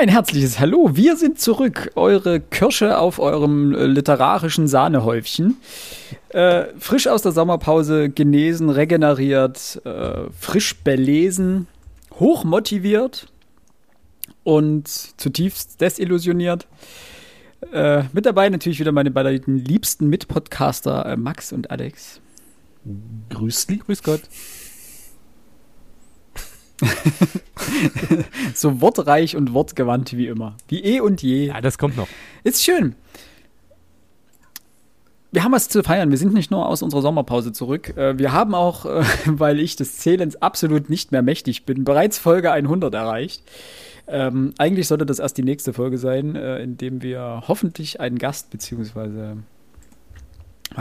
Ein herzliches Hallo, wir sind zurück, eure Kirsche auf eurem äh, literarischen Sahnehäufchen. Äh, frisch aus der Sommerpause, genesen, regeneriert, äh, frisch belesen, hochmotiviert und zutiefst desillusioniert. Äh, mit dabei natürlich wieder meine beiden liebsten Mitpodcaster äh, Max und Alex. Grüß dich. Grüß Gott. so wortreich und wortgewandt wie immer. Wie eh und je. Ja, das kommt noch. Ist schön. Wir haben was zu feiern. Wir sind nicht nur aus unserer Sommerpause zurück. Äh, wir haben auch, äh, weil ich des Zählens absolut nicht mehr mächtig bin, bereits Folge 100 erreicht. Ähm, eigentlich sollte das erst die nächste Folge sein, äh, in dem wir hoffentlich einen Gast beziehungsweise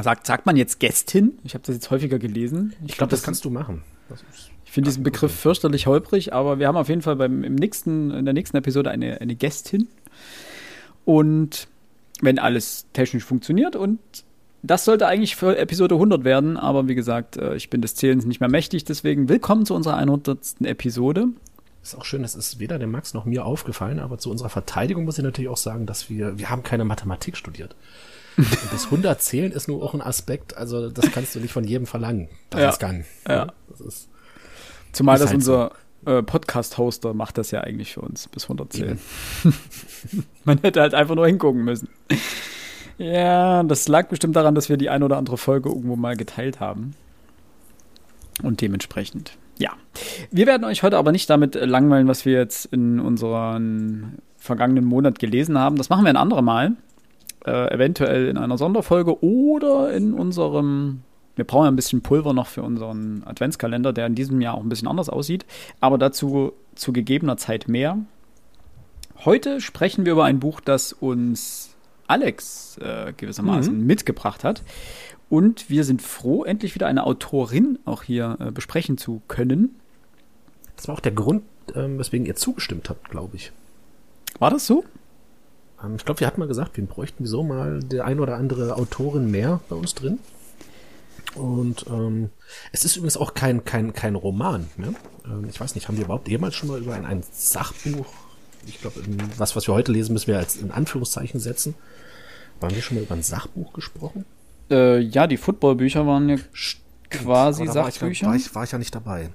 sagt, sagt man jetzt Gästin? Ich habe das jetzt häufiger gelesen. Ich, ich glaube, das, das kannst du machen. Das ist ich finde diesen Begriff fürchterlich holprig, aber wir haben auf jeden Fall beim, im nächsten, in der nächsten Episode eine, eine Gästin. Und wenn alles technisch funktioniert und das sollte eigentlich für Episode 100 werden, aber wie gesagt, äh, ich bin des Zählens nicht mehr mächtig, deswegen willkommen zu unserer 100. Episode. Ist auch schön, das ist weder dem Max noch mir aufgefallen, aber zu unserer Verteidigung muss ich natürlich auch sagen, dass wir, wir haben keine Mathematik studiert. Und bis 100 zählen ist nur auch ein Aspekt, also das kannst du nicht von jedem verlangen, dass ja. es kann. Ja. Das ist Zumal das halt unser so. äh, Podcast-Hoster macht das ja eigentlich für uns bis 110. Man hätte halt einfach nur hingucken müssen. Ja, das lag bestimmt daran, dass wir die ein oder andere Folge irgendwo mal geteilt haben. Und dementsprechend, ja. Wir werden euch heute aber nicht damit langweilen, was wir jetzt in unserem vergangenen Monat gelesen haben. Das machen wir ein andermal. Äh, eventuell in einer Sonderfolge oder in unserem wir brauchen ja ein bisschen Pulver noch für unseren Adventskalender, der in diesem Jahr auch ein bisschen anders aussieht. Aber dazu zu gegebener Zeit mehr. Heute sprechen wir über ein Buch, das uns Alex äh, gewissermaßen mhm. mitgebracht hat. Und wir sind froh, endlich wieder eine Autorin auch hier äh, besprechen zu können. Das war auch der Grund, ähm, weswegen ihr zugestimmt habt, glaube ich. War das so? Ähm, ich glaube, wir hatten mal gesagt, wir bräuchten so mal der ein oder andere Autorin mehr bei uns drin. Und ähm, es ist übrigens auch kein, kein, kein Roman. Ne? Ähm, ich weiß nicht, haben wir überhaupt jemals schon mal über ein, ein Sachbuch, ich glaube, was, was wir heute lesen, müssen wir als in Anführungszeichen setzen. Waren wir schon mal über ein Sachbuch gesprochen? Äh, ja, die Footballbücher waren ja quasi Sachbücher. War ich, war, ich, war ich ja nicht dabei.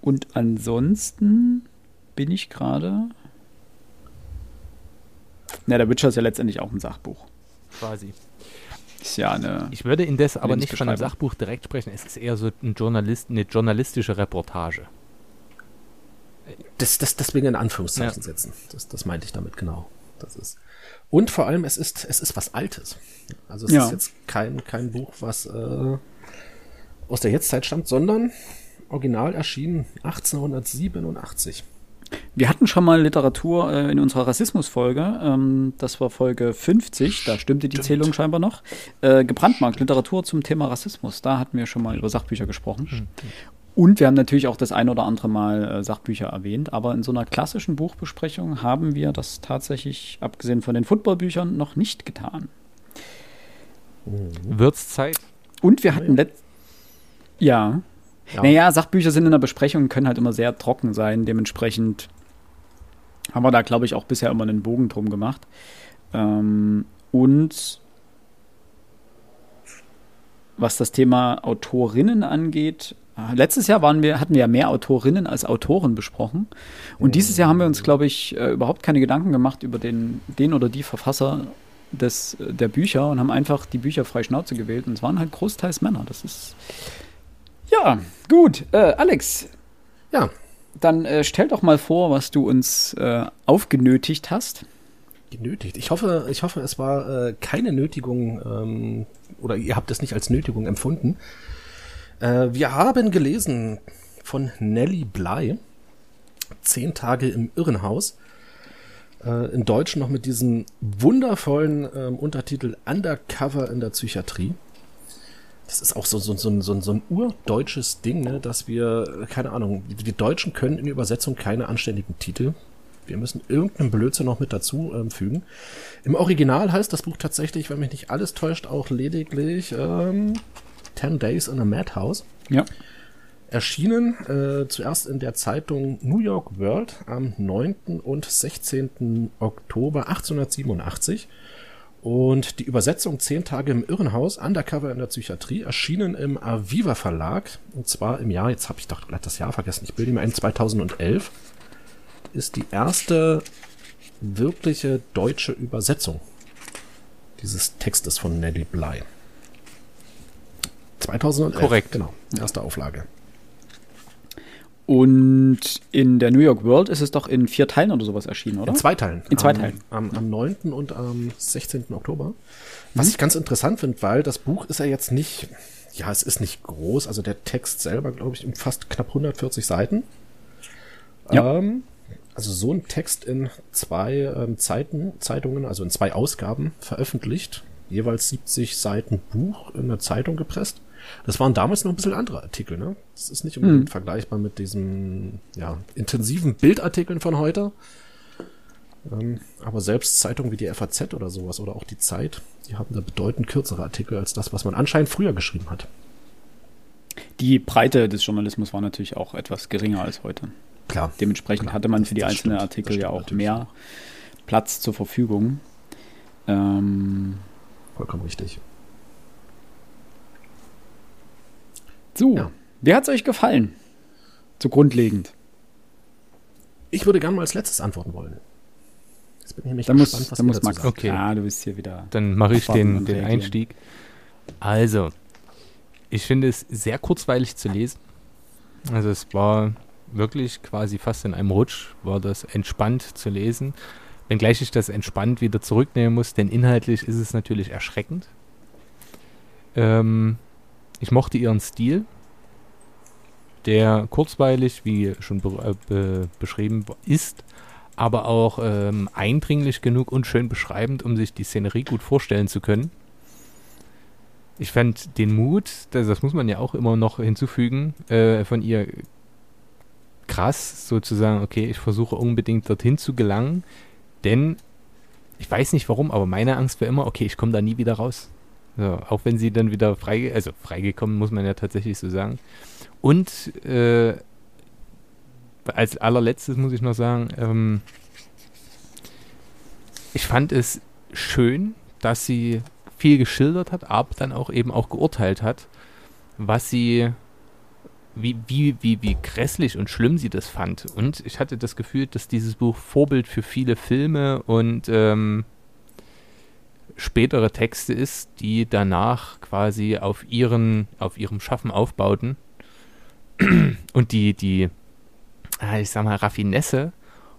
Und ansonsten bin ich gerade. Na, der Witcher ist ja letztendlich auch ein Sachbuch. Quasi. Ist ja eine. Ich würde indes aber nicht von einem Sachbuch direkt sprechen. Es ist eher so ein Journalist, eine journalistische Reportage. Das, das, deswegen in Anführungszeichen ja. setzen. Das, das meinte ich damit genau. Das ist. Und vor allem, es ist, es ist was Altes. Also es ja. ist jetzt kein, kein Buch, was äh, aus der Jetztzeit stammt, sondern original erschienen 1887. Wir hatten schon mal Literatur äh, in unserer Rassismusfolge. Ähm, das war Folge 50, da stimmte die Stimmt. Zählung scheinbar noch. Äh, gebrandmarkt, Literatur zum Thema Rassismus. Da hatten wir schon mal über Sachbücher gesprochen. Stimmt. Und wir haben natürlich auch das ein oder andere Mal äh, Sachbücher erwähnt. Aber in so einer klassischen Buchbesprechung haben wir das tatsächlich, abgesehen von den Footballbüchern, noch nicht getan. Mhm. Wird's Zeit? Und wir hatten letzt. Ja. Ja. Naja, Sachbücher sind in der Besprechung, können halt immer sehr trocken sein. Dementsprechend haben wir da, glaube ich, auch bisher immer einen Bogen drum gemacht. Ähm, und was das Thema Autorinnen angeht, äh, letztes Jahr waren wir, hatten wir ja mehr Autorinnen als Autoren besprochen. Und dieses Jahr haben wir uns, glaube ich, äh, überhaupt keine Gedanken gemacht über den, den oder die Verfasser des, der Bücher und haben einfach die Bücher frei Schnauze gewählt. Und es waren halt großteils Männer. Das ist ja, gut. Äh, Alex. Ja. Dann äh, stell doch mal vor, was du uns äh, aufgenötigt hast. Genötigt. Ich hoffe, ich hoffe, es war äh, keine Nötigung ähm, oder ihr habt es nicht als Nötigung empfunden. Äh, wir haben gelesen von Nelly Bly. Zehn Tage im Irrenhaus. Äh, in Deutsch noch mit diesem wundervollen ähm, Untertitel Undercover in der Psychiatrie das ist auch so, so, so, so, so ein urdeutsches Ding, ne, dass wir, keine Ahnung, wir Deutschen können in Übersetzung keine anständigen Titel. Wir müssen irgendeinen Blödsinn noch mit dazu ähm, fügen. Im Original heißt das Buch tatsächlich, wenn mich nicht alles täuscht, auch lediglich ähm, Ten Days in a Madhouse. Ja. Erschienen äh, zuerst in der Zeitung New York World am 9. und 16. Oktober 1887 und die Übersetzung Zehn Tage im Irrenhaus, Undercover in der Psychiatrie, erschienen im Aviva Verlag und zwar im Jahr, jetzt habe ich doch gleich das Jahr vergessen, ich bilde mir ein, 2011 ist die erste wirkliche deutsche Übersetzung dieses Textes von Nelly Bly. 2011. Korrekt. Genau, erste Auflage. Und in der New York World ist es doch in vier Teilen oder sowas erschienen, oder? In zwei Teilen. In zwei Teilen. Am, am 9. und am 16. Oktober. Was mhm. ich ganz interessant finde, weil das Buch ist ja jetzt nicht, ja, es ist nicht groß. Also der Text selber, glaube ich, umfasst knapp 140 Seiten. Ja. Ähm, also so ein Text in zwei ähm, Zeiten, Zeitungen, also in zwei Ausgaben veröffentlicht. Jeweils 70 Seiten Buch in eine Zeitung gepresst. Das waren damals noch ein bisschen andere Artikel, ne? Das ist nicht unbedingt mhm. vergleichbar mit diesen ja, intensiven Bildartikeln von heute. Ähm, aber selbst Zeitungen wie die FAZ oder sowas oder auch die Zeit, die haben da bedeutend kürzere Artikel als das, was man anscheinend früher geschrieben hat. Die Breite des Journalismus war natürlich auch etwas geringer als heute. Klar. Dementsprechend klar, hatte man für die einzelnen stimmt, Artikel ja auch mehr Platz zur Verfügung. Ähm, Vollkommen richtig. So, ja. wie hat es euch gefallen? So grundlegend. Ich würde gerne mal als letztes antworten wollen. Jetzt bin ich nämlich dann gespannt, muss, was dann muss Max. Okay. Ah, du bist hier wieder. Dann mache ich den, den Einstieg. Also, ich finde es sehr kurzweilig zu lesen. Also es war wirklich quasi fast in einem Rutsch, war das entspannt zu lesen. Wenngleich ich das entspannt wieder zurücknehmen muss, denn inhaltlich ist es natürlich erschreckend. Ähm, ich mochte ihren Stil, der kurzweilig, wie schon be be beschrieben ist, aber auch ähm, eindringlich genug und schön beschreibend, um sich die Szenerie gut vorstellen zu können. Ich fand den Mut, das, das muss man ja auch immer noch hinzufügen, äh, von ihr krass, sozusagen, okay, ich versuche unbedingt dorthin zu gelangen, denn ich weiß nicht warum, aber meine Angst war immer, okay, ich komme da nie wieder raus. So, auch wenn sie dann wieder frei, also freigekommen, muss man ja tatsächlich so sagen. Und äh, als allerletztes muss ich noch sagen, ähm, ich fand es schön, dass sie viel geschildert hat, aber dann auch eben auch geurteilt hat, was sie, wie, wie, wie, wie grässlich und schlimm sie das fand. Und ich hatte das Gefühl, dass dieses Buch Vorbild für viele Filme und ähm, spätere Texte ist, die danach quasi auf ihren, auf ihrem Schaffen aufbauten und die, die, ah, ich sag mal, Raffinesse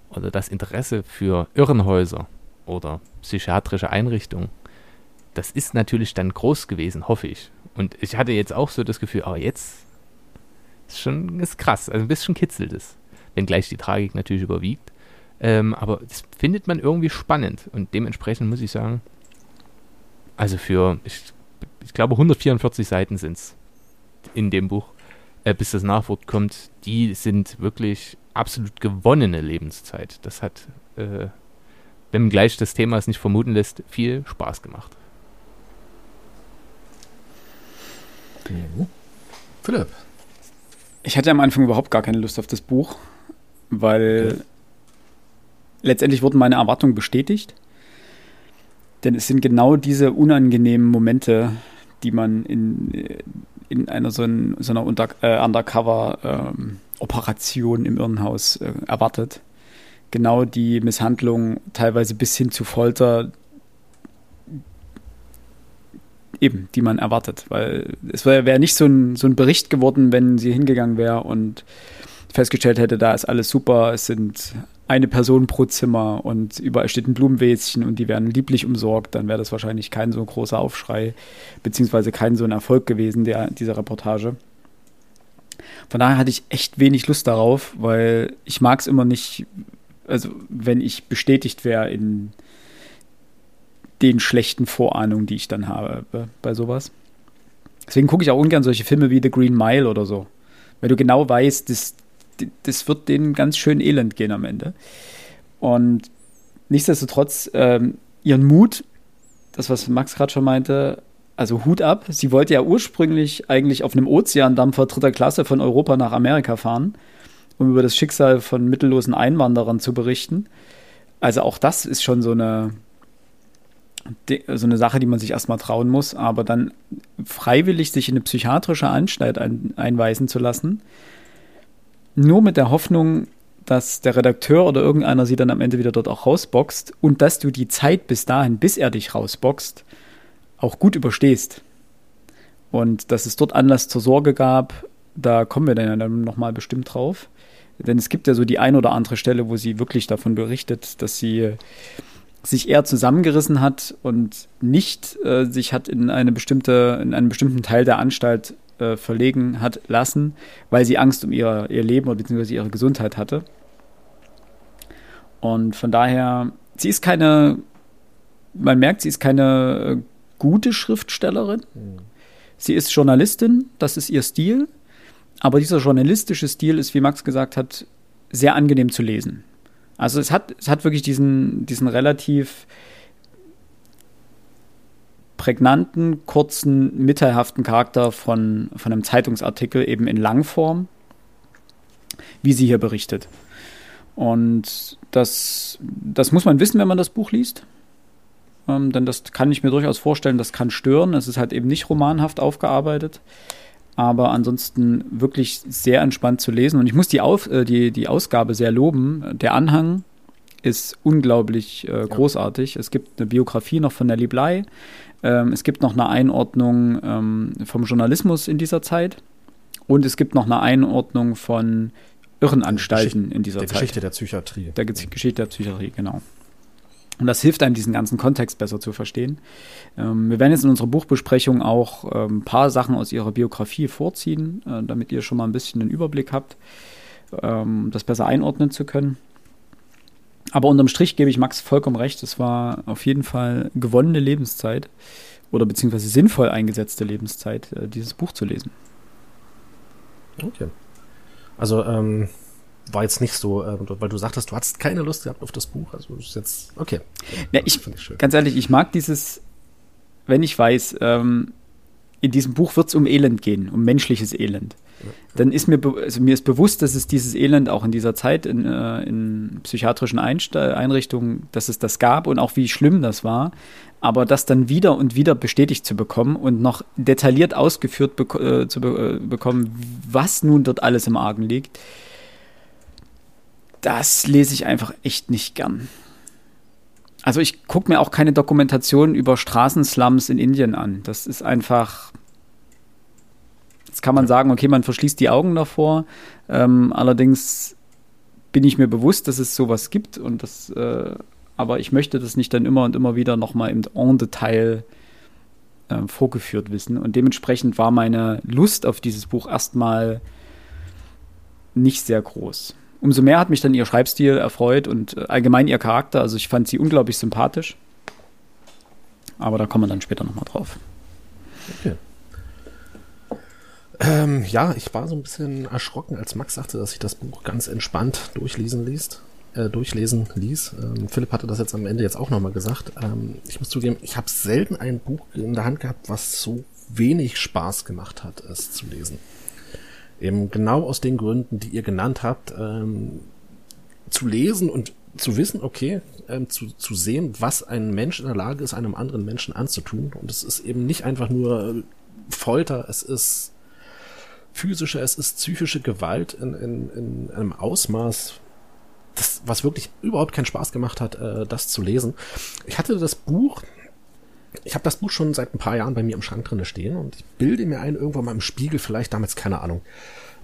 oder das Interesse für Irrenhäuser oder psychiatrische Einrichtungen, das ist natürlich dann groß gewesen, hoffe ich. Und ich hatte jetzt auch so das Gefühl, aber jetzt ist schon ist krass, also ein bisschen kitzelt es, wenngleich die Tragik natürlich überwiegt. Ähm, aber das findet man irgendwie spannend und dementsprechend muss ich sagen, also für, ich, ich glaube, 144 Seiten sind es in dem Buch, äh, bis das Nachwort kommt. Die sind wirklich absolut gewonnene Lebenszeit. Das hat, äh, wenn gleich das Thema es nicht vermuten lässt, viel Spaß gemacht. Mhm. Philipp. Ich hatte am Anfang überhaupt gar keine Lust auf das Buch, weil okay. letztendlich wurden meine Erwartungen bestätigt. Denn es sind genau diese unangenehmen Momente, die man in, in einer so, ein, so einer Unter, äh, Undercover-Operation ähm, im Irrenhaus äh, erwartet. Genau die Misshandlung, teilweise bis hin zu Folter, eben, die man erwartet. Weil es wäre wär nicht so ein, so ein Bericht geworden, wenn sie hingegangen wäre und festgestellt hätte, da ist alles super, es sind eine Person pro Zimmer und überall steht ein Blumenwäschen und die werden lieblich umsorgt, dann wäre das wahrscheinlich kein so großer Aufschrei, beziehungsweise kein so ein Erfolg gewesen, der, dieser Reportage. Von daher hatte ich echt wenig Lust darauf, weil ich mag es immer nicht, also wenn ich bestätigt wäre in den schlechten Vorahnungen, die ich dann habe bei sowas. Deswegen gucke ich auch ungern solche Filme wie The Green Mile oder so. Weil du genau weißt, das, das wird denen ganz schön elend gehen am Ende. Und nichtsdestotrotz, ähm, ihren Mut, das, was Max gerade schon meinte, also Hut ab. Sie wollte ja ursprünglich eigentlich auf einem Ozeandampfer dritter Klasse von Europa nach Amerika fahren, um über das Schicksal von mittellosen Einwanderern zu berichten. Also auch das ist schon so eine, so eine Sache, die man sich erstmal trauen muss, aber dann freiwillig sich in eine psychiatrische Anstalt ein, einweisen zu lassen, nur mit der Hoffnung, dass der Redakteur oder irgendeiner sie dann am Ende wieder dort auch rausboxt und dass du die Zeit bis dahin, bis er dich rausboxt, auch gut überstehst. Und dass es dort Anlass zur Sorge gab, da kommen wir dann nochmal bestimmt drauf. Denn es gibt ja so die ein oder andere Stelle, wo sie wirklich davon berichtet, dass sie sich eher zusammengerissen hat und nicht äh, sich hat in eine bestimmte, in einen bestimmten Teil der Anstalt äh, verlegen hat lassen, weil sie Angst um ihr, ihr Leben oder beziehungsweise ihre Gesundheit hatte. Und von daher, sie ist keine, man merkt, sie ist keine äh, gute Schriftstellerin. Mhm. Sie ist Journalistin, das ist ihr Stil. Aber dieser journalistische Stil ist, wie Max gesagt hat, sehr angenehm zu lesen. Also es hat, es hat wirklich diesen, diesen relativ prägnanten, kurzen, mitteilhaften Charakter von, von einem Zeitungsartikel eben in Langform, wie sie hier berichtet. Und das, das muss man wissen, wenn man das Buch liest. Ähm, denn das kann ich mir durchaus vorstellen, das kann stören. Es ist halt eben nicht romanhaft aufgearbeitet. Aber ansonsten wirklich sehr entspannt zu lesen. Und ich muss die, Auf, äh, die, die Ausgabe sehr loben. Der Anhang ist unglaublich äh, großartig. Ja. Es gibt eine Biografie noch von Nelly Bly. Ähm, es gibt noch eine Einordnung ähm, vom Journalismus in dieser Zeit. Und es gibt noch eine Einordnung von Irrenanstalten in dieser der Zeit. Der Geschichte der Psychiatrie. Der Ge Geschichte der Psychiatrie, genau. Und das hilft einem, diesen ganzen Kontext besser zu verstehen. Ähm, wir werden jetzt in unserer Buchbesprechung auch ein ähm, paar Sachen aus ihrer Biografie vorziehen, äh, damit ihr schon mal ein bisschen einen Überblick habt, ähm, das besser einordnen zu können. Aber unterm Strich gebe ich Max vollkommen recht. Es war auf jeden Fall gewonnene Lebenszeit oder beziehungsweise sinnvoll eingesetzte Lebenszeit, äh, dieses Buch zu lesen. Okay. Also ähm, war jetzt nicht so, äh, weil du sagtest, du hattest keine Lust gehabt auf das Buch. Also ist jetzt okay. Ja, ich, ich ganz ehrlich, ich mag dieses, wenn ich weiß, ähm, in diesem Buch wird es um Elend gehen, um menschliches Elend. Dann ist mir, also mir ist bewusst, dass es dieses Elend auch in dieser Zeit in, äh, in psychiatrischen Einrichtungen, dass es das gab und auch wie schlimm das war. Aber das dann wieder und wieder bestätigt zu bekommen und noch detailliert ausgeführt bek äh, zu be äh, bekommen, was nun dort alles im Argen liegt, das lese ich einfach echt nicht gern. Also ich gucke mir auch keine Dokumentation über Straßenslums in Indien an. Das ist einfach. Jetzt kann man sagen, okay, man verschließt die Augen davor. Ähm, allerdings bin ich mir bewusst, dass es sowas gibt und das, äh, aber ich möchte das nicht dann immer und immer wieder nochmal im en Detail äh, vorgeführt wissen. Und dementsprechend war meine Lust auf dieses Buch erstmal nicht sehr groß umso mehr hat mich dann ihr Schreibstil erfreut und äh, allgemein ihr Charakter. Also ich fand sie unglaublich sympathisch. Aber da kommen wir dann später nochmal drauf. Okay. Ähm, ja, ich war so ein bisschen erschrocken, als Max sagte, dass ich das Buch ganz entspannt durchlesen liest. Äh, durchlesen ließ. Ähm, Philipp hatte das jetzt am Ende jetzt auch nochmal gesagt. Ähm, ich muss zugeben, ich habe selten ein Buch in der Hand gehabt, was so wenig Spaß gemacht hat, es zu lesen. Eben genau aus den Gründen, die ihr genannt habt, ähm, zu lesen und zu wissen, okay, ähm, zu, zu sehen, was ein Mensch in der Lage ist, einem anderen Menschen anzutun. Und es ist eben nicht einfach nur Folter, es ist physische, es ist psychische Gewalt in, in, in einem Ausmaß, das, was wirklich überhaupt keinen Spaß gemacht hat, äh, das zu lesen. Ich hatte das Buch ich habe das Buch schon seit ein paar Jahren bei mir im Schrank drinne stehen und ich bilde mir ein, irgendwann mal im Spiegel, vielleicht damals, keine Ahnung,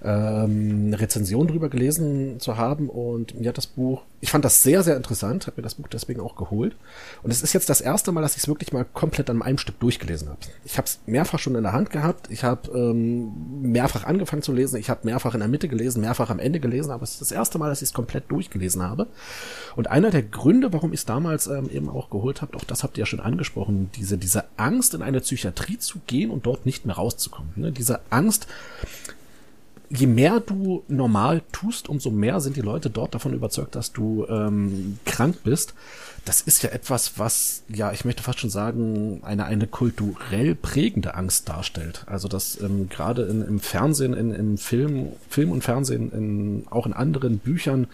ähm, Rezension drüber gelesen zu haben und mir hat das Buch, ich fand das sehr, sehr interessant, habe mir das Buch deswegen auch geholt. Und es ist jetzt das erste Mal, dass ich es wirklich mal komplett an einem Stück durchgelesen habe. Ich habe es mehrfach schon in der Hand gehabt, ich habe ähm, mehrfach angefangen zu lesen, ich habe mehrfach in der Mitte gelesen, mehrfach am Ende gelesen, aber es ist das erste Mal, dass ich es komplett durchgelesen habe. Und einer der Gründe, warum ich es damals ähm, eben auch geholt habe, auch das habt ihr ja schon angesprochen, diese, diese Angst, in eine Psychiatrie zu gehen und dort nicht mehr rauszukommen. Ne? Diese Angst, je mehr du normal tust, umso mehr sind die Leute dort davon überzeugt, dass du ähm, krank bist. Das ist ja etwas, was, ja, ich möchte fast schon sagen, eine, eine kulturell prägende Angst darstellt. Also dass ähm, gerade im Fernsehen, in, im Film, Film und Fernsehen, in, auch in anderen Büchern,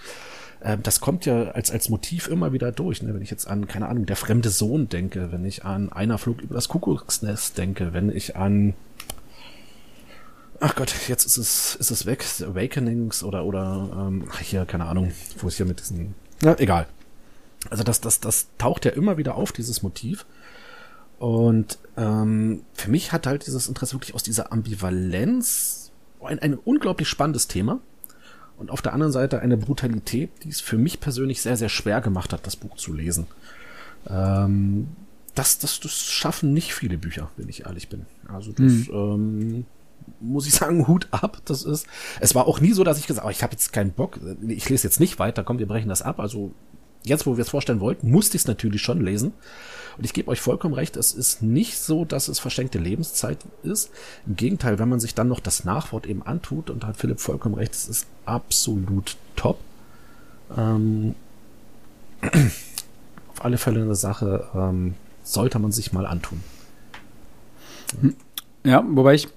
äh, das kommt ja als, als Motiv immer wieder durch. Ne? Wenn ich jetzt an, keine Ahnung, der fremde Sohn denke, wenn ich an einer Flug über das Kuckucksnest denke, wenn ich an Ach Gott, jetzt ist es, ist es weg. Awakenings oder, oder, ähm, hier, keine Ahnung, wo ist hier mit diesen. Na, egal. Also das, das, das taucht ja immer wieder auf, dieses Motiv. Und ähm, für mich hat halt dieses Interesse wirklich aus dieser Ambivalenz ein, ein unglaublich spannendes Thema. Und auf der anderen Seite eine Brutalität, die es für mich persönlich sehr, sehr schwer gemacht hat, das Buch zu lesen. Ähm, das, das, das schaffen nicht viele Bücher, wenn ich ehrlich bin. Also das, mhm. ähm, muss ich sagen, Hut ab. Das ist. Es war auch nie so, dass ich gesagt habe, ich habe jetzt keinen Bock, ich lese jetzt nicht weiter, komm, wir brechen das ab. Also jetzt, wo wir es vorstellen wollten, musste ich es natürlich schon lesen. Und ich gebe euch vollkommen recht, es ist nicht so, dass es verschenkte Lebenszeit ist. Im Gegenteil, wenn man sich dann noch das Nachwort eben antut, und da hat Philipp vollkommen recht, es ist absolut top. Ähm, auf alle Fälle eine Sache, ähm, sollte man sich mal antun. Ja, wobei ich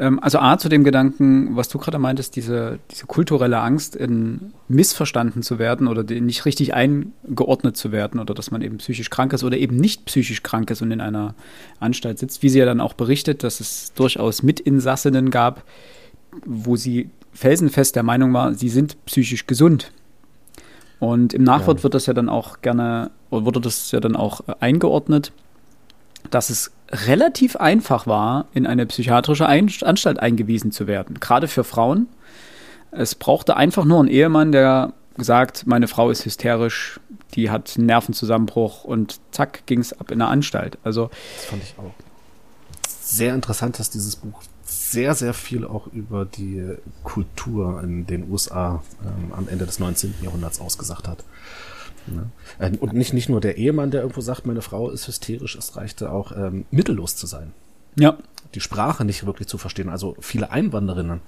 also A, zu dem Gedanken, was du gerade meintest, diese, diese kulturelle Angst, in missverstanden zu werden oder nicht richtig eingeordnet zu werden oder dass man eben psychisch krank ist oder eben nicht psychisch krank ist und in einer Anstalt sitzt, wie sie ja dann auch berichtet, dass es durchaus Mitinsassinnen gab, wo sie felsenfest der Meinung war, sie sind psychisch gesund. Und im Nachwort ja. wird das ja dann auch gerne, oder wurde das ja dann auch äh, eingeordnet, dass es relativ einfach war, in eine psychiatrische Anstalt eingewiesen zu werden, gerade für Frauen. Es brauchte einfach nur einen Ehemann, der gesagt, meine Frau ist hysterisch, die hat einen Nervenzusammenbruch und zack, ging es ab in eine Anstalt. Also das fand ich auch sehr interessant, dass dieses Buch sehr, sehr viel auch über die Kultur in den USA ähm, am Ende des 19. Jahrhunderts ausgesagt hat. Ne? Ähm, und nicht, nicht nur der Ehemann, der irgendwo sagt, meine Frau ist hysterisch, es reichte auch ähm, mittellos zu sein. Ja. Die Sprache nicht wirklich zu verstehen. Also viele Einwanderinnen,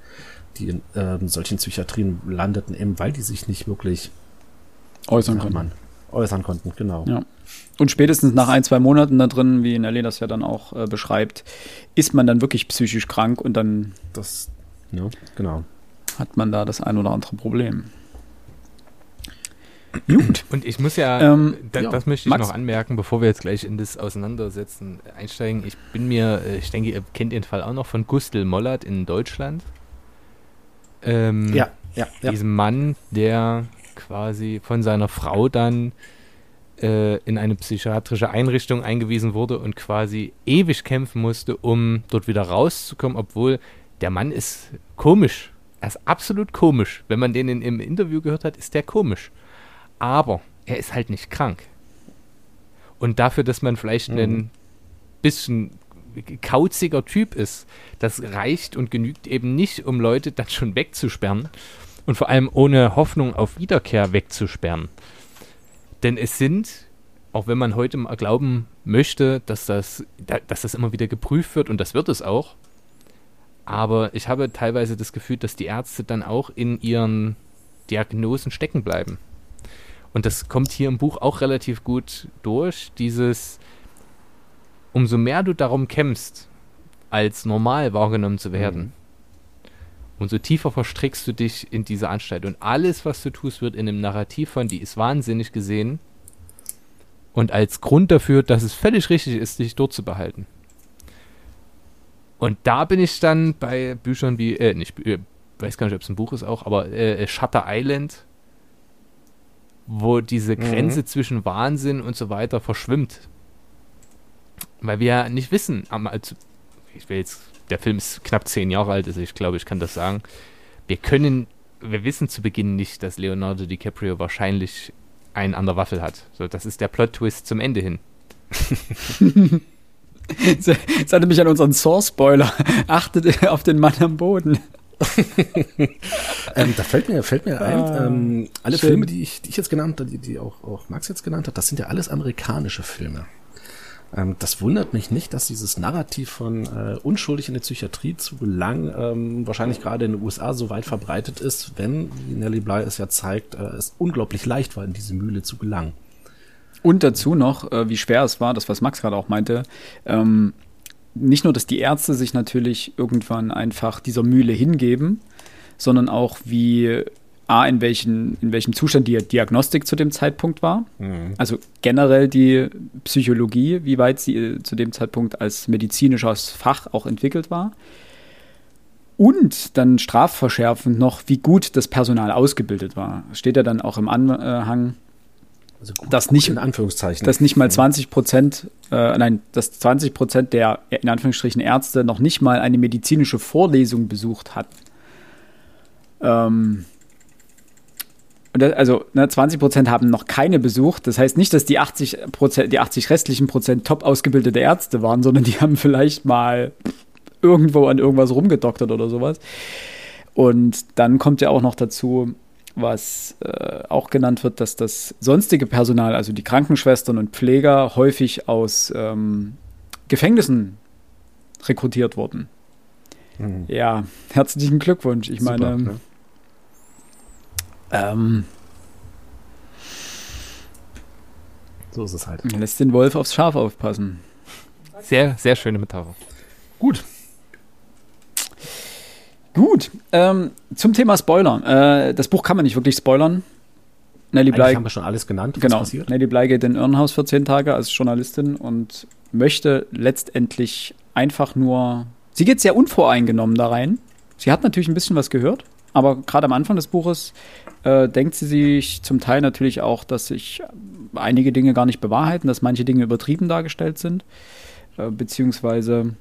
die in ähm, solchen Psychiatrien landeten, eben weil die sich nicht wirklich äußern konnten. Man, äußern konnten, genau. Ja. Und spätestens nach ein, zwei Monaten da drin, wie Nelly das ja dann auch äh, beschreibt, ist man dann wirklich psychisch krank und dann das, ja, genau. hat man da das ein oder andere Problem. Gut. Und ich muss ja, ähm, da, ja, das möchte ich Max. noch anmerken, bevor wir jetzt gleich in das Auseinandersetzen einsteigen. Ich bin mir, äh, ich denke, ihr kennt den Fall auch noch von Gustl Mollert in Deutschland. Ähm, ja, ja, ja. Diesem Mann, der quasi von seiner Frau dann äh, in eine psychiatrische Einrichtung eingewiesen wurde und quasi ewig kämpfen musste, um dort wieder rauszukommen, obwohl der Mann ist komisch. Er ist absolut komisch. Wenn man den in, im Interview gehört hat, ist der komisch aber er ist halt nicht krank. Und dafür, dass man vielleicht mhm. ein bisschen kauziger Typ ist, das reicht und genügt eben nicht, um Leute dann schon wegzusperren und vor allem ohne Hoffnung auf Wiederkehr wegzusperren. Denn es sind, auch wenn man heute mal glauben möchte, dass das, dass das immer wieder geprüft wird und das wird es auch, aber ich habe teilweise das Gefühl, dass die Ärzte dann auch in ihren Diagnosen stecken bleiben. Und das kommt hier im Buch auch relativ gut durch. Dieses, umso mehr du darum kämpfst, als normal wahrgenommen zu werden, mhm. umso tiefer verstrickst du dich in diese Anstalt. Und alles, was du tust, wird in einem Narrativ von, die ist wahnsinnig gesehen. Und als Grund dafür, dass es völlig richtig ist, dich dort zu behalten. Und da bin ich dann bei Büchern wie, äh, nicht, äh, weiß gar nicht, ob es ein Buch ist auch, aber äh, Shutter Island wo diese Grenze mhm. zwischen Wahnsinn und so weiter verschwimmt. Weil wir ja nicht wissen, also, ich will jetzt, der Film ist knapp zehn Jahre alt, also ich glaube, ich kann das sagen. Wir können, wir wissen zu Beginn nicht, dass Leonardo DiCaprio wahrscheinlich einen an der Waffel hat. So, das ist der Plot-Twist zum Ende hin. Seid ihr mich an unseren Source-Spoiler. Achtet auf den Mann am Boden. ähm, da fällt mir, fällt mir ein, ah, ähm, alle Filme, die ich, die ich jetzt genannt habe, die, die auch, auch Max jetzt genannt hat, das sind ja alles amerikanische Filme. Ähm, das wundert mich nicht, dass dieses Narrativ von äh, unschuldig in der Psychiatrie zu gelangen ähm, wahrscheinlich gerade in den USA so weit verbreitet ist, wenn, wie Nelly Bly es ja zeigt, äh, es unglaublich leicht war, in diese Mühle zu gelangen. Und dazu noch, äh, wie schwer es war, das was Max gerade auch meinte, ähm, nicht nur, dass die Ärzte sich natürlich irgendwann einfach dieser Mühle hingeben, sondern auch wie A, in, welchen, in welchem Zustand die Diagnostik zu dem Zeitpunkt war. Mhm. Also generell die Psychologie, wie weit sie äh, zu dem Zeitpunkt als medizinisches Fach auch entwickelt war. Und dann strafverschärfend noch, wie gut das Personal ausgebildet war. Steht ja dann auch im Anhang, also gut, dass nicht, in Anführungszeichen. Dass nicht mal 20 Prozent, äh, nein, dass 20 Prozent der in Anführungsstrichen Ärzte noch nicht mal eine medizinische Vorlesung besucht hatten. Ähm, das, also ne, 20 Prozent haben noch keine besucht. Das heißt nicht, dass die 80 Prozent, die 80 restlichen Prozent top ausgebildete Ärzte waren, sondern die haben vielleicht mal irgendwo an irgendwas rumgedoktert oder sowas. Und dann kommt ja auch noch dazu, was äh, auch genannt wird, dass das sonstige Personal, also die Krankenschwestern und Pfleger, häufig aus ähm, Gefängnissen rekrutiert wurden. Mhm. Ja, herzlichen Glückwunsch. Ich Super, meine, ne? ähm, so ist es halt. Lässt den Wolf aufs Schaf aufpassen. Sehr, sehr schöne Metapher. Gut, Gut, ähm, zum Thema Spoiler. Äh, das Buch kann man nicht wirklich spoilern. Nelly Bly, haben wir schon alles genannt, was genau, passiert. Nelly Bly geht in Irrenhaus für zehn Tage als Journalistin und möchte letztendlich einfach nur. Sie geht sehr unvoreingenommen da rein. Sie hat natürlich ein bisschen was gehört, aber gerade am Anfang des Buches äh, denkt sie sich zum Teil natürlich auch, dass sich einige Dinge gar nicht bewahrheiten, dass manche Dinge übertrieben dargestellt sind, äh, beziehungsweise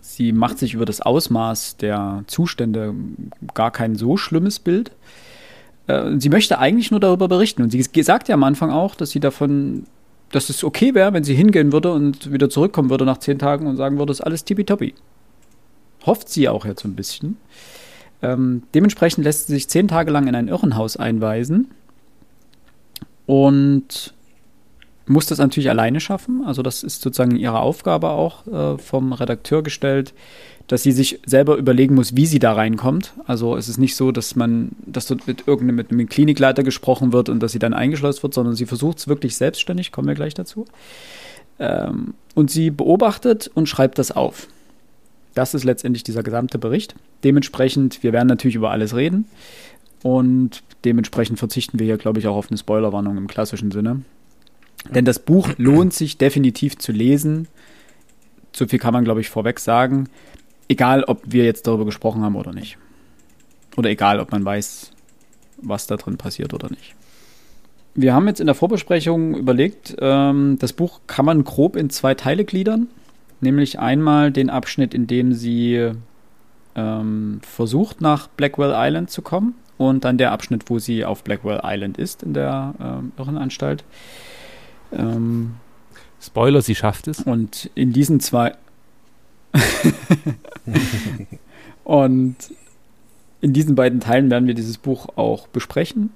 Sie macht sich über das Ausmaß der Zustände gar kein so schlimmes Bild. Äh, sie möchte eigentlich nur darüber berichten. Und sie sagt ja am Anfang auch, dass sie davon, dass es okay wäre, wenn sie hingehen würde und wieder zurückkommen würde nach zehn Tagen und sagen würde, es ist alles tippitoppi. Hofft sie auch jetzt ein bisschen. Ähm, dementsprechend lässt sie sich zehn Tage lang in ein Irrenhaus einweisen. Und muss das natürlich alleine schaffen. Also das ist sozusagen ihre Aufgabe auch äh, vom Redakteur gestellt, dass sie sich selber überlegen muss, wie sie da reinkommt. Also es ist nicht so, dass man, dass dort mit irgendeinem mit einem Klinikleiter gesprochen wird und dass sie dann eingeschleust wird, sondern sie versucht es wirklich selbstständig. Kommen wir gleich dazu. Ähm, und sie beobachtet und schreibt das auf. Das ist letztendlich dieser gesamte Bericht. Dementsprechend, wir werden natürlich über alles reden. Und dementsprechend verzichten wir hier, glaube ich, auch auf eine Spoilerwarnung im klassischen Sinne. Denn das Buch lohnt sich definitiv zu lesen. So viel kann man, glaube ich, vorweg sagen. Egal, ob wir jetzt darüber gesprochen haben oder nicht. Oder egal, ob man weiß, was da drin passiert oder nicht. Wir haben jetzt in der Vorbesprechung überlegt, ähm, das Buch kann man grob in zwei Teile gliedern. Nämlich einmal den Abschnitt, in dem sie ähm, versucht, nach Blackwell Island zu kommen. Und dann der Abschnitt, wo sie auf Blackwell Island ist, in der ähm, Irrenanstalt. Ähm, Spoiler, sie schafft es. Und in diesen zwei. und in diesen beiden Teilen werden wir dieses Buch auch besprechen.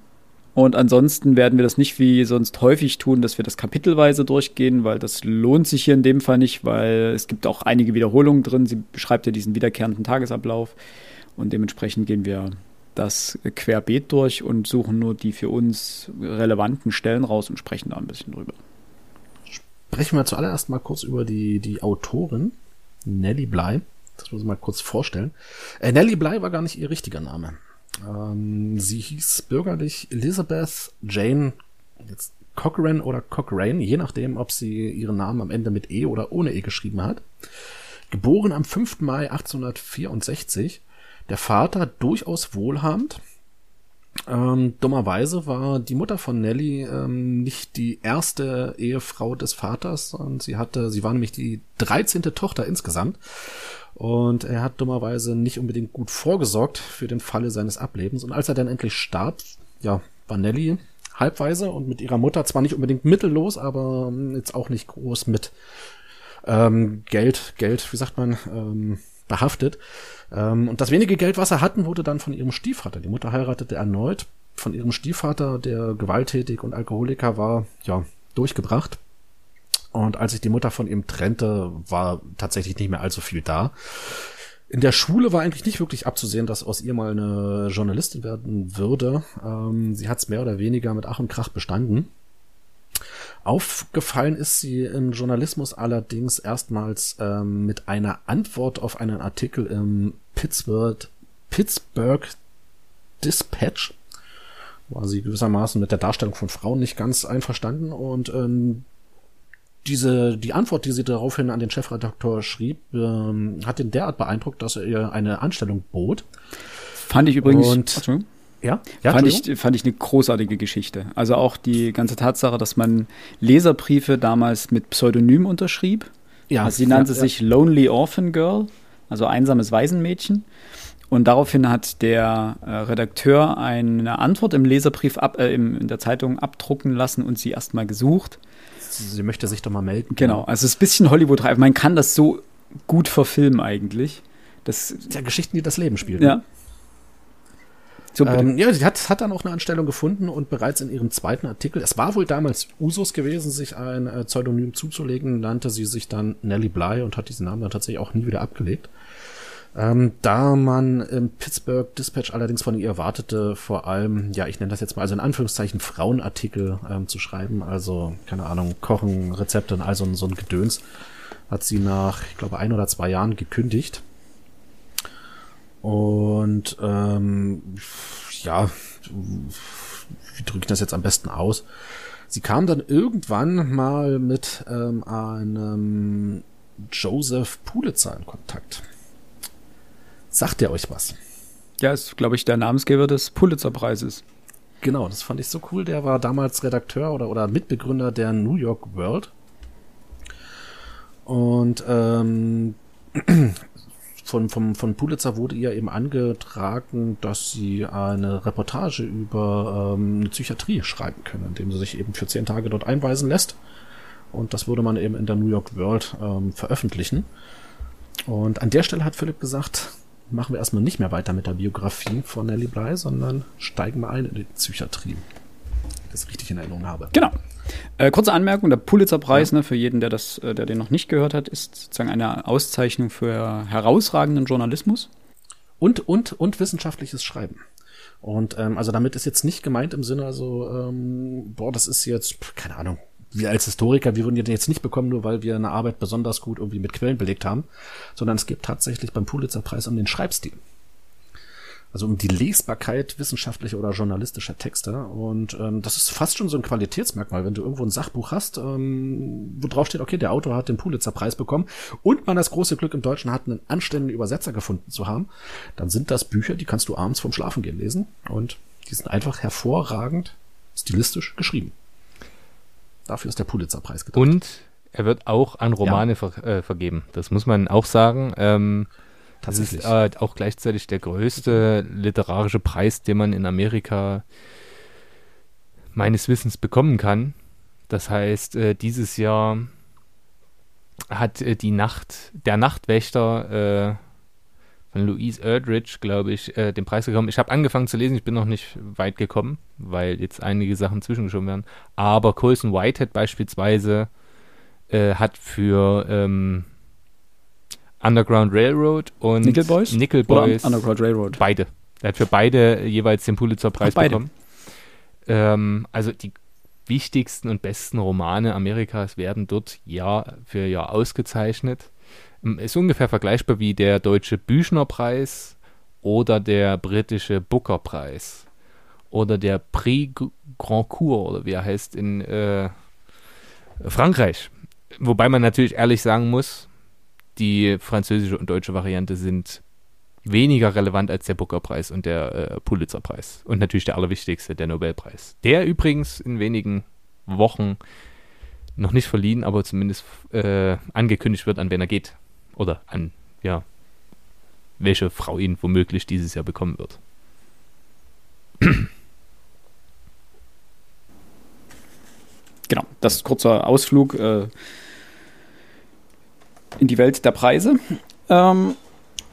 Und ansonsten werden wir das nicht wie sonst häufig tun, dass wir das kapitelweise durchgehen, weil das lohnt sich hier in dem Fall nicht, weil es gibt auch einige Wiederholungen drin. Sie beschreibt ja diesen wiederkehrenden Tagesablauf. Und dementsprechend gehen wir das querbeet durch und suchen nur die für uns relevanten Stellen raus und sprechen da ein bisschen drüber. Sprechen wir zuallererst mal kurz über die, die Autorin, Nellie Bly. Das muss ich mal kurz vorstellen. Äh, Nellie Bly war gar nicht ihr richtiger Name. Ähm, sie hieß bürgerlich Elizabeth Jane jetzt Cochrane oder Cochrane, je nachdem, ob sie ihren Namen am Ende mit E oder ohne E geschrieben hat. Geboren am 5. Mai 1864 der Vater durchaus wohlhabend. Ähm, dummerweise war die Mutter von Nelly ähm, nicht die erste Ehefrau des Vaters, sondern sie hatte, sie war nämlich die 13. Tochter insgesamt. Und er hat dummerweise nicht unbedingt gut vorgesorgt für den Falle seines Ablebens. Und als er dann endlich starb, ja, war Nelly halbweise und mit ihrer Mutter zwar nicht unbedingt mittellos, aber ähm, jetzt auch nicht groß mit ähm, Geld, Geld, wie sagt man, ähm, behaftet. Ähm, und das wenige Geld, was er hatten, wurde dann von ihrem Stiefvater. Die Mutter heiratete erneut von ihrem Stiefvater, der gewalttätig und Alkoholiker war, ja, durchgebracht. Und als sich die Mutter von ihm trennte, war tatsächlich nicht mehr allzu viel da. In der Schule war eigentlich nicht wirklich abzusehen, dass aus ihr mal eine Journalistin werden würde. Ähm, sie hat es mehr oder weniger mit Ach und Krach bestanden. Aufgefallen ist sie im Journalismus allerdings erstmals ähm, mit einer Antwort auf einen Artikel im Pittsburgh, Pittsburgh Dispatch. War sie gewissermaßen mit der Darstellung von Frauen nicht ganz einverstanden und ähm, diese, die Antwort, die sie daraufhin an den Chefredakteur schrieb, ähm, hat ihn derart beeindruckt, dass er ihr eine Anstellung bot. Fand ich übrigens. Und, ja? ja fand, ich, fand ich eine großartige Geschichte. Also auch die ganze Tatsache, dass man Leserbriefe damals mit Pseudonym unterschrieb. Ja. Also sie nannte ja, sich ja. Lonely Orphan Girl, also einsames Waisenmädchen. Und daraufhin hat der äh, Redakteur eine Antwort im Leserbrief ab, äh, im, in der Zeitung abdrucken lassen und sie erstmal gesucht. Sie möchte sich doch mal melden. Genau, also es ist ein bisschen Hollywood-reif. Man kann das so gut verfilmen eigentlich. Das ja Geschichten, die das Leben spielen. Ja. So, ähm, ja, sie hat, hat dann auch eine Anstellung gefunden und bereits in ihrem zweiten Artikel, es war wohl damals Usus gewesen, sich ein äh, Pseudonym zuzulegen, nannte sie sich dann Nellie Bly und hat diesen Namen dann tatsächlich auch nie wieder abgelegt. Ähm, da man im Pittsburgh Dispatch allerdings von ihr erwartete, vor allem, ja, ich nenne das jetzt mal, also in Anführungszeichen Frauenartikel ähm, zu schreiben, also, keine Ahnung, Kochen, Rezepte und all so, so ein Gedöns, hat sie nach, ich glaube, ein oder zwei Jahren gekündigt. Und ähm, ja, wie drücke ich das jetzt am besten aus? Sie kam dann irgendwann mal mit ähm, einem Joseph Pulitzer in Kontakt. Sagt der euch was? Ja, ist, glaube ich, der Namensgeber des Pulitzer-Preises. Genau, das fand ich so cool. Der war damals Redakteur oder, oder Mitbegründer der New York World. Und ähm, von, von, von Pulitzer wurde ihr eben angetragen, dass sie eine Reportage über ähm, eine Psychiatrie schreiben können, indem sie sich eben für zehn Tage dort einweisen lässt. Und das würde man eben in der New York World ähm, veröffentlichen. Und an der Stelle hat Philipp gesagt, machen wir erstmal nicht mehr weiter mit der Biografie von Nellie Bly, sondern steigen mal ein in die Psychiatrie. Das richtig in Erinnerung habe. Genau. Äh, kurze Anmerkung, der Pulitzerpreis, ja. ne, für jeden, der das, äh, der den noch nicht gehört hat, ist sozusagen eine Auszeichnung für herausragenden Journalismus. Und, und, und wissenschaftliches Schreiben. Und ähm, also damit ist jetzt nicht gemeint im Sinne, also, ähm, boah, das ist jetzt, keine Ahnung, wir als Historiker, wir würden den jetzt nicht bekommen, nur weil wir eine Arbeit besonders gut irgendwie mit Quellen belegt haben, sondern es geht tatsächlich beim Pulitzerpreis um den Schreibstil. Also um die Lesbarkeit wissenschaftlicher oder journalistischer Texte. Und ähm, das ist fast schon so ein Qualitätsmerkmal, wenn du irgendwo ein Sachbuch hast, ähm, wo drauf steht, okay, der Autor hat den Pulitzerpreis bekommen und man das große Glück im Deutschen hat, einen anständigen Übersetzer gefunden zu haben, dann sind das Bücher, die kannst du abends vom Schlafengehen lesen und die sind einfach hervorragend stilistisch geschrieben. Dafür ist der Pulitzerpreis gedacht. Und er wird auch an Romane ja. ver äh, vergeben. Das muss man auch sagen. Ähm, das ist äh, auch gleichzeitig der größte literarische Preis, den man in Amerika meines Wissens bekommen kann. Das heißt, äh, dieses Jahr hat äh, die Nacht, der Nachtwächter äh, von Louise Erdrich, glaube ich, äh, den Preis bekommen. Ich habe angefangen zu lesen, ich bin noch nicht weit gekommen, weil jetzt einige Sachen zwischengeschoben werden. Aber Colson Whitehead beispielsweise äh, hat für ähm, Underground Railroad und Nickel Boys, Nickel Boys Underground Railroad. Beide. Er hat für beide jeweils den Pulitzer-Preis bekommen. Ähm, also die wichtigsten und besten Romane Amerikas werden dort Jahr für Jahr ausgezeichnet. Ist ungefähr vergleichbar wie der deutsche Büchnerpreis oder der britische Booker-Preis oder der Prix Grandcourt oder wie er heißt in äh, Frankreich. Wobei man natürlich ehrlich sagen muss, die französische und deutsche Variante sind weniger relevant als der Booker-Preis und der äh, Pulitzer-Preis. Und natürlich der allerwichtigste, der Nobelpreis. Der übrigens in wenigen Wochen noch nicht verliehen, aber zumindest äh, angekündigt wird, an wen er geht. Oder an, ja, welche Frau ihn womöglich dieses Jahr bekommen wird. Genau, das ist kurzer Ausflug äh, in die Welt der Preise. Ähm,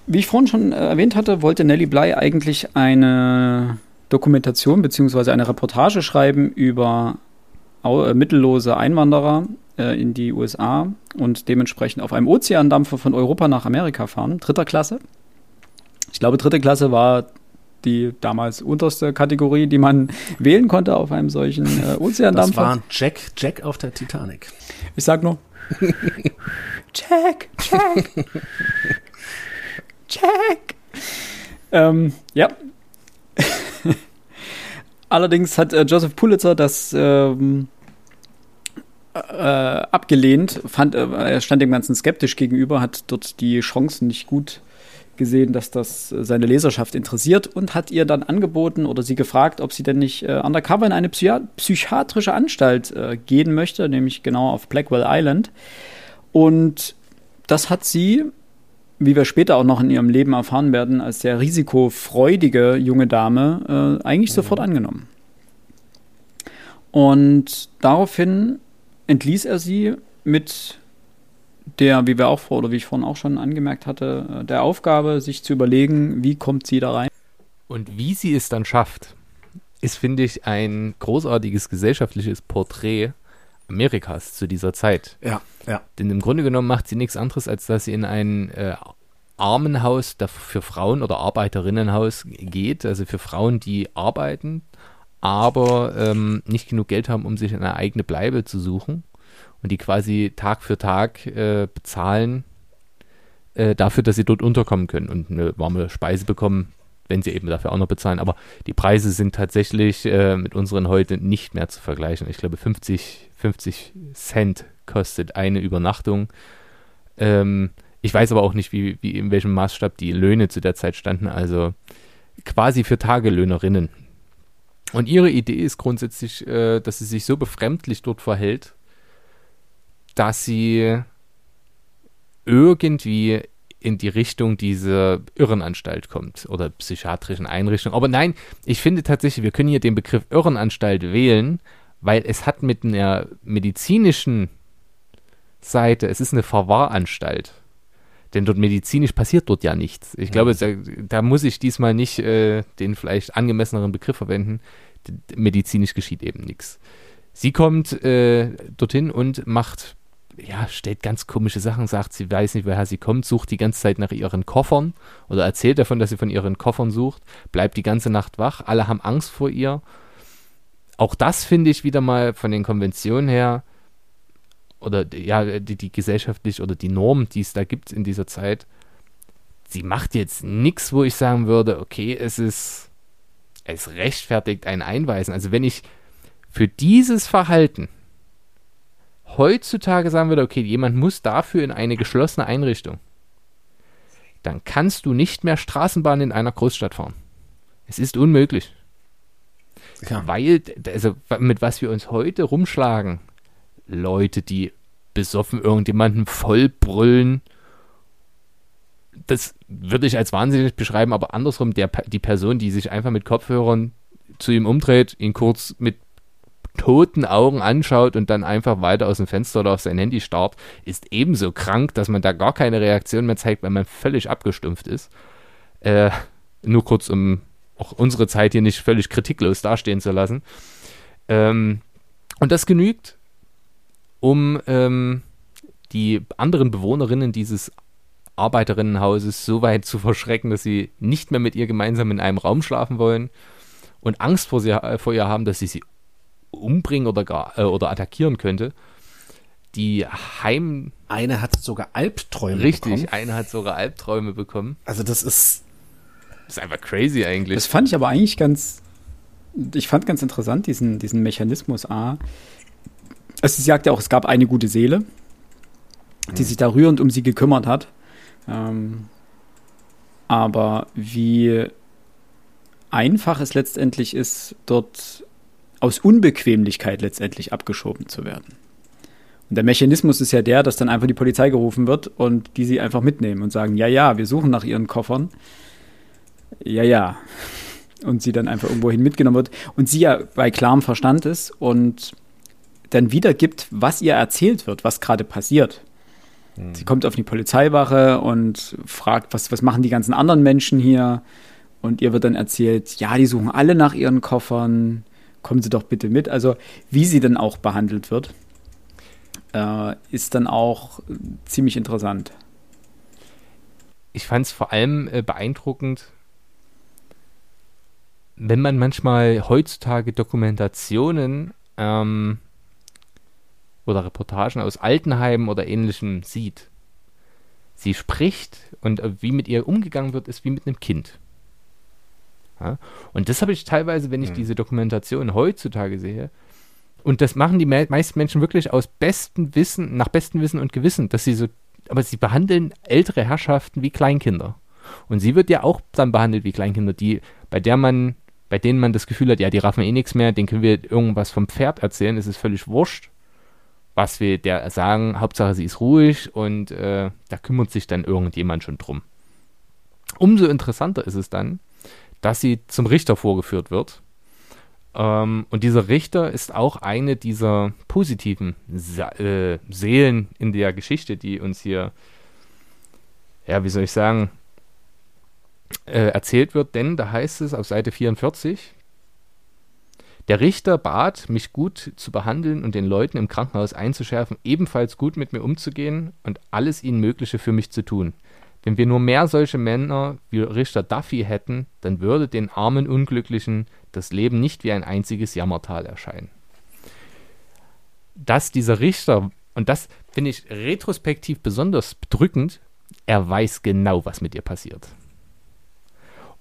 wie ich vorhin schon erwähnt hatte, wollte Nelly Bly eigentlich eine Dokumentation bzw. eine Reportage schreiben über mittellose Einwanderer äh, in die USA und dementsprechend auf einem Ozeandampfer von Europa nach Amerika fahren, dritter Klasse. Ich glaube, dritte Klasse war die damals unterste Kategorie, die man wählen konnte auf einem solchen äh, Ozeandampfer. Das war Jack, Jack auf der Titanic. Ich sag nur Jack, Jack, Jack. Ähm, ja. Allerdings hat äh, Joseph Pulitzer das ähm, äh, abgelehnt, fand, äh, er stand dem Ganzen skeptisch gegenüber, hat dort die Chancen nicht gut gesehen, dass das äh, seine Leserschaft interessiert und hat ihr dann angeboten oder sie gefragt, ob sie denn nicht äh, undercover in eine Psychi psychiatrische Anstalt äh, gehen möchte, nämlich genau auf Blackwell Island. Und das hat sie, wie wir später auch noch in ihrem Leben erfahren werden, als sehr risikofreudige junge Dame äh, eigentlich mhm. sofort angenommen. Und daraufhin entließ er sie mit der, wie wir auch vor, oder wie ich vorhin auch schon angemerkt hatte, äh, der Aufgabe, sich zu überlegen, wie kommt sie da rein. Und wie sie es dann schafft, ist, finde ich, ein großartiges gesellschaftliches Porträt Amerikas zu dieser Zeit. Ja, ja. Denn im Grunde genommen macht sie nichts anderes, als dass sie in ein äh, Armenhaus für Frauen oder Arbeiterinnenhaus geht, also für Frauen, die arbeiten, aber ähm, nicht genug Geld haben, um sich eine eigene Bleibe zu suchen und die quasi Tag für Tag äh, bezahlen äh, dafür, dass sie dort unterkommen können und eine warme Speise bekommen, wenn sie eben dafür auch noch bezahlen. Aber die Preise sind tatsächlich äh, mit unseren heute nicht mehr zu vergleichen. Ich glaube, 50, 50 Cent kostet eine Übernachtung. Ähm, ich weiß aber auch nicht, wie, wie in welchem Maßstab die Löhne zu der Zeit standen. Also quasi für Tagelöhnerinnen. Und ihre Idee ist grundsätzlich, äh, dass sie sich so befremdlich dort verhält, dass sie irgendwie in die Richtung dieser Irrenanstalt kommt oder psychiatrischen Einrichtung. Aber nein, ich finde tatsächlich, wir können hier den Begriff Irrenanstalt wählen, weil es hat mit einer medizinischen Seite, es ist eine Verwahranstalt. Denn dort medizinisch passiert dort ja nichts. Ich glaube, da, da muss ich diesmal nicht äh, den vielleicht angemesseneren Begriff verwenden. Medizinisch geschieht eben nichts. Sie kommt äh, dorthin und macht ja, stellt ganz komische Sachen, sagt, sie weiß nicht, woher sie kommt, sucht die ganze Zeit nach ihren Koffern oder erzählt davon, dass sie von ihren Koffern sucht, bleibt die ganze Nacht wach, alle haben Angst vor ihr. Auch das finde ich wieder mal von den Konventionen her oder ja, die, die gesellschaftlich oder die Norm, die es da gibt in dieser Zeit, sie macht jetzt nichts, wo ich sagen würde, okay, es ist, es rechtfertigt ein Einweisen. Also wenn ich für dieses Verhalten heutzutage sagen würde, okay, jemand muss dafür in eine geschlossene Einrichtung, dann kannst du nicht mehr Straßenbahn in einer Großstadt fahren. Es ist unmöglich. Ja. Weil, also mit was wir uns heute rumschlagen, Leute, die besoffen irgendjemanden vollbrüllen, das würde ich als wahnsinnig beschreiben, aber andersrum, der, die Person, die sich einfach mit Kopfhörern zu ihm umdreht, ihn kurz mit toten Augen anschaut und dann einfach weiter aus dem Fenster oder auf sein Handy starrt, ist ebenso krank, dass man da gar keine Reaktion mehr zeigt, weil man völlig abgestumpft ist. Äh, nur kurz, um auch unsere Zeit hier nicht völlig kritiklos dastehen zu lassen. Ähm, und das genügt, um ähm, die anderen Bewohnerinnen dieses Arbeiterinnenhauses so weit zu verschrecken, dass sie nicht mehr mit ihr gemeinsam in einem Raum schlafen wollen und Angst vor, sie, äh, vor ihr haben, dass sie sie umbringen oder, gar, äh, oder attackieren könnte. Die Heim. Eine hat sogar Albträume Richtig, bekommen. eine hat sogar Albträume bekommen. Also das ist. Das ist einfach crazy eigentlich. Das fand ich aber eigentlich ganz. Ich fand ganz interessant, diesen, diesen Mechanismus A. Also sie sagt ja auch, es gab eine gute Seele, die mhm. sich da rührend um sie gekümmert hat. Ähm, aber wie einfach es letztendlich ist, dort aus Unbequemlichkeit letztendlich abgeschoben zu werden. Und der Mechanismus ist ja der, dass dann einfach die Polizei gerufen wird und die sie einfach mitnehmen und sagen, ja, ja, wir suchen nach ihren Koffern. Ja, ja. Und sie dann einfach irgendwohin mitgenommen wird. Und sie ja bei klarem Verstand ist und dann wiedergibt, was ihr erzählt wird, was gerade passiert. Hm. Sie kommt auf die Polizeiwache und fragt, was, was machen die ganzen anderen Menschen hier? Und ihr wird dann erzählt, ja, die suchen alle nach ihren Koffern kommen Sie doch bitte mit. Also wie sie dann auch behandelt wird. äh, ist dann auch ziemlich interessant. Ich fand es vor allem äh, beeindruckend, wenn man manchmal heutzutage Dokumentationen ähm, oder Reportagen aus Altenheimen oder ähnlichem sieht. Sie spricht und äh, wie mit ihr umgegangen wird, ist wie mit einem Kind. Ja? Und das habe ich teilweise, wenn ich mhm. diese Dokumentation heutzutage sehe, und das machen die me meisten Menschen wirklich aus bestem Wissen, nach bestem Wissen und Gewissen, dass sie so, aber sie behandeln ältere Herrschaften wie Kleinkinder. Und sie wird ja auch dann behandelt wie Kleinkinder, die, bei der man, bei denen man das Gefühl hat, ja, die raffen eh nichts mehr, denen können wir irgendwas vom Pferd erzählen, es ist völlig wurscht, was wir der sagen. Hauptsache, sie ist ruhig und äh, da kümmert sich dann irgendjemand schon drum. Umso interessanter ist es dann, dass sie zum Richter vorgeführt wird. Ähm, und dieser Richter ist auch eine dieser positiven Sa äh, Seelen in der Geschichte, die uns hier, ja, wie soll ich sagen, äh, erzählt wird. Denn da heißt es auf Seite 44, der Richter bat, mich gut zu behandeln und den Leuten im Krankenhaus einzuschärfen, ebenfalls gut mit mir umzugehen und alles ihnen Mögliche für mich zu tun. Wenn wir nur mehr solche Männer wie Richter Duffy hätten, dann würde den armen Unglücklichen das Leben nicht wie ein einziges Jammertal erscheinen. Dass dieser Richter, und das finde ich retrospektiv besonders bedrückend, er weiß genau, was mit ihr passiert.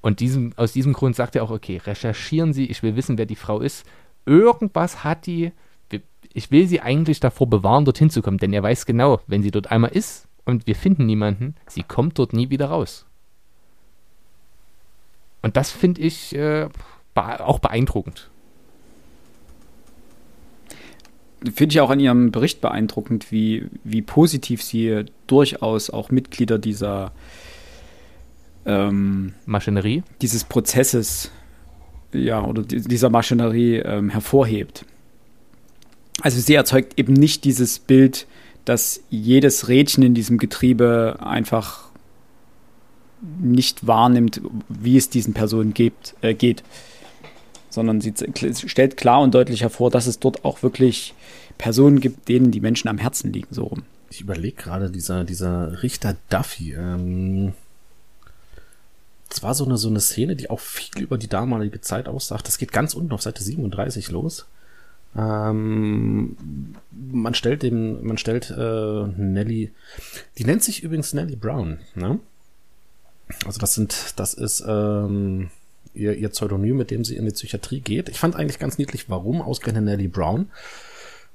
Und diesem, aus diesem Grund sagt er auch, okay, recherchieren Sie, ich will wissen, wer die Frau ist. Irgendwas hat die, ich will sie eigentlich davor bewahren, dorthin zu kommen, denn er weiß genau, wenn sie dort einmal ist, und wir finden niemanden, sie kommt dort nie wieder raus. Und das finde ich äh, auch beeindruckend. Finde ich auch an Ihrem Bericht beeindruckend, wie, wie positiv Sie durchaus auch Mitglieder dieser ähm, Maschinerie, dieses Prozesses, ja, oder dieser Maschinerie ähm, hervorhebt. Also sie erzeugt eben nicht dieses Bild, dass jedes Rädchen in diesem Getriebe einfach nicht wahrnimmt, wie es diesen Personen gibt, äh, geht. Sondern sie stellt klar und deutlich hervor, dass es dort auch wirklich Personen gibt, denen die Menschen am Herzen liegen, so rum. Ich überlege gerade, dieser, dieser Richter Duffy, ähm, das war so eine, so eine Szene, die auch viel über die damalige Zeit aussagt. Das geht ganz unten auf Seite 37 los. Ähm, man stellt dem, man stellt äh, Nelly, die nennt sich übrigens Nelly Brown, ne? Also das sind, das ist ähm, ihr, ihr Pseudonym, mit dem sie in die Psychiatrie geht. Ich fand eigentlich ganz niedlich, warum ausgerechnet Nelly Brown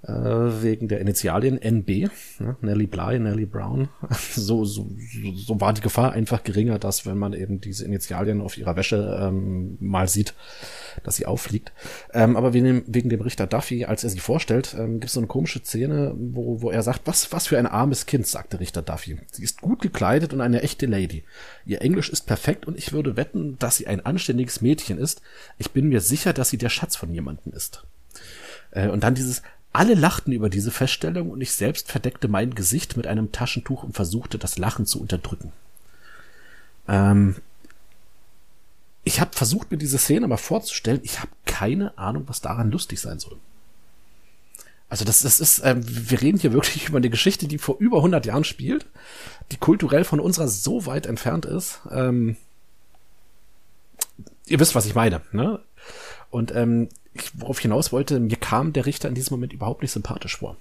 wegen der Initialien NB, ne? Nelly Bly, Nelly Brown. So, so, so war die Gefahr einfach geringer, dass wenn man eben diese Initialien auf ihrer Wäsche ähm, mal sieht, dass sie auffliegt. Ähm, aber wegen dem, wegen dem Richter Duffy, als er sie vorstellt, ähm, gibt es so eine komische Szene, wo, wo er sagt, was, was für ein armes Kind, sagte Richter Duffy. Sie ist gut gekleidet und eine echte Lady. Ihr Englisch ist perfekt und ich würde wetten, dass sie ein anständiges Mädchen ist. Ich bin mir sicher, dass sie der Schatz von jemandem ist. Äh, und dann dieses, alle lachten über diese Feststellung und ich selbst verdeckte mein Gesicht mit einem Taschentuch und versuchte das Lachen zu unterdrücken. Ähm, ich habe versucht, mir diese Szene mal vorzustellen. Ich habe keine Ahnung, was daran lustig sein soll. Also das, das ist, ähm, wir reden hier wirklich über eine Geschichte, die vor über 100 Jahren spielt, die kulturell von unserer so weit entfernt ist. Ähm, ihr wisst, was ich meine. Ne? Und ähm, ich, worauf ich hinaus wollte, mir kam der Richter in diesem Moment überhaupt nicht sympathisch vor.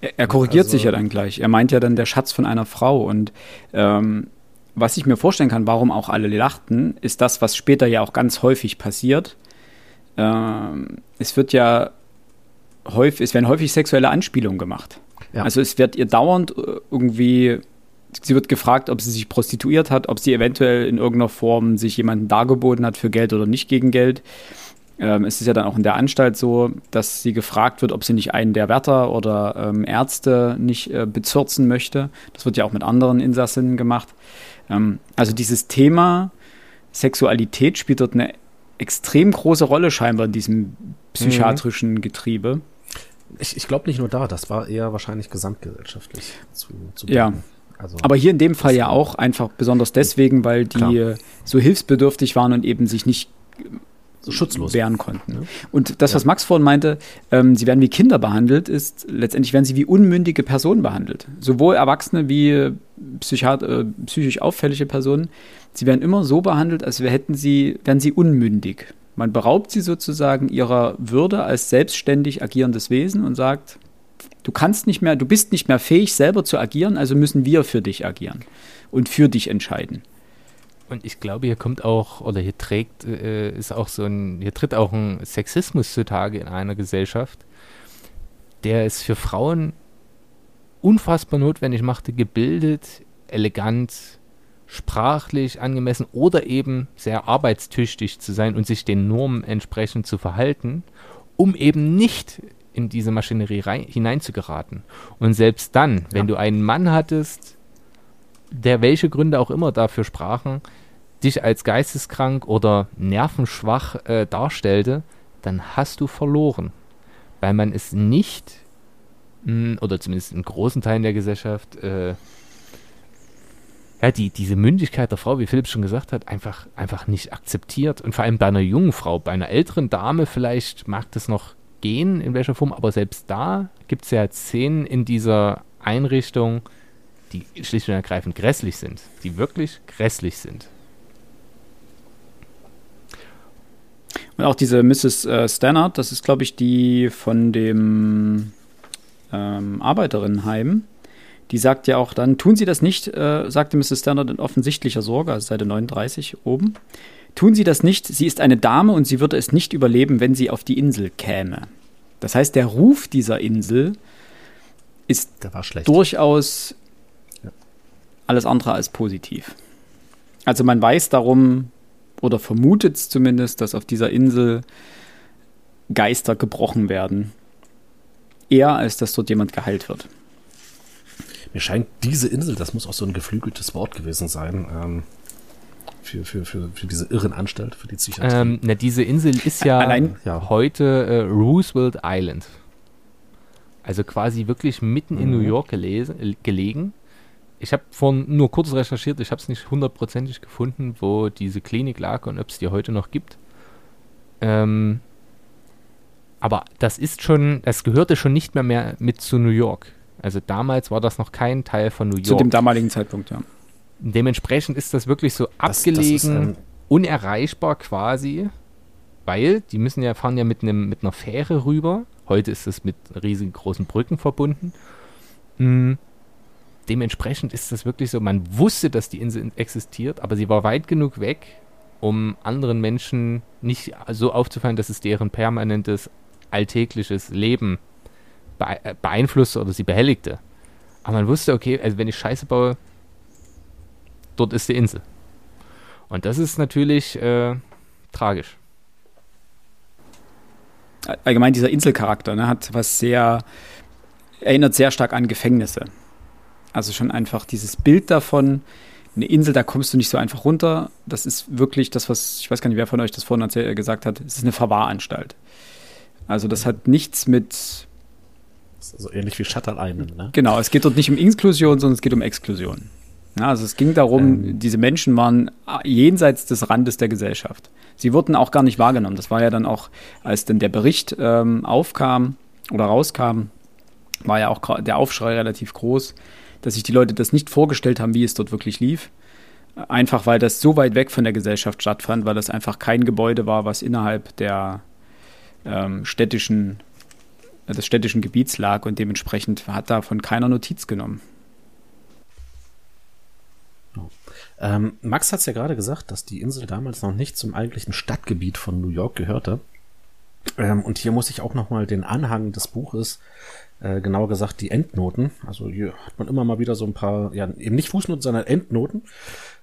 Er, er korrigiert also, sich ja dann gleich. Er meint ja dann der Schatz von einer Frau. Und ähm, was ich mir vorstellen kann, warum auch alle lachten, ist das, was später ja auch ganz häufig passiert. Ähm, es wird ja häufig, es werden häufig sexuelle Anspielungen gemacht. Ja. Also es wird ihr dauernd äh, irgendwie, sie wird gefragt, ob sie sich prostituiert hat, ob sie eventuell in irgendeiner Form sich jemanden dargeboten hat für Geld oder nicht gegen Geld. Ähm, es ist ja dann auch in der Anstalt so, dass sie gefragt wird, ob sie nicht einen der Wärter oder ähm, Ärzte nicht äh, bezürzen möchte. Das wird ja auch mit anderen Insassinnen gemacht. Ähm, also dieses Thema Sexualität spielt dort eine extrem große Rolle scheinbar in diesem psychiatrischen mhm. Getriebe. Ich, ich glaube nicht nur da, das war eher wahrscheinlich gesamtgesellschaftlich zu, zu Ja. Also, Aber hier in dem Fall ja auch einfach besonders deswegen, weil die klar. so hilfsbedürftig waren und eben sich nicht schutzlos wehren konnten. Ja. Und das, was Max vorhin meinte, ähm, sie werden wie Kinder behandelt, ist letztendlich werden sie wie unmündige Personen behandelt. Sowohl Erwachsene wie Psychiat äh, psychisch auffällige Personen. Sie werden immer so behandelt, als hätten sie, wären sie unmündig. Man beraubt sie sozusagen ihrer Würde als selbstständig agierendes Wesen und sagt, du kannst nicht mehr, du bist nicht mehr fähig, selber zu agieren, also müssen wir für dich agieren und für dich entscheiden. Und ich glaube, hier kommt auch, oder hier trägt, äh, ist auch so ein, hier tritt auch ein Sexismus zutage in einer Gesellschaft, der es für Frauen unfassbar notwendig machte, gebildet, elegant, sprachlich angemessen oder eben sehr arbeitstüchtig zu sein und sich den Normen entsprechend zu verhalten, um eben nicht in diese Maschinerie rein, hineinzugeraten. Und selbst dann, wenn ja. du einen Mann hattest, der welche Gründe auch immer dafür sprachen, dich als geisteskrank oder nervenschwach äh, darstellte, dann hast du verloren. Weil man es nicht, mh, oder zumindest in großen Teilen der Gesellschaft, äh, ja, die, diese Mündigkeit der Frau, wie Philipp schon gesagt hat, einfach, einfach nicht akzeptiert. Und vor allem bei einer jungen Frau, bei einer älteren Dame vielleicht mag das noch gehen, in welcher Form, aber selbst da gibt es ja Szenen in dieser Einrichtung, die schlicht und ergreifend grässlich sind, die wirklich grässlich sind. Und auch diese Mrs. Äh, Stannard, das ist, glaube ich, die von dem ähm, Arbeiterinnenheim. Die sagt ja auch dann, tun Sie das nicht, äh, sagte Mrs. Stannard in offensichtlicher Sorge, also Seite 39 oben. Tun Sie das nicht, sie ist eine Dame und sie würde es nicht überleben, wenn sie auf die Insel käme. Das heißt, der Ruf dieser Insel ist durchaus alles andere als positiv. Also man weiß darum oder vermutet es zumindest, dass auf dieser Insel Geister gebrochen werden. Eher als dass dort jemand geheilt wird. Mir scheint diese Insel, das muss auch so ein geflügeltes Wort gewesen sein, ähm, für, für, für, für diese Irrenanstalt, für die Psychiatrie. Ähm, na, diese Insel ist ja, Allein, ja. heute äh, Roosevelt Island. Also quasi wirklich mitten mhm. in New York gelesen, gelegen ich habe vorhin nur kurz recherchiert, ich habe es nicht hundertprozentig gefunden, wo diese Klinik lag und ob es die heute noch gibt. Ähm, aber das ist schon, das gehörte schon nicht mehr, mehr mit zu New York. Also damals war das noch kein Teil von New York. Zu dem damaligen Zeitpunkt, ja. Dementsprechend ist das wirklich so das, abgelegen, das ist, ähm, unerreichbar quasi, weil die müssen ja fahren ja mit einem mit einer Fähre rüber. Heute ist es mit riesigen großen Brücken verbunden. Mhm dementsprechend ist das wirklich so, man wusste, dass die Insel existiert, aber sie war weit genug weg, um anderen Menschen nicht so aufzufallen, dass es deren permanentes alltägliches Leben äh, beeinflusste oder sie behelligte. Aber man wusste, okay, also wenn ich Scheiße baue, dort ist die Insel. Und das ist natürlich äh, tragisch. Allgemein dieser Inselcharakter ne, hat was sehr, erinnert sehr stark an Gefängnisse. Also schon einfach dieses Bild davon, eine Insel, da kommst du nicht so einfach runter. Das ist wirklich das, was, ich weiß gar nicht, wer von euch das vorhin erzählt, äh, gesagt hat, es ist eine Verwahranstalt. Also das hat nichts mit. Das ist also ähnlich wie Shutter Island, ne? Genau, es geht dort nicht um Inklusion, sondern es geht um Exklusion. Ja, also es ging darum, ähm. diese Menschen waren jenseits des Randes der Gesellschaft. Sie wurden auch gar nicht wahrgenommen. Das war ja dann auch, als dann der Bericht ähm, aufkam oder rauskam, war ja auch der Aufschrei relativ groß dass sich die Leute das nicht vorgestellt haben, wie es dort wirklich lief. Einfach weil das so weit weg von der Gesellschaft stattfand, weil das einfach kein Gebäude war, was innerhalb der ähm, städtischen, des städtischen Gebiets lag und dementsprechend hat davon keiner Notiz genommen. Ähm, Max hat es ja gerade gesagt, dass die Insel damals noch nicht zum eigentlichen Stadtgebiet von New York gehörte. Ähm, und hier muss ich auch nochmal den Anhang des Buches äh, genauer gesagt die Endnoten. Also hier hat man immer mal wieder so ein paar, ja, eben nicht Fußnoten, sondern Endnoten.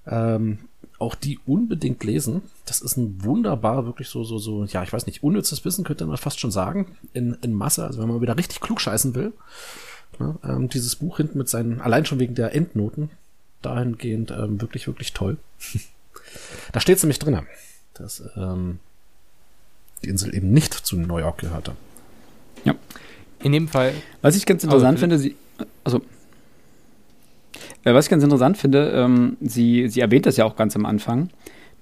Ähm, auch die unbedingt lesen. Das ist ein wunderbar, wirklich so, so, so, ja, ich weiß nicht, unnützes Wissen könnte man fast schon sagen, in, in Masse. Also wenn man wieder richtig klug scheißen will. Ne, ähm, dieses Buch hinten mit seinen, allein schon wegen der Endnoten, dahingehend ähm, wirklich, wirklich toll. da steht es nämlich drin, dass ähm, die Insel eben nicht zu New York gehörte. Ja. In dem Fall. Was ich ganz interessant finde, sie, also, äh, was ich ganz interessant finde, ähm, sie, sie erwähnt das ja auch ganz am Anfang,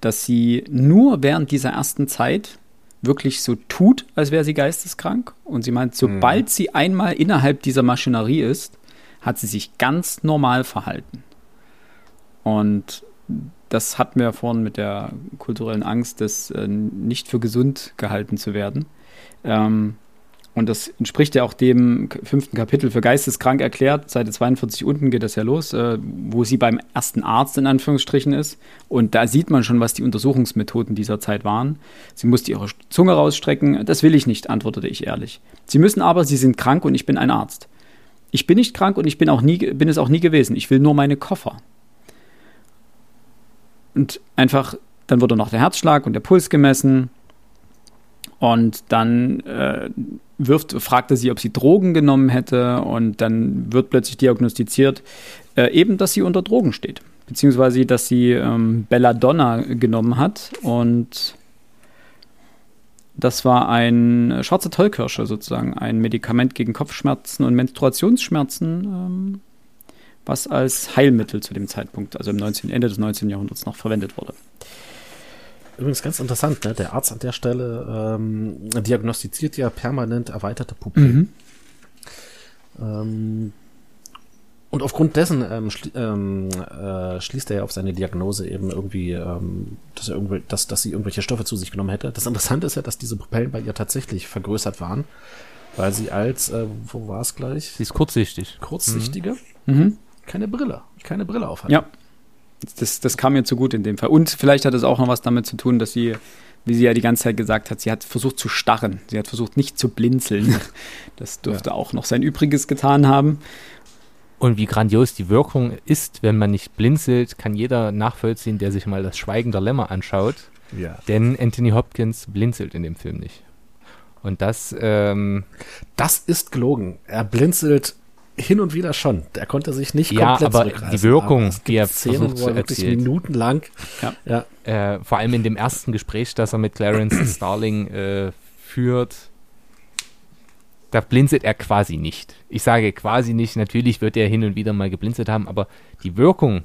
dass sie nur während dieser ersten Zeit wirklich so tut, als wäre sie geisteskrank. Und sie meint, sobald mhm. sie einmal innerhalb dieser Maschinerie ist, hat sie sich ganz normal verhalten. Und das hatten wir vorhin mit der kulturellen Angst, das äh, nicht für gesund gehalten zu werden. Ähm, und das entspricht ja auch dem fünften Kapitel für geisteskrank erklärt. Seite 42 unten geht das ja los, äh, wo sie beim ersten Arzt in Anführungsstrichen ist. Und da sieht man schon, was die Untersuchungsmethoden dieser Zeit waren. Sie musste ihre Zunge rausstrecken. Das will ich nicht, antwortete ich ehrlich. Sie müssen aber, Sie sind krank und ich bin ein Arzt. Ich bin nicht krank und ich bin, auch nie, bin es auch nie gewesen. Ich will nur meine Koffer. Und einfach, dann wurde noch der Herzschlag und der Puls gemessen. Und dann äh, wirft, fragt er sie, ob sie Drogen genommen hätte. Und dann wird plötzlich diagnostiziert, äh, eben, dass sie unter Drogen steht. Beziehungsweise, dass sie ähm, Belladonna genommen hat. Und das war ein schwarzer Tollkirsche sozusagen, ein Medikament gegen Kopfschmerzen und Menstruationsschmerzen, ähm, was als Heilmittel zu dem Zeitpunkt, also im 19, Ende des 19. Jahrhunderts noch verwendet wurde. Übrigens ganz interessant, ne? der Arzt an der Stelle ähm, diagnostiziert ja permanent erweiterte Pupillen. Mhm. Ähm, und aufgrund dessen ähm, schli ähm, äh, schließt er ja auf seine Diagnose eben irgendwie, ähm, dass, er irgendwie dass, dass sie irgendwelche Stoffe zu sich genommen hätte. Das Interessante ist ja, dass diese Pupillen bei ihr tatsächlich vergrößert waren, weil sie als, äh, wo war es gleich? Sie ist kurzsichtig. Kurzsichtige. Mhm. Keine Brille, keine Brille auf Ja. Das, das kam mir zu gut in dem Fall. Und vielleicht hat es auch noch was damit zu tun, dass sie wie sie ja die ganze Zeit gesagt hat, sie hat versucht zu starren. Sie hat versucht nicht zu blinzeln. Das dürfte ja. auch noch sein Übriges getan haben. Und wie grandios die Wirkung ist, wenn man nicht blinzelt, kann jeder nachvollziehen, der sich mal das Schweigen der Lämmer anschaut. Ja. Denn Anthony Hopkins blinzelt in dem Film nicht. Und das, ähm, das ist gelogen. Er blinzelt hin und wieder schon. Er konnte sich nicht ja, komplett aber die Wirkung, die er Szenen, versucht zu erzählen. minutenlang. Ja. ja. Äh, vor allem in dem ersten Gespräch, das er mit Clarence Starling äh, führt, da blinzelt er quasi nicht. Ich sage quasi nicht, natürlich wird er hin und wieder mal geblinzelt haben, aber die Wirkung,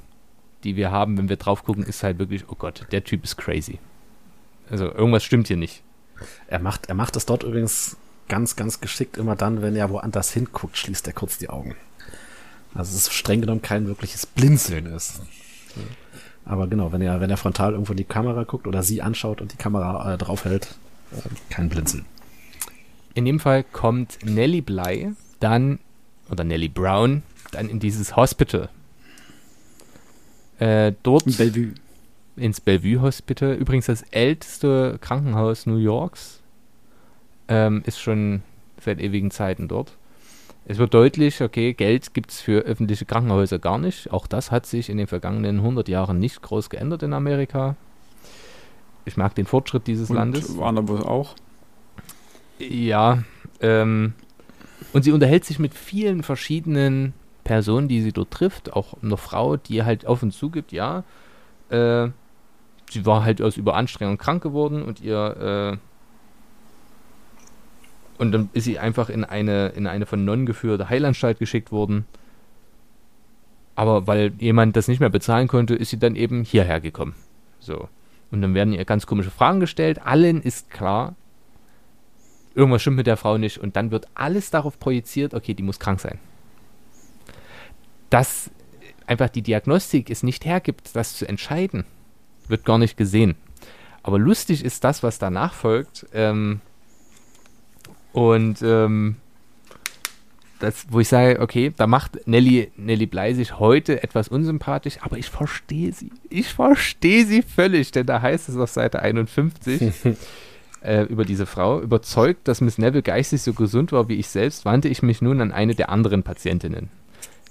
die wir haben, wenn wir drauf gucken, ist halt wirklich, oh Gott, der Typ ist crazy. Also irgendwas stimmt hier nicht. Er macht, er macht das dort übrigens ganz, ganz geschickt immer dann, wenn er woanders hinguckt, schließt er kurz die Augen. Also es ist streng genommen kein wirkliches Blinzeln ist. Aber genau, wenn er, wenn er frontal irgendwo in die Kamera guckt oder sie anschaut und die Kamera äh, draufhält, äh, kein Blinzeln. In dem Fall kommt Nellie Bly dann, oder Nellie Brown, dann in dieses Hospital. Äh, dort. Bellevue. Ins Bellevue Hospital. Übrigens das älteste Krankenhaus New Yorks. Ähm, ist schon seit ewigen Zeiten dort. Es wird deutlich, okay, Geld gibt es für öffentliche Krankenhäuser gar nicht. Auch das hat sich in den vergangenen 100 Jahren nicht groß geändert in Amerika. Ich mag den Fortschritt dieses Und Landes. Waren wohl auch. Ja, ähm, und sie unterhält sich mit vielen verschiedenen Personen, die sie dort trifft, auch eine Frau, die halt auf und zu gibt, ja, äh, sie war halt aus Überanstrengung krank geworden und ihr, äh, und dann ist sie einfach in eine, in eine von Nonnen geführte Heilanstalt geschickt worden. Aber weil jemand das nicht mehr bezahlen konnte, ist sie dann eben hierher gekommen. So. Und dann werden ihr ganz komische Fragen gestellt. Allen ist klar, irgendwas stimmt mit der Frau nicht und dann wird alles darauf projiziert, okay, die muss krank sein. Dass einfach die Diagnostik es nicht hergibt, das zu entscheiden, wird gar nicht gesehen. Aber lustig ist das, was danach folgt. Ähm, und ähm, das, wo ich sage, okay, da macht Nelly, Nelly Blei sich heute etwas unsympathisch, aber ich verstehe sie. Ich verstehe sie völlig, denn da heißt es auf Seite 51, äh, über diese Frau. Überzeugt, dass Miss Neville geistig so gesund war wie ich selbst, wandte ich mich nun an eine der anderen Patientinnen.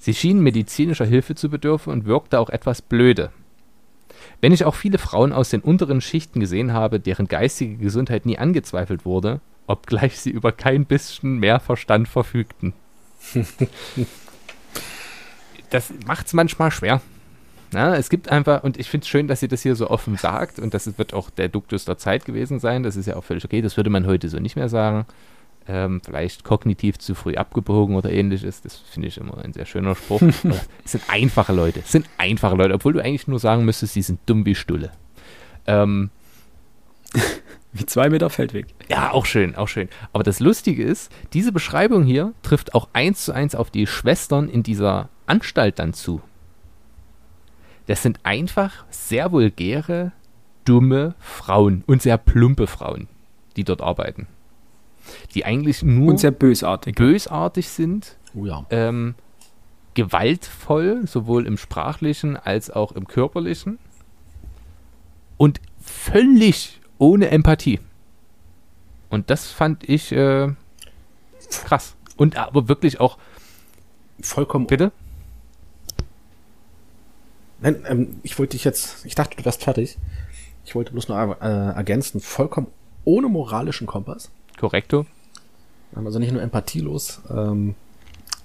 Sie schien medizinischer Hilfe zu bedürfen und wirkte auch etwas blöde. Wenn ich auch viele Frauen aus den unteren Schichten gesehen habe, deren geistige Gesundheit nie angezweifelt wurde, obgleich sie über kein bisschen mehr Verstand verfügten. das macht es manchmal schwer. Na, es gibt einfach, und ich finde es schön, dass sie das hier so offen sagt, und das wird auch der Duktus der Zeit gewesen sein. Das ist ja auch völlig okay, das würde man heute so nicht mehr sagen. Ähm, vielleicht kognitiv zu früh abgebogen oder ähnliches. Das finde ich immer ein sehr schöner Spruch. es sind einfache Leute. Es sind einfache Leute, obwohl du eigentlich nur sagen müsstest, sie sind dumm wie Stulle. Ähm, Wie zwei Meter Feldweg. Ja, auch schön, auch schön. Aber das Lustige ist, diese Beschreibung hier trifft auch eins zu eins auf die Schwestern in dieser Anstalt dann zu. Das sind einfach sehr vulgäre, dumme Frauen und sehr plumpe Frauen, die dort arbeiten. Die eigentlich nur und sehr bösartig. bösartig sind, Oh ja. ähm, gewaltvoll, sowohl im sprachlichen als auch im körperlichen und völlig ohne Empathie. Und das fand ich äh, krass. Und aber wirklich auch, Vollkommen. bitte? Nein, ähm, ich wollte dich jetzt, ich dachte, du wärst fertig. Ich wollte bloß nur äh, ergänzen, vollkommen ohne moralischen Kompass. Korrekto. Also nicht nur empathielos, ähm,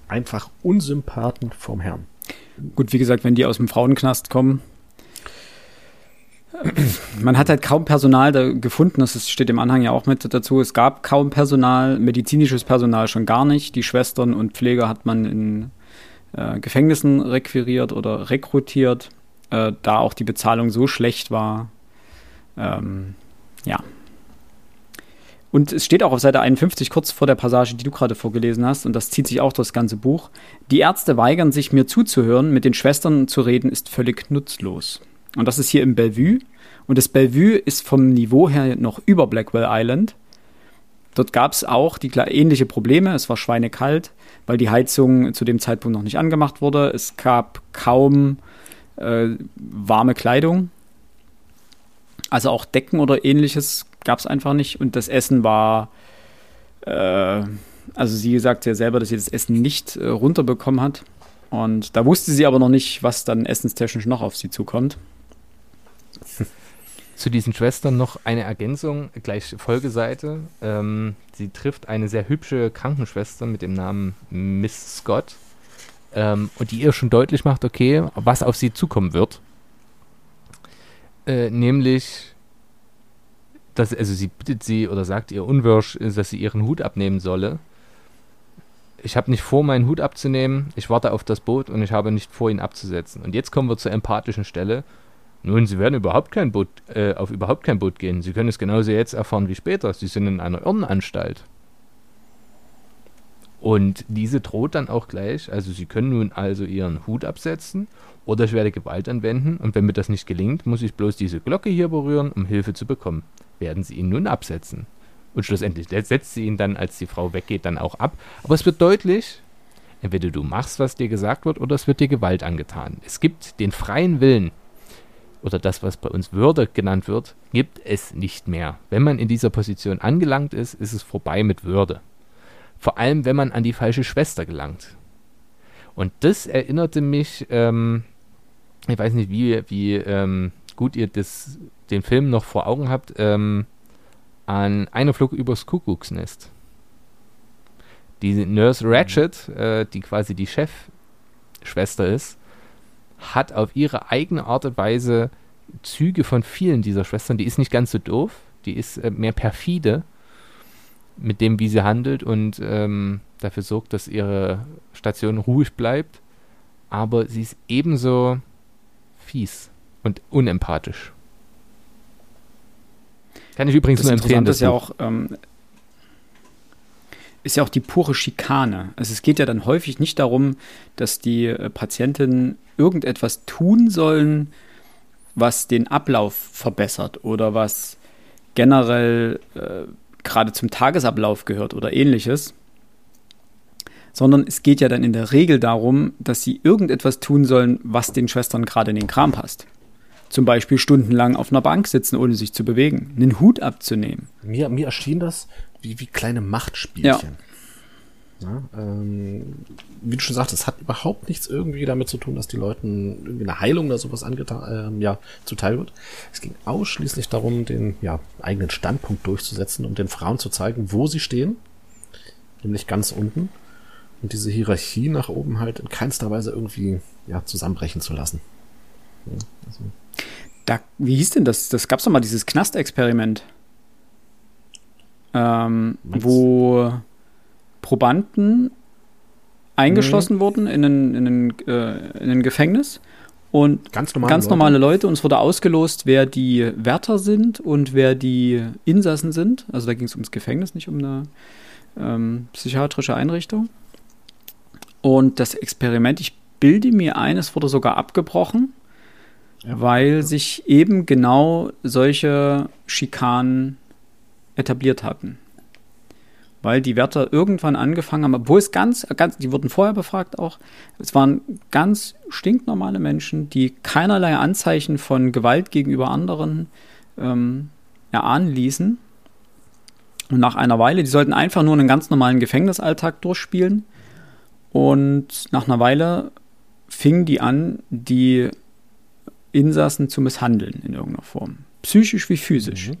einfach Unsympathen vom Herrn. Gut, wie gesagt, wenn die aus dem Frauenknast kommen. Man hat halt kaum Personal da gefunden, das steht im Anhang ja auch mit dazu. Es gab kaum Personal, medizinisches Personal schon gar nicht. Die Schwestern und Pfleger hat man in äh, Gefängnissen requiriert oder rekrutiert, äh, da auch die Bezahlung so schlecht war. Ähm, ja. Und es steht auch auf Seite 51, kurz vor der Passage, die du gerade vorgelesen hast, und das zieht sich auch durch das ganze Buch. Die Ärzte weigern sich, mir zuzuhören, mit den Schwestern zu reden, ist völlig nutzlos. Und das ist hier im Bellevue. Und das Bellevue ist vom Niveau her noch über Blackwell Island. Dort gab es auch die ähnliche Probleme. Es war schweinekalt, weil die Heizung zu dem Zeitpunkt noch nicht angemacht wurde. Es gab kaum äh, warme Kleidung. Also auch Decken oder ähnliches gab es einfach nicht. Und das Essen war, äh, also sie sagt ja selber, dass sie das Essen nicht äh, runterbekommen hat. Und da wusste sie aber noch nicht, was dann essenstechnisch noch auf sie zukommt. Zu diesen Schwestern noch eine Ergänzung, gleich Folgeseite. Ähm, sie trifft eine sehr hübsche Krankenschwester mit dem Namen Miss Scott ähm, und die ihr schon deutlich macht, okay, was auf sie zukommen wird. Äh, nämlich, dass, also sie bittet sie oder sagt ihr unwirsch, dass sie ihren Hut abnehmen solle. Ich habe nicht vor, meinen Hut abzunehmen, ich warte auf das Boot und ich habe nicht vor, ihn abzusetzen. Und jetzt kommen wir zur empathischen Stelle. Nun, Sie werden überhaupt kein Boot, äh, auf überhaupt kein Boot gehen. Sie können es genauso jetzt erfahren wie später. Sie sind in einer Irrenanstalt. Und diese droht dann auch gleich, also Sie können nun also Ihren Hut absetzen oder ich werde Gewalt anwenden und wenn mir das nicht gelingt, muss ich bloß diese Glocke hier berühren, um Hilfe zu bekommen. Werden Sie ihn nun absetzen. Und schlussendlich setzt sie ihn dann, als die Frau weggeht, dann auch ab. Aber es wird deutlich, entweder du machst, was dir gesagt wird, oder es wird dir Gewalt angetan. Es gibt den freien Willen, oder das, was bei uns Würde genannt wird, gibt es nicht mehr. Wenn man in dieser Position angelangt ist, ist es vorbei mit Würde. Vor allem, wenn man an die falsche Schwester gelangt. Und das erinnerte mich, ähm, ich weiß nicht, wie, wie ähm, gut ihr das, den Film noch vor Augen habt, ähm, an Eine Flug übers Kuckucksnest. Die Nurse Ratchet, äh, die quasi die Chefschwester ist, hat auf ihre eigene Art und Weise Züge von vielen dieser Schwestern. Die ist nicht ganz so doof, die ist äh, mehr perfide mit dem, wie sie handelt und ähm, dafür sorgt, dass ihre Station ruhig bleibt. Aber sie ist ebenso fies und unempathisch. Kann ich übrigens Das nur empfehlen. Interessante ist ja auch, ähm, ist ja auch die pure Schikane. Also es geht ja dann häufig nicht darum, dass die äh, Patientinnen irgendetwas tun sollen, was den Ablauf verbessert oder was generell äh, gerade zum Tagesablauf gehört oder ähnliches, sondern es geht ja dann in der Regel darum, dass sie irgendetwas tun sollen, was den Schwestern gerade in den Kram passt. Zum Beispiel stundenlang auf einer Bank sitzen, ohne sich zu bewegen, einen Hut abzunehmen. Mir, mir erschien das wie, wie kleine Machtspielchen. Ja, ähm, wie du schon sagtest, es hat überhaupt nichts irgendwie damit zu tun, dass die Leuten irgendwie eine Heilung oder sowas angetan, ähm, ja, zuteil wird. Es ging ausschließlich darum, den ja, eigenen Standpunkt durchzusetzen und den Frauen zu zeigen, wo sie stehen, nämlich ganz unten, und diese Hierarchie nach oben halt in keinster Weise irgendwie ja, zusammenbrechen zu lassen. Ja, also, Da, wie hieß denn das? Das gab es doch mal, dieses Knastexperiment. Ähm, wo Probanden eingeschlossen wurden in ein, in, ein, äh, in ein Gefängnis Und ganz normale, ganz normale Leute. Leute. Und es wurde ausgelost, wer die Wärter sind und wer die Insassen sind. Also da ging es ums Gefängnis, nicht um eine ähm, psychiatrische Einrichtung. Und das Experiment, ich bilde mir ein, es wurde sogar abgebrochen, ja. weil sich eben genau solche Schikanen etabliert hatten weil die Wärter irgendwann angefangen haben, obwohl es ganz, ganz, die wurden vorher befragt auch, es waren ganz stinknormale Menschen, die keinerlei Anzeichen von Gewalt gegenüber anderen ähm, erahnen ließen. Und nach einer Weile, die sollten einfach nur einen ganz normalen Gefängnisalltag durchspielen. Und nach einer Weile fingen die an, die Insassen zu misshandeln in irgendeiner Form. Psychisch wie physisch. Mhm.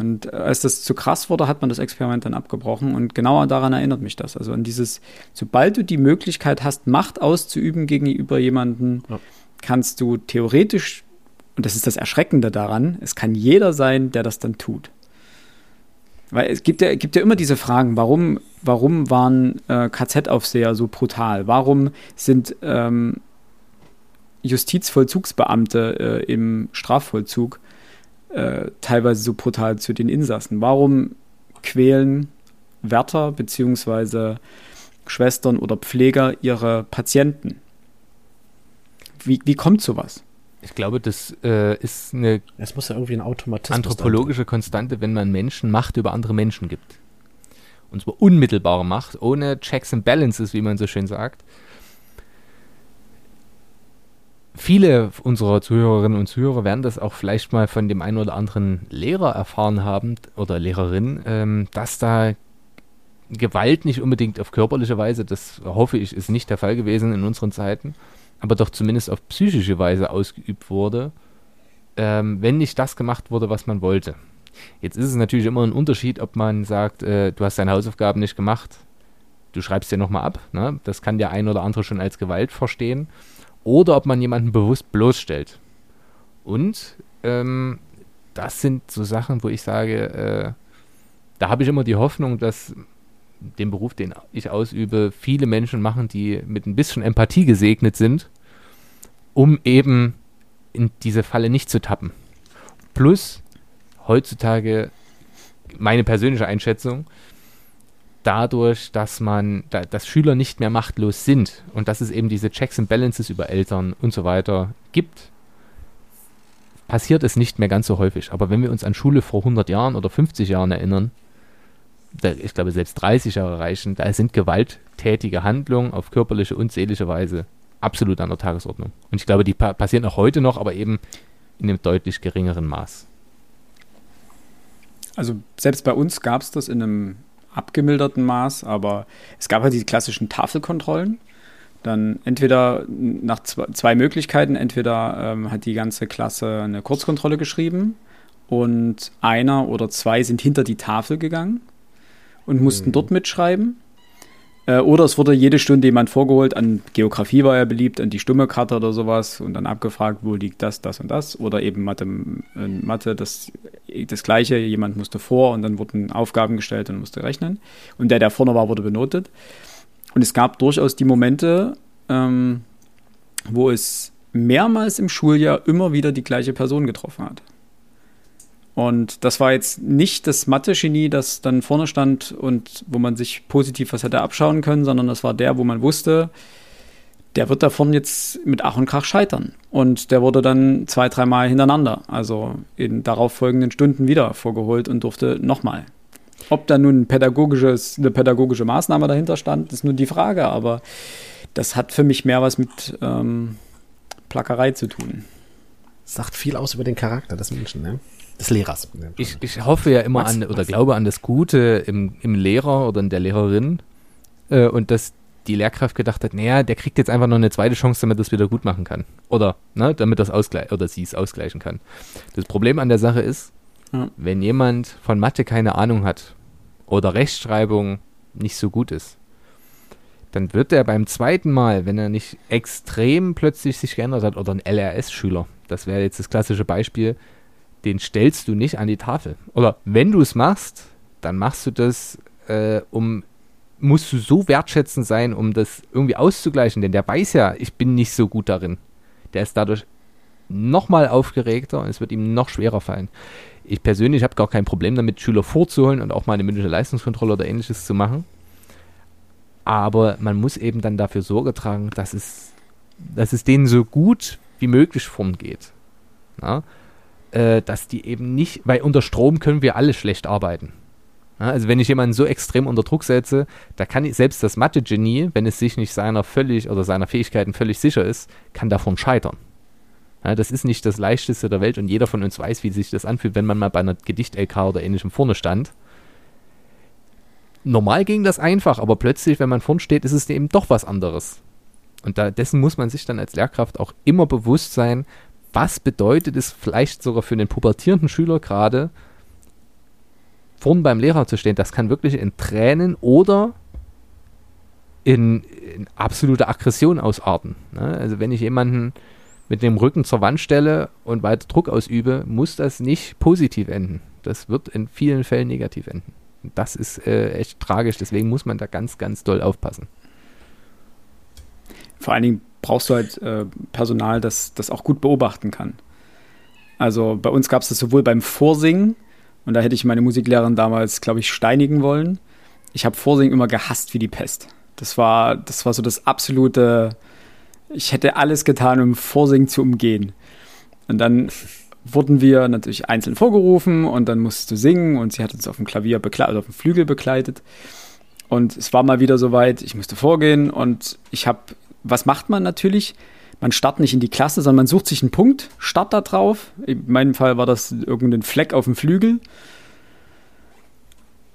Und als das zu krass wurde, hat man das Experiment dann abgebrochen. Und genauer daran erinnert mich das. Also an dieses, sobald du die Möglichkeit hast, Macht auszuüben gegenüber jemandem, ja. kannst du theoretisch, und das ist das Erschreckende daran, es kann jeder sein, der das dann tut. Weil es gibt ja, gibt ja immer diese Fragen, warum, warum waren äh, KZ-Aufseher so brutal? Warum sind ähm, Justizvollzugsbeamte äh, im Strafvollzug äh, teilweise so brutal zu den Insassen? Warum quälen Wärter bzw. Schwestern oder Pfleger ihre Patienten? Wie, wie kommt sowas? Ich glaube, das äh, ist eine es muss ja irgendwie ein Automatismus anthropologische Konstante, wenn man Menschen Macht über andere Menschen gibt. Und zwar unmittelbare Macht, ohne Checks and Balances, wie man so schön sagt viele unserer Zuhörerinnen und Zuhörer werden das auch vielleicht mal von dem einen oder anderen Lehrer erfahren haben oder Lehrerin, ähm, dass da Gewalt nicht unbedingt auf körperliche Weise, das hoffe ich, ist nicht der Fall gewesen in unseren Zeiten, aber doch zumindest auf psychische Weise ausgeübt wurde, ähm, wenn nicht das gemacht wurde, was man wollte. Jetzt ist es natürlich immer ein Unterschied, ob man sagt, äh, du hast deine Hausaufgaben nicht gemacht, du schreibst dir nochmal ab. Ne? Das kann der ein oder andere schon als Gewalt verstehen oder ob man jemanden bewusst bloßstellt. Und ähm, das sind so Sachen, wo ich sage, äh, da habe ich immer die Hoffnung, dass den Beruf, den ich ausübe, viele Menschen machen, die mit ein bisschen Empathie gesegnet sind, um eben in diese Falle nicht zu tappen. Plus heutzutage meine persönliche Einschätzung, dadurch, dass man, da, dass Schüler nicht mehr machtlos sind und dass es eben diese Checks and Balances über Eltern und so weiter gibt, passiert es nicht mehr ganz so häufig. Aber wenn wir uns an Schule vor 100 Jahren oder 50 Jahren erinnern, da, ich glaube selbst 30 Jahre reichen, da sind gewalttätige Handlungen auf körperliche und seelische Weise absolut an der Tagesordnung. Und ich glaube, die pa passieren auch heute noch, aber eben in einem deutlich geringeren Maß. Also selbst bei uns gab es das in einem abgemilderten Maß, aber es gab halt die klassischen Tafelkontrollen. Dann entweder nach zwei, zwei Möglichkeiten, entweder ähm, hat die ganze Klasse eine Kurzkontrolle geschrieben und einer oder zwei sind hinter die Tafel gegangen und mussten mhm. dort mitschreiben. Äh, oder es wurde jede Stunde jemand vorgeholt, an Geografie war er beliebt, an die stumme Karte oder sowas und dann abgefragt, wo liegt das, das und das. Oder eben Mathe, äh, Mathe das, das gleiche, jemand musste vor und dann wurden Aufgaben gestellt und musste rechnen. Und der, der vorne war, wurde benotet. Und es gab durchaus die Momente, ähm, wo es mehrmals im Schuljahr immer wieder die gleiche Person getroffen hat. Und das war jetzt nicht das Mathe-Genie, das dann vorne stand und wo man sich positiv was hätte abschauen können, sondern das war der, wo man wusste, der wird da vorne jetzt mit Ach und Krach scheitern. Und der wurde dann zwei, dreimal hintereinander, also in darauf folgenden Stunden wieder vorgeholt und durfte nochmal. Ob da nun pädagogisches, eine pädagogische Maßnahme dahinter stand, ist nur die Frage, aber das hat für mich mehr was mit ähm, Plackerei zu tun. Sagt viel aus über den Charakter des Menschen, ne? Des Lehrers. Ich, ich hoffe ja immer Max, an oder Max. glaube an das Gute im, im Lehrer oder in der Lehrerin äh, und dass die Lehrkraft gedacht hat, naja, der kriegt jetzt einfach noch eine zweite Chance, damit er es wieder gut machen kann. Oder, ne, damit das ausgleich oder sie es ausgleichen kann. Das Problem an der Sache ist, ja. wenn jemand von Mathe keine Ahnung hat oder Rechtschreibung nicht so gut ist, dann wird er beim zweiten Mal, wenn er nicht extrem plötzlich sich geändert hat, oder ein LRS-Schüler, das wäre jetzt das klassische Beispiel, den stellst du nicht an die Tafel. Oder wenn du es machst, dann machst du das, äh, um musst du so wertschätzend sein, um das irgendwie auszugleichen, denn der weiß ja, ich bin nicht so gut darin. der ist dadurch nochmal aufgeregter und es wird ihm noch schwerer fallen. Ich persönlich habe gar kein Problem damit, Schüler vorzuholen und auch mal eine mündliche Leistungskontrolle oder ähnliches zu machen. Aber man muss eben dann dafür Sorge tragen, dass es, dass es denen so gut wie möglich geht. Ja? Äh, dass die eben nicht, weil unter Strom können wir alle schlecht arbeiten. Ja? Also wenn ich jemanden so extrem unter Druck setze, da kann ich selbst das Mathe-Genie, wenn es sich nicht seiner völlig oder seiner Fähigkeiten völlig sicher ist, kann davon scheitern. Ja, das ist nicht das leichteste der Welt und jeder von uns weiß, wie sich das anfühlt, wenn man mal bei einer Gedicht-LK oder ähnlichem vorne stand. Normal ging das einfach, aber plötzlich, wenn man vorne steht, ist es eben doch was anderes. Und da, dessen muss man sich dann als Lehrkraft auch immer bewusst sein, was bedeutet es vielleicht sogar für einen pubertierenden Schüler gerade, vorn beim Lehrer zu stehen. Das kann wirklich in Tränen oder in, in absolute Aggression ausarten. Ne? Also wenn ich jemanden mit dem Rücken zur Wand stelle und weiter Druck ausübe, muss das nicht positiv enden. Das wird in vielen Fällen negativ enden. Das ist äh, echt tragisch, deswegen muss man da ganz, ganz doll aufpassen. Vor allen Dingen brauchst du halt äh, Personal, das das auch gut beobachten kann. Also bei uns gab es das sowohl beim Vorsingen, und da hätte ich meine Musiklehrerin damals, glaube ich, steinigen wollen. Ich habe Vorsingen immer gehasst wie die Pest. Das war, das war so das absolute ich hätte alles getan, um Vorsingen zu umgehen. Und dann wurden wir natürlich einzeln vorgerufen und dann musst du singen und sie hat uns auf dem Klavier begleitet, also auf dem Flügel begleitet. Und es war mal wieder soweit, ich musste vorgehen und ich habe, was macht man natürlich? Man startet nicht in die Klasse, sondern man sucht sich einen Punkt, startet da drauf. In meinem Fall war das irgendein Fleck auf dem Flügel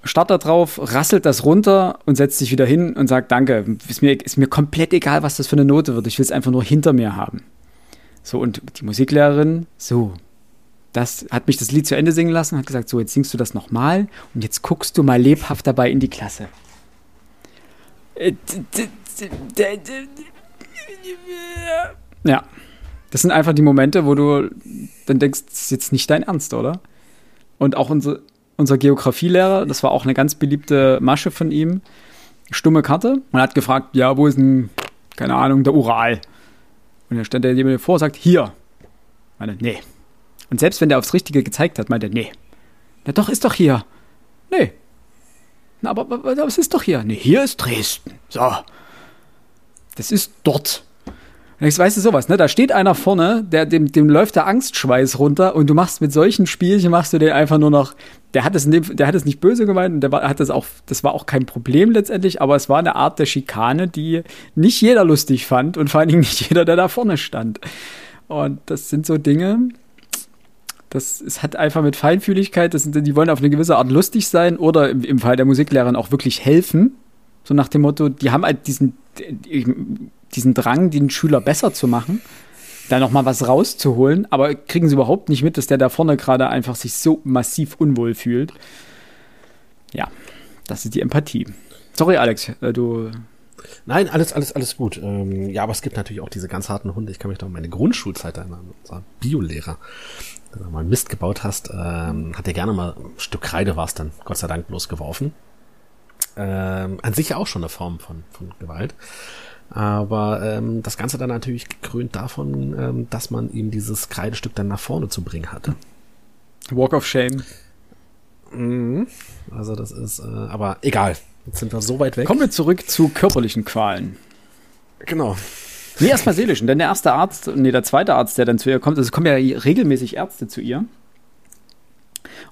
starrt da drauf, rasselt das runter und setzt sich wieder hin und sagt Danke. Ist mir, ist mir komplett egal, was das für eine Note wird. Ich will es einfach nur hinter mir haben. So, und die Musiklehrerin, so, das hat mich das Lied zu Ende singen lassen, hat gesagt, so, jetzt singst du das nochmal und jetzt guckst du mal lebhaft dabei in die Klasse. Ja, das sind einfach die Momente, wo du dann denkst, das ist jetzt nicht dein Ernst, oder? Und auch unsere, unser Geografielehrer, das war auch eine ganz beliebte Masche von ihm, stumme Karte und hat gefragt, ja, wo ist denn, keine Ahnung, der Ural? Und dann stand der jemand vor und sagt, hier. Meine, nee. Und selbst wenn der aufs Richtige gezeigt hat, meinte er, nee. Na doch, ist doch hier. Nee. Na, aber, aber, aber es ist doch hier. Nee, hier ist Dresden. So. Das ist dort. Jetzt weißt du sowas, ne? Da steht einer vorne, der, dem, dem läuft der Angstschweiß runter und du machst mit solchen Spielchen, machst du den einfach nur noch, der hat es, dem, der hat es nicht böse gemeint und der hat das auch, das war auch kein Problem letztendlich, aber es war eine Art der Schikane, die nicht jeder lustig fand und vor allen Dingen nicht jeder, der da vorne stand. Und das sind so Dinge, das es hat einfach mit Feinfühligkeit, das sind, die wollen auf eine gewisse Art lustig sein oder im, im Fall der Musiklehrerin auch wirklich helfen. So nach dem Motto, die haben halt diesen, diesen Drang, den Schüler besser zu machen, da nochmal was rauszuholen, aber kriegen sie überhaupt nicht mit, dass der da vorne gerade einfach sich so massiv unwohl fühlt. Ja, das ist die Empathie. Sorry, Alex, äh, du. Nein, alles, alles, alles gut. Ähm, ja, aber es gibt natürlich auch diese ganz harten Hunde. Ich kann mich noch an meine Grundschulzeit erinnern. Unser Biolehrer, wenn du mal Mist gebaut hast, ähm, hat er gerne mal ein Stück Kreide war es dann, Gott sei Dank, bloß geworfen. Ähm, an sich auch schon eine Form von, von Gewalt. Aber ähm, das Ganze dann natürlich gekrönt davon, ähm, dass man ihm dieses Kreidestück dann nach vorne zu bringen hatte. Walk of Shame. Mhm. Also das ist, äh, aber egal. Jetzt sind wir so weit weg. Kommen wir zurück zu körperlichen Qualen. Genau. Nee, erstmal seelischen, denn der erste Arzt, nee, der zweite Arzt, der dann zu ihr kommt, also es kommen ja regelmäßig Ärzte zu ihr.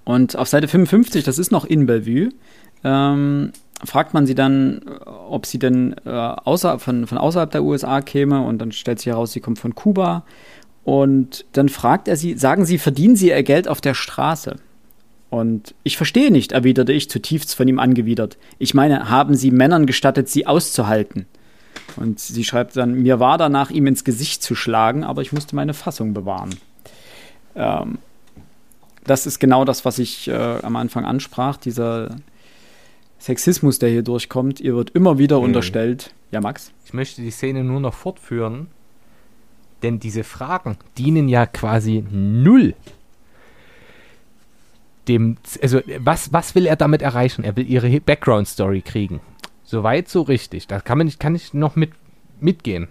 Und auf Seite 55, das ist noch in Bellevue, ähm, fragt man sie dann, ob sie denn äh, außer, von, von außerhalb der USA käme und dann stellt sich heraus, sie kommt von Kuba. Und dann fragt er sie, sagen Sie, verdienen Sie Ihr Geld auf der Straße? Und ich verstehe nicht, erwiderte ich zutiefst von ihm angewidert. Ich meine, haben Sie Männern gestattet, sie auszuhalten? Und sie schreibt dann, mir war danach, ihm ins Gesicht zu schlagen, aber ich musste meine Fassung bewahren. Ähm, das ist genau das, was ich äh, am Anfang ansprach, dieser, Sexismus, der hier durchkommt. Ihr wird immer wieder mhm. unterstellt. Ja, Max? Ich möchte die Szene nur noch fortführen, denn diese Fragen dienen ja quasi null dem, also was, was will er damit erreichen? Er will ihre Background-Story kriegen. Soweit, so richtig. Da kann man nicht, kann ich noch mit, mitgehen.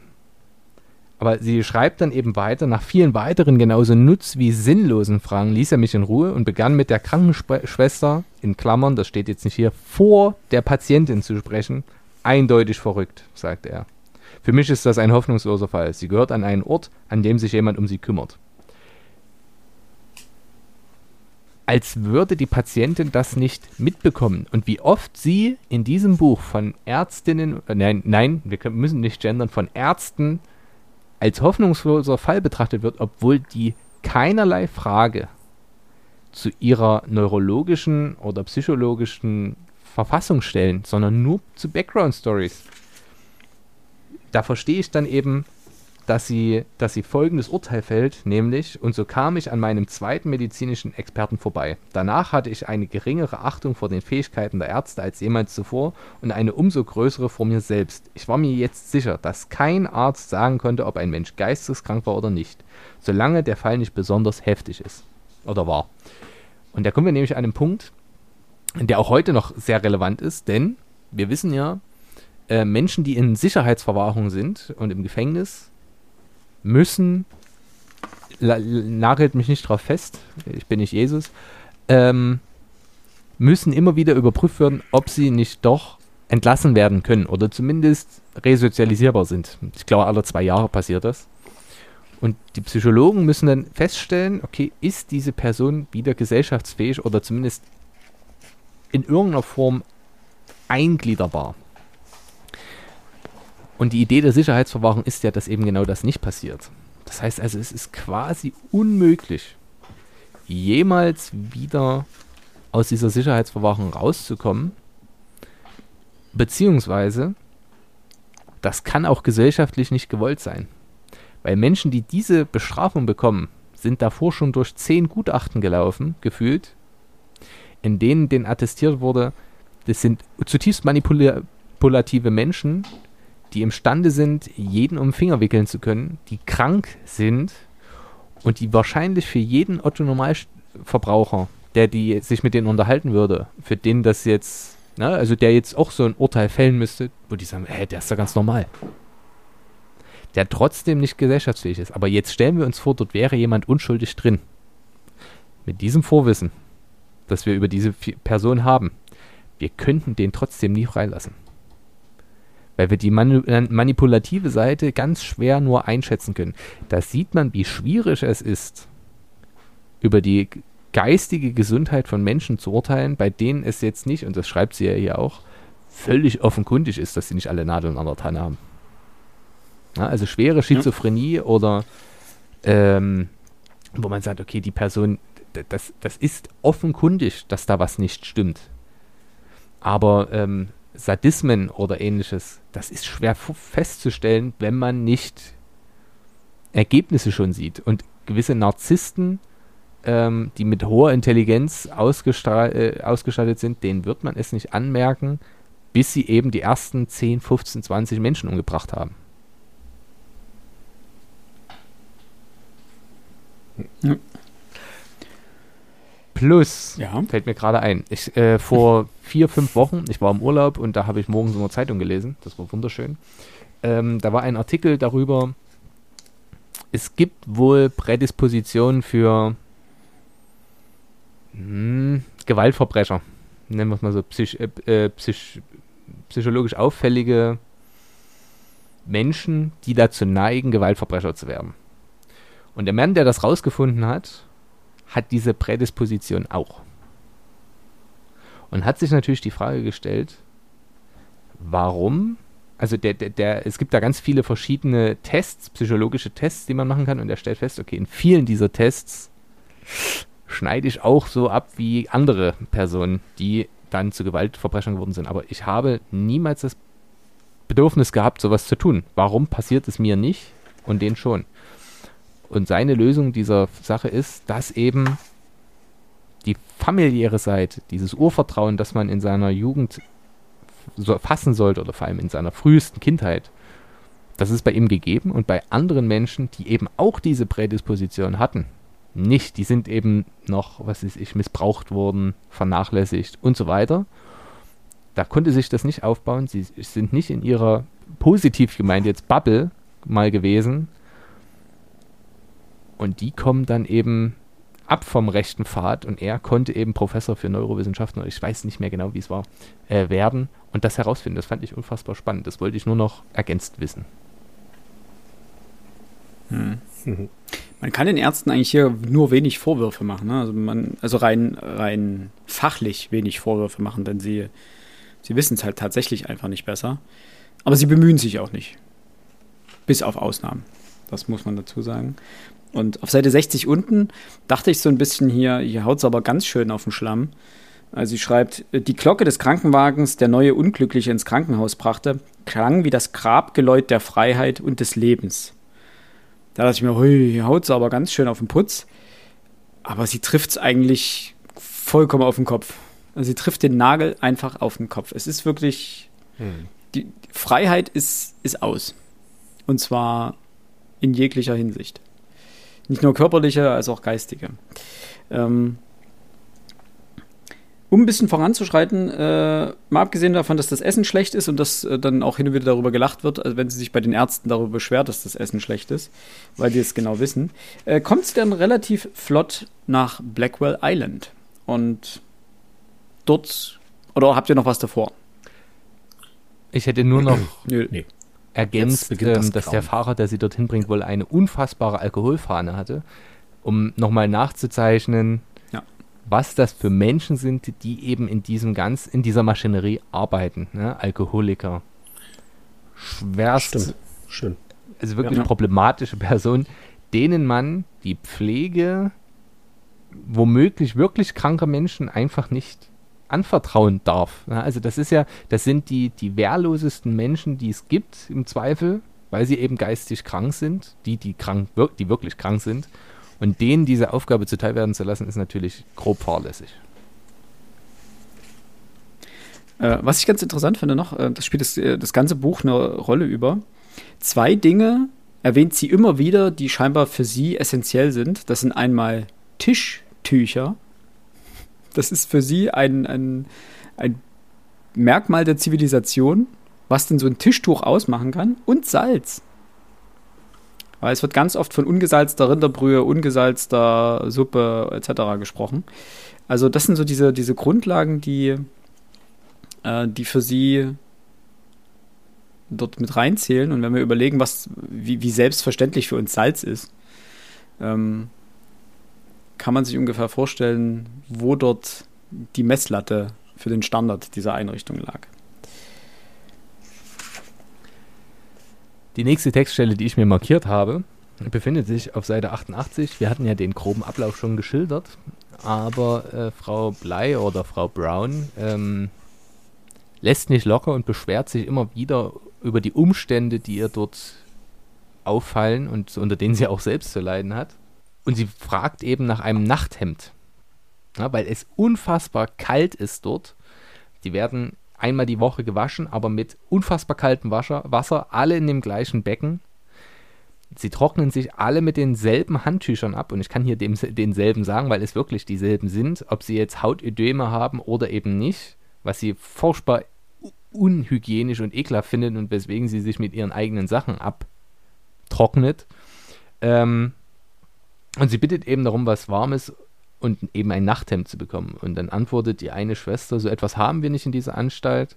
Aber sie schreibt dann eben weiter, nach vielen weiteren genauso nutz- wie sinnlosen Fragen ließ er mich in Ruhe und begann mit der Krankenschwester, in Klammern, das steht jetzt nicht hier, vor der Patientin zu sprechen. Eindeutig verrückt, sagte er. Für mich ist das ein hoffnungsloser Fall. Sie gehört an einen Ort, an dem sich jemand um sie kümmert. Als würde die Patientin das nicht mitbekommen. Und wie oft sie in diesem Buch von Ärztinnen, äh, nein, nein, wir müssen nicht gendern, von Ärzten als hoffnungsloser Fall betrachtet wird, obwohl die keinerlei Frage zu ihrer neurologischen oder psychologischen Verfassung stellen, sondern nur zu Background Stories. Da verstehe ich dann eben, dass sie, dass sie folgendes Urteil fällt, nämlich, und so kam ich an meinem zweiten medizinischen Experten vorbei. Danach hatte ich eine geringere Achtung vor den Fähigkeiten der Ärzte als jemals zuvor und eine umso größere vor mir selbst. Ich war mir jetzt sicher, dass kein Arzt sagen konnte, ob ein Mensch geisteskrank war oder nicht, solange der Fall nicht besonders heftig ist. Oder war. Und da kommen wir nämlich an einen Punkt, der auch heute noch sehr relevant ist, denn wir wissen ja, äh, Menschen, die in Sicherheitsverwahrung sind und im Gefängnis, müssen, nagelt mich nicht drauf fest, ich bin nicht Jesus, ähm, müssen immer wieder überprüft werden, ob sie nicht doch entlassen werden können oder zumindest resozialisierbar sind. Ich glaube, alle zwei Jahre passiert das. Und die Psychologen müssen dann feststellen, okay, ist diese Person wieder gesellschaftsfähig oder zumindest in irgendeiner Form eingliederbar. Und die Idee der Sicherheitsverwahrung ist ja, dass eben genau das nicht passiert. Das heißt also, es ist quasi unmöglich, jemals wieder aus dieser Sicherheitsverwahrung rauszukommen. Beziehungsweise, das kann auch gesellschaftlich nicht gewollt sein. Weil Menschen, die diese Bestrafung bekommen, sind davor schon durch zehn Gutachten gelaufen, gefühlt, in denen denen attestiert wurde, das sind zutiefst manipulative Menschen, die imstande sind, jeden um den Finger wickeln zu können, die krank sind und die wahrscheinlich für jeden Otto-Normalverbraucher, der die sich mit denen unterhalten würde, für den das jetzt, ne, also der jetzt auch so ein Urteil fällen müsste, wo die sagen, hä, der ist ja ganz normal. Der trotzdem nicht gesellschaftsfähig ist. Aber jetzt stellen wir uns vor, dort wäre jemand unschuldig drin. Mit diesem Vorwissen, das wir über diese Person haben. Wir könnten den trotzdem nie freilassen weil wir die manu manipulative Seite ganz schwer nur einschätzen können. Da sieht man, wie schwierig es ist, über die geistige Gesundheit von Menschen zu urteilen, bei denen es jetzt nicht, und das schreibt sie ja hier auch, völlig offenkundig ist, dass sie nicht alle Nadeln an der Tanne haben. Ja, also schwere Schizophrenie ja. oder ähm, wo man sagt, okay, die Person, das, das ist offenkundig, dass da was nicht stimmt. Aber ähm, Sadismen oder ähnliches, das ist schwer festzustellen, wenn man nicht Ergebnisse schon sieht. Und gewisse Narzissten, ähm, die mit hoher Intelligenz äh, ausgestattet sind, denen wird man es nicht anmerken, bis sie eben die ersten 10, 15, 20 Menschen umgebracht haben. Ja. Plus, ja. fällt mir gerade ein, ich, äh, vor vier, fünf Wochen, ich war im Urlaub und da habe ich morgens in der Zeitung gelesen, das war wunderschön. Ähm, da war ein Artikel darüber, es gibt wohl Prädispositionen für mh, hm, Gewaltverbrecher, nennen wir es mal so, psych, äh, äh, psych, psychologisch auffällige Menschen, die dazu neigen, Gewaltverbrecher zu werden. Und der Mann, der das rausgefunden hat, hat diese Prädisposition auch. Und hat sich natürlich die Frage gestellt, warum? Also der, der, der, es gibt da ganz viele verschiedene Tests, psychologische Tests, die man machen kann, und er stellt fest, okay, in vielen dieser Tests schneide ich auch so ab wie andere Personen, die dann zu Gewaltverbrechern geworden sind. Aber ich habe niemals das Bedürfnis gehabt, sowas zu tun. Warum passiert es mir nicht und den schon? Und seine Lösung dieser Sache ist, dass eben die familiäre Seite, dieses Urvertrauen, das man in seiner Jugend so fassen sollte oder vor allem in seiner frühesten Kindheit, das ist bei ihm gegeben und bei anderen Menschen, die eben auch diese Prädisposition hatten, nicht. Die sind eben noch, was weiß ich, missbraucht worden, vernachlässigt und so weiter. Da konnte sich das nicht aufbauen. Sie sind nicht in ihrer positiv gemeint jetzt Bubble mal gewesen, Und die kommen dann eben ab vom rechten Pfad und er konnte eben Professor für Neurowissenschaften, oder ich weiß nicht mehr genau, wie es war, äh, werden und das herausfinden. Das fand ich unfassbar spannend. Das wollte ich nur noch ergänzt wissen. Hm. Man kann den Ärzten eigentlich hier nur wenig Vorwürfe machen. Ne? Also, man, also rein, rein fachlich wenig Vorwürfe machen, denn sie, sie wissen es halt tatsächlich einfach nicht besser. Aber sie bemühen sich auch nicht. Bis auf Ausnahmen. Das muss man dazu sagen. Und auf Seite 60 unten dachte ich so ein bisschen hier, hier haut es aber ganz schön auf den Schlamm. Also sie schreibt, die Glocke des Krankenwagens, der neue Unglückliche ins Krankenhaus brachte, klang wie das Grabgeläut der Freiheit und des Lebens. Da dachte ich mir, hui, hier haut es aber ganz schön auf den Putz. Aber sie trifft es eigentlich vollkommen auf den Kopf. Also sie trifft den Nagel einfach auf den Kopf. Es ist wirklich, hm. die Freiheit ist, ist aus. Und zwar in jeglicher Hinsicht. Nicht nur körperliche, als auch geistige. Ähm, um ein bisschen voranzuschreiten, äh, mal abgesehen davon, dass das Essen schlecht ist und dass äh, dann auch hin und wieder darüber gelacht wird, also wenn sie sich bei den Ärzten darüber beschwert, dass das Essen schlecht ist, weil die es genau wissen, äh, kommt sie dann relativ flott nach Blackwell Island. Und dort, oder habt ihr noch was davor? Ich hätte nur noch nee. Ergänzt, das ähm, dass der Fahrer, der sie dorthin bringt, wohl eine unfassbare Alkoholfahne hatte, um nochmal nachzuzeichnen, was das für Menschen sind, die eben in diesem ganz, in dieser Maschinerie arbeiten. Ne? Alkoholiker. Schwerst. Stimmt. Schön. Also wirklich ja. problematische Personen, denen man die Pflege womöglich wirklich kranker Menschen einfach nicht anvertrauen darf. Also das ist ja, das sind die, die wehrlosesten Menschen, die es gibt im Zweifel, weil sie eben geistig krank sind, die, die krank, die wirklich krank sind und denen diese Aufgabe zuteil werden zu lassen, ist natürlich grob fahrlässig. Äh, was ich ganz interessant finde noch, äh, das spielt das, äh, das ganze Buch eine Rolle über. Zwei Dinge erwähnt sie immer wieder, die scheinbar für sie essentiell sind. Das sind einmal Tischtücher. Das ist für sie ein, ein, ein Merkmal der Zivilisation, was denn so ein Tischtuch ausmachen kann. Und Salz. Weil es wird ganz oft von ungesalzter Rinderbrühe, ungesalzter Suppe etc. gesprochen. Also das sind so diese, diese Grundlagen, die, äh, die für sie dort mit reinzählen. Und wenn wir überlegen, was, wie, wie selbstverständlich für uns Salz ist, ähm, kann man sich ungefähr vorstellen, wo dort die Messlatte für den Standard dieser Einrichtung lag. Die nächste Textstelle, die ich mir markiert habe, befindet sich auf Seite 88. Wir hatten ja den groben Ablauf schon geschildert, aber äh, Frau Blei oder Frau Brown ähm, lässt nicht locker und beschwert sich immer wieder über die Umstände, die ihr dort auffallen und unter denen sie auch selbst zu leiden hat. Und sie fragt eben nach einem Nachthemd, ja, weil es unfassbar kalt ist dort. Die werden einmal die Woche gewaschen, aber mit unfassbar kaltem Wasser, alle in dem gleichen Becken. Sie trocknen sich alle mit denselben Handtüchern ab und ich kann hier dem, denselben sagen, weil es wirklich dieselben sind, ob sie jetzt Hautödeme haben oder eben nicht, was sie furchtbar unhygienisch und ekelhaft finden und weswegen sie sich mit ihren eigenen Sachen abtrocknet. Ähm, und sie bittet eben darum, was Warmes und eben ein Nachthemd zu bekommen. Und dann antwortet die eine Schwester, so etwas haben wir nicht in dieser Anstalt.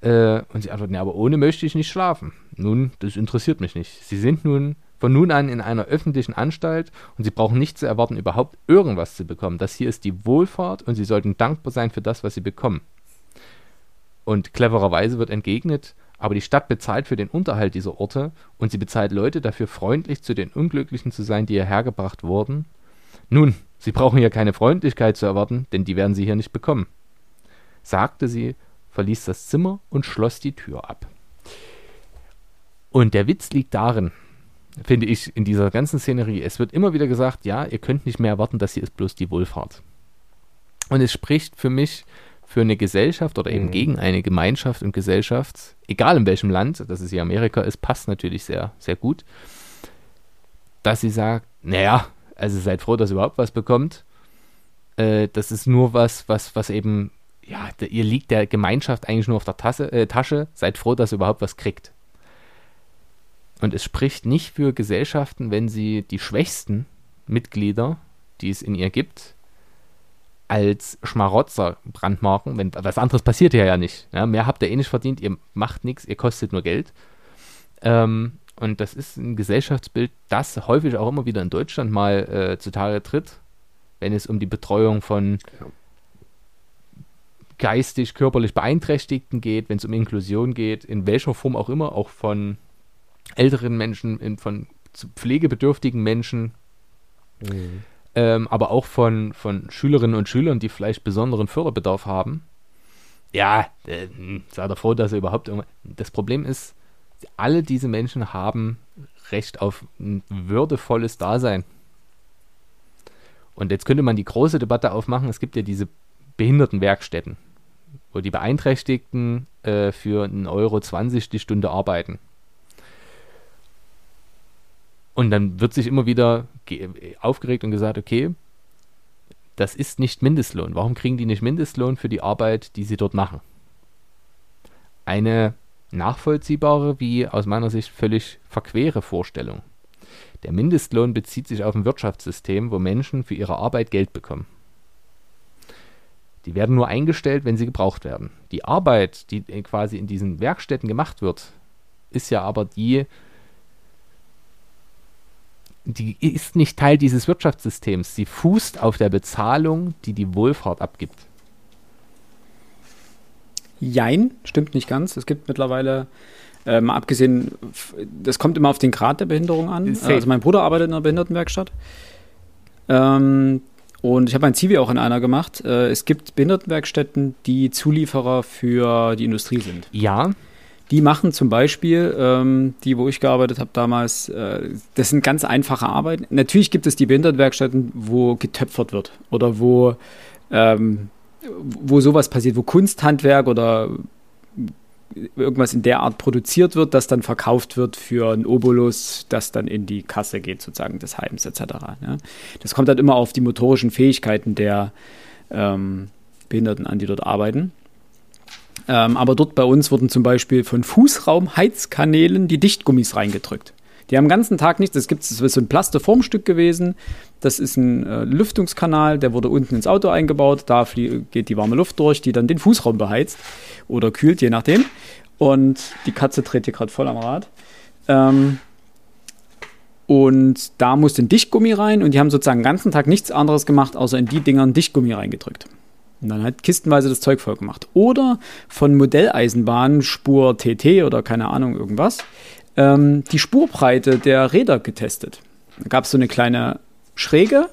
Äh, und sie antwortet, ja, aber ohne möchte ich nicht schlafen. Nun, das interessiert mich nicht. Sie sind nun von nun an in einer öffentlichen Anstalt und sie brauchen nicht zu erwarten, überhaupt irgendwas zu bekommen. Das hier ist die Wohlfahrt und sie sollten dankbar sein für das, was sie bekommen. Und clevererweise wird entgegnet, aber die Stadt bezahlt für den Unterhalt dieser Orte und sie bezahlt Leute dafür, freundlich zu den Unglücklichen zu sein, die hierher gebracht wurden. Nun, Sie brauchen hier keine Freundlichkeit zu erwarten, denn die werden Sie hier nicht bekommen, sagte sie, verließ das Zimmer und schloss die Tür ab. Und der Witz liegt darin, finde ich, in dieser ganzen Szenerie. Es wird immer wieder gesagt, ja, ihr könnt nicht mehr erwarten, das hier ist bloß die Wohlfahrt. Und es spricht für mich für eine Gesellschaft oder eben mhm. gegen eine Gemeinschaft und Gesellschaft, egal in welchem Land, dass es hier Amerika ist, passt natürlich sehr, sehr gut, dass sie sagt, naja, also seid froh, dass ihr überhaupt was bekommt. Äh, das ist nur was, was, was eben, ja, ihr liegt der Gemeinschaft eigentlich nur auf der Tasse, äh, Tasche. Seid froh, dass ihr überhaupt was kriegt. Und es spricht nicht für Gesellschaften, wenn sie die schwächsten Mitglieder, die es in ihr gibt, als Schmarotzer brandmarken. Wenn, was anderes passiert ja ja nicht. Ja, mehr habt ihr eh nicht verdient, ihr macht nichts, ihr kostet nur Geld. Ähm, und das ist ein Gesellschaftsbild, das häufig auch immer wieder in Deutschland mal äh, zutage tritt, wenn es um die Betreuung von ja. geistig, körperlich Beeinträchtigten geht, wenn es um Inklusion geht, in welcher Form auch immer, auch von älteren Menschen, in, von pflegebedürftigen Menschen. Mhm ähm, aber auch von, von Schülerinnen und Schülern, die vielleicht besonderen Förderbedarf haben. Ja, äh, sei froh, dass er überhaupt irgendwas. Das Problem ist, alle diese Menschen haben Recht auf ein würdevolles Dasein. Und jetzt könnte man die große Debatte aufmachen: es gibt ja diese Behindertenwerkstätten, wo die Beeinträchtigten äh, für 1,20 Euro die Stunde arbeiten. Und dann wird sich immer wieder aufgeregt und gesagt, okay, das ist nicht Mindestlohn. Warum kriegen die nicht Mindestlohn für die Arbeit, die sie dort machen? Eine nachvollziehbare, wie aus meiner Sicht völlig verquere Vorstellung. Der Mindestlohn bezieht sich auf ein Wirtschaftssystem, wo Menschen für ihre Arbeit Geld bekommen. Die werden nur eingestellt, wenn sie gebraucht werden. Die Arbeit, die quasi in diesen Werkstätten gemacht wird, ist ja aber die, die ist nicht Teil dieses Wirtschaftssystems. Sie fußt auf der Bezahlung, die die Wohlfahrt abgibt. Jein, stimmt nicht ganz. Es gibt mittlerweile, äh, mal abgesehen, das kommt immer auf den Grad der Behinderung an. Safe. Also mein Bruder arbeitet in einer Behindertenwerkstatt. Ähm, und ich habe mein Zivi auch in einer gemacht. Äh, es gibt Behindertenwerkstätten, die Zulieferer für die Industrie sind. Ja, die machen zum Beispiel, ähm, die, wo ich gearbeitet habe damals, äh, das sind ganz einfache Arbeiten. Natürlich gibt es die Behindertenwerkstätten, wo getöpfert wird oder wo, ähm, wo sowas passiert, wo Kunsthandwerk oder irgendwas in der Art produziert wird, das dann verkauft wird für ein Obolus, das dann in die Kasse geht, sozusagen des Heims etc. Ne? Das kommt halt immer auf die motorischen Fähigkeiten der ähm, Behinderten an, die dort arbeiten. Ähm, aber dort bei uns wurden zum Beispiel von Fußraumheizkanälen die Dichtgummis reingedrückt. Die haben den ganzen Tag nichts. Das gibt es so ein Plasteformstück gewesen. Das ist ein äh, Lüftungskanal, der wurde unten ins Auto eingebaut. Da geht die warme Luft durch, die dann den Fußraum beheizt oder kühlt, je nachdem. Und die Katze dreht hier gerade voll am Rad. Ähm, und da musste ein Dichtgummi rein und die haben sozusagen den ganzen Tag nichts anderes gemacht, außer in die Dinger ein Dichtgummi reingedrückt. Und dann halt kistenweise das Zeug voll gemacht. Oder von Modelleisenbahnen, Spur TT oder keine Ahnung, irgendwas, ähm, die Spurbreite der Räder getestet. Da gab es so eine kleine Schräge,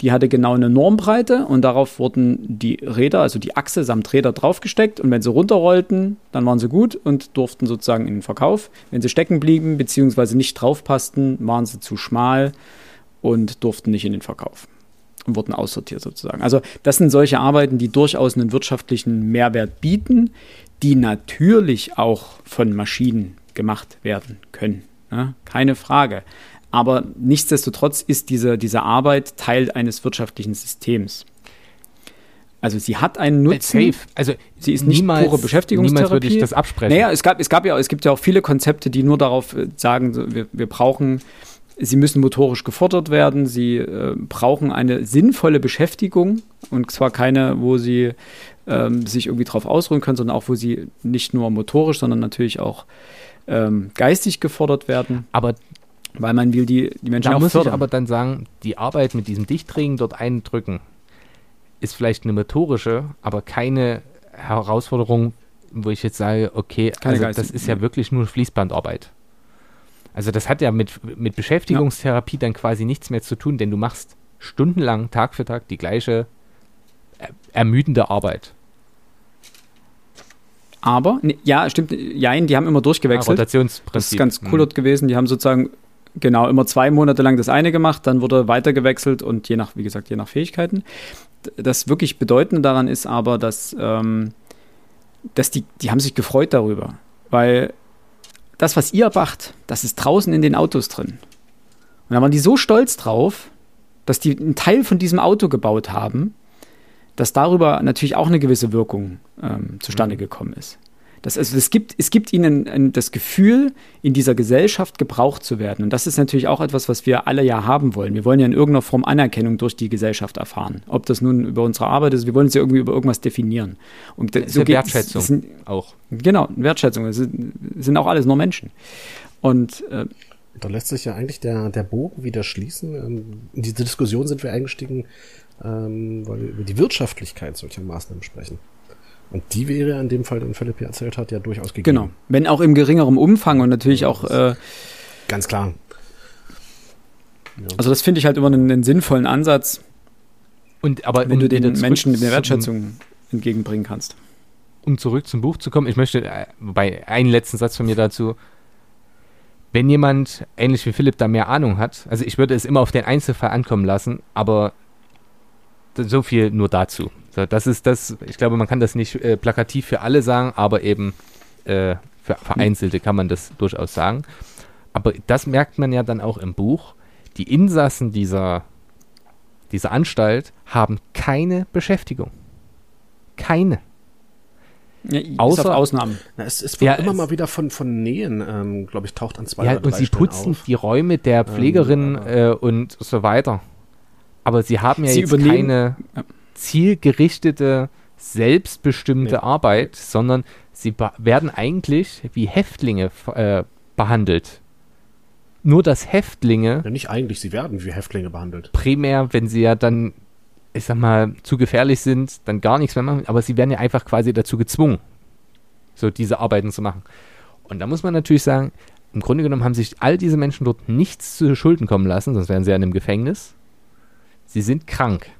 die hatte genau eine Normbreite und darauf wurden die Räder, also die Achse samt Räder draufgesteckt und wenn sie runterrollten, dann waren sie gut und durften sozusagen in den Verkauf. Wenn sie stecken blieben bzw. nicht draufpassten, waren sie zu schmal und durften nicht in den Verkauf und wurden aussortiert sozusagen. Also das sind solche Arbeiten, die durchaus einen wirtschaftlichen Mehrwert bieten, die natürlich auch von Maschinen gemacht werden können. Ja, keine Frage. Aber nichtsdestotrotz ist diese, diese Arbeit Teil eines wirtschaftlichen Systems. Also sie hat einen Nutzen. Safe. Also sie ist nicht niemals, pure Beschäftigungstherapie. Niemals würde ich das absprechen. Naja, es gab, es gab ja, es gibt ja auch viele Konzepte, die nur darauf äh, sagen, wir, wir brauchen Sie müssen motorisch gefordert werden. Sie äh, brauchen eine sinnvolle Beschäftigung und zwar keine, wo sie ähm, sich irgendwie drauf ausruhen können, sondern auch, wo sie nicht nur motorisch, sondern natürlich auch ähm, geistig gefordert werden. Aber weil man will die, die Menschen da auch muss fördern. ich aber dann sagen, die Arbeit mit diesem Dichtringen dort eindrücken ist vielleicht eine motorische, aber keine Herausforderung, wo ich jetzt sage, okay, also das ist ja wirklich nur Fließbandarbeit. Also das hat ja mit, mit Beschäftigungstherapie ja. dann quasi nichts mehr zu tun, denn du machst stundenlang, Tag für Tag die gleiche ermüdende Arbeit. Aber, ne, ja, stimmt, ja, die haben immer durchgewechselt. Ja, Rotationsprinzip. Das ist ganz cool mhm. dort gewesen. Die haben sozusagen, genau, immer zwei Monate lang das eine gemacht, dann wurde weitergewechselt und je nach, wie gesagt, je nach Fähigkeiten. Das wirklich Bedeutende daran ist aber, dass, ähm, dass die, die haben sich gefreut darüber. Weil das, was ihr macht, das ist draußen in den Autos drin. Und da waren die so stolz drauf, dass die einen Teil von diesem Auto gebaut haben, dass darüber natürlich auch eine gewisse Wirkung ähm, zustande mhm. gekommen ist. Das, also es, gibt, es gibt ihnen das Gefühl, in dieser Gesellschaft gebraucht zu werden. Und das ist natürlich auch etwas, was wir alle ja haben wollen. Wir wollen ja in irgendeiner Form Anerkennung durch die Gesellschaft erfahren. Ob das nun über unsere Arbeit ist, wir wollen uns ja irgendwie über irgendwas definieren. Und das so ist Wertschätzung sind, auch. Genau, Wertschätzung. Es sind, sind, auch alles nur Menschen. Und äh, da lässt sich ja eigentlich der, der Bogen wieder schließen. Ähm, in diese Diskussion sind wir eingestiegen, ähm, weil wir über die Wirtschaftlichkeit solcher Maßnahmen sprechen. Und die wäre in dem Fall, den Philipp hier erzählt hat, ja durchaus gegeben. Genau. Wenn auch im geringeren Umfang und natürlich auch. Äh, ganz klar. Ja. Also, das finde ich halt immer einen, einen, sinnvollen Ansatz. Und aber wenn um, du den Menschen eine Wertschätzung entgegenbringen kannst. Um zurück zum Buch zu kommen, ich möchte, äh, wobei, einen letzten Satz von mir dazu. Wenn jemand, ähnlich wie Philipp, da mehr Ahnung hat, also ich würde es immer auf den Einzelfall ankommen lassen, aber so viel nur dazu. So, das ist das, ich glaube, man kann das nicht äh, plakativ für alle sagen, aber eben äh, für Vereinzelte kann man das durchaus sagen. Aber das merkt man ja dann auch im Buch. Die Insassen dieser, dieser Anstalt haben keine Beschäftigung. Keine. Ja, Außer Ausnahmen. Na, es, es, wird ja, immer mal wieder von, von Nähen, ähm, glaube ich, taucht an zwei ja, oder drei und sie Stellen putzen auf. die Räume der Pflegerin ähm, äh, und so weiter. Aber sie haben ja sie jetzt keine zielgerichtete, selbstbestimmte nee. Arbeit, sondern sie werden eigentlich wie Häftlinge äh, behandelt. Nur dass Häftlinge. Ja, nicht eigentlich, sie werden wie Häftlinge behandelt. Primär, wenn sie ja dann, ich sag mal, zu gefährlich sind, dann gar nichts mehr machen, aber sie werden ja einfach quasi dazu gezwungen, so diese Arbeiten zu machen. Und da muss man natürlich sagen, im Grunde genommen haben sich all diese Menschen dort nichts zu Schulden kommen lassen, sonst wären sie ja in einem Gefängnis. Sie sind krank.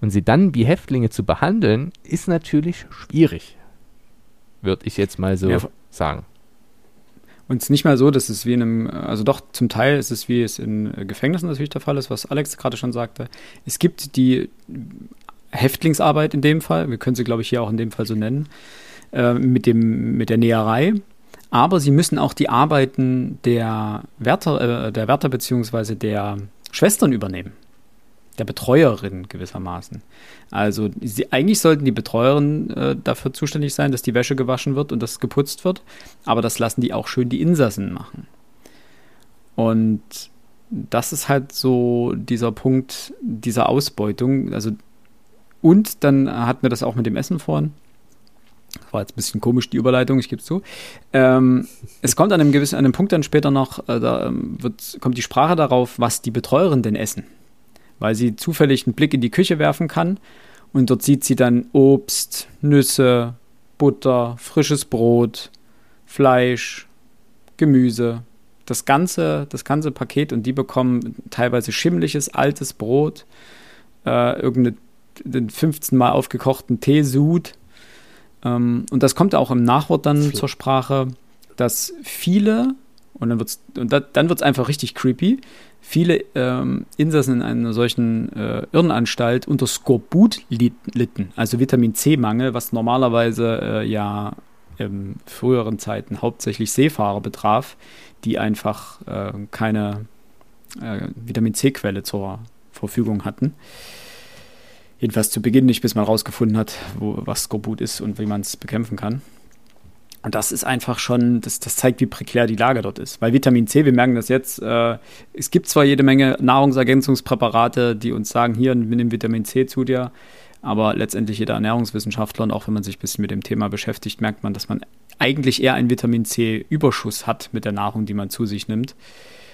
Und sie dann wie Häftlinge zu behandeln, ist natürlich schwierig. Würde ich jetzt mal so ja. sagen. Und es ist nicht mal so, dass es wie in einem, also doch zum Teil ist es, wie es in Gefängnissen natürlich der Fall ist, was Alex gerade schon sagte. Es gibt die Häftlingsarbeit in dem Fall, wir können sie, glaube ich, hier auch in dem Fall so nennen, äh, mit, dem, mit der Näherei. Aber sie müssen auch die Arbeiten der Wärter, äh, der Wärter bzw. der Schwestern übernehmen der Betreuerin gewissermaßen. Also sie, eigentlich sollten die Betreuerinnen äh, dafür zuständig sein, dass die Wäsche gewaschen wird und dass geputzt wird, aber das lassen die auch schön die Insassen machen. Und das ist halt so dieser Punkt dieser Ausbeutung. Also und dann hatten wir das auch mit dem Essen vorhin. Das war jetzt ein bisschen komisch, die Überleitung, ich gebe es zu. Ähm, es kommt an einem gewissen, an einem Punkt dann später noch, äh, da ähm, wird, kommt die Sprache darauf, was die Betreuerin denn essen weil sie zufällig einen Blick in die Küche werfen kann und dort sieht sie dann Obst, Nüsse, Butter, frisches Brot, Fleisch, Gemüse, das ganze, das ganze Paket und die bekommen teilweise schimmliches, altes Brot, äh, irgendeinen 15 Mal aufgekochten Teesud. Ähm, und das kommt auch im Nachwort dann zur Sprache, dass viele, und dann wird es und da, dann wird's einfach richtig creepy, viele ähm, Insassen in einer solchen äh, Irrenanstalt unter Skorbut litten, also Vitamin C-Mangel, was normalerweise äh, ja in früheren Zeiten hauptsächlich Seefahrer betraf, die einfach äh, keine äh, Vitamin C-Quelle zur Verfügung hatten. Jedenfalls zu Beginn nicht, bis man herausgefunden hat, wo, was Skorbut ist und wie man es bekämpfen kann. Und das ist einfach schon, das, das zeigt, wie prekär die Lage dort ist. Weil Vitamin C, wir merken das jetzt, äh, es gibt zwar jede Menge Nahrungsergänzungspräparate, die uns sagen, hier, nimm Vitamin C zu dir, aber letztendlich jeder Ernährungswissenschaftler und auch wenn man sich ein bisschen mit dem Thema beschäftigt, merkt man, dass man eigentlich eher einen Vitamin C-Überschuss hat mit der Nahrung, die man zu sich nimmt.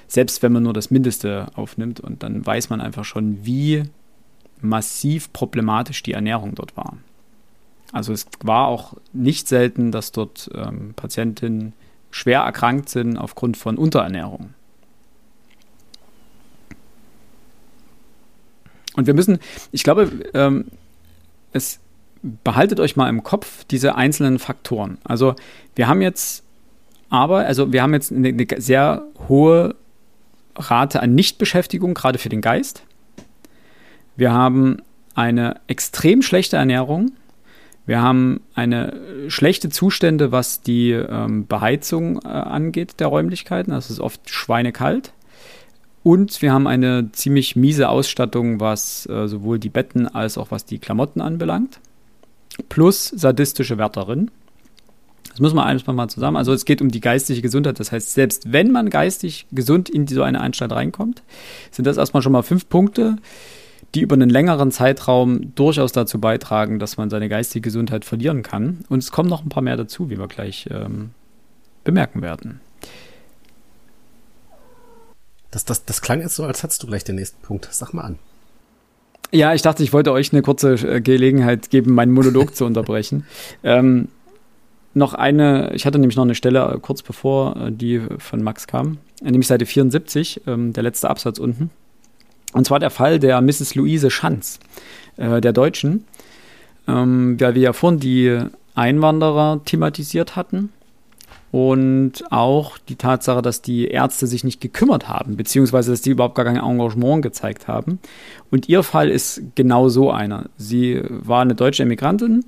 Selbst wenn man nur das Mindeste aufnimmt und dann weiß man einfach schon, wie massiv problematisch die Ernährung dort war. Also es war auch nicht selten, dass dort ähm, Patientinnen schwer erkrankt sind aufgrund von Unterernährung. Und wir müssen, ich glaube, ähm, es behaltet euch mal im Kopf diese einzelnen Faktoren. Also wir haben jetzt aber, also wir haben jetzt eine, eine sehr hohe Rate an Nichtbeschäftigung, gerade für den Geist. Wir haben eine extrem schlechte Ernährung. Wir haben eine schlechte Zustände, was die ähm, Beheizung äh, angeht der Räumlichkeiten. Das ist oft schweinekalt. Und wir haben eine ziemlich miese Ausstattung, was äh, sowohl die Betten als auch was die Klamotten anbelangt. Plus sadistische Wärterinnen. Das müssen wir eines mal zusammen. Also es geht um die geistige Gesundheit. Das heißt, selbst wenn man geistig gesund in so eine Anstalt reinkommt, sind das erstmal schon mal fünf Punkte, die über einen längeren Zeitraum durchaus dazu beitragen, dass man seine geistige Gesundheit verlieren kann. Und es kommen noch ein paar mehr dazu, wie wir gleich ähm, bemerken werden. Das, das, das klang jetzt so, als hättest du gleich den nächsten Punkt. Sag mal an. Ja, ich dachte, ich wollte euch eine kurze äh, Gelegenheit geben, meinen Monolog zu unterbrechen. Ähm, noch eine, ich hatte nämlich noch eine Stelle äh, kurz bevor äh, die von Max kam, nämlich Seite 74, ähm, der letzte Absatz unten. Und zwar der Fall der Mrs. Luise Schanz, äh, der Deutschen, ähm, weil wir ja vorhin die Einwanderer thematisiert hatten und auch die Tatsache, dass die Ärzte sich nicht gekümmert haben, beziehungsweise dass die überhaupt gar kein Engagement gezeigt haben. Und ihr Fall ist genau so einer. Sie war eine deutsche Emigrantin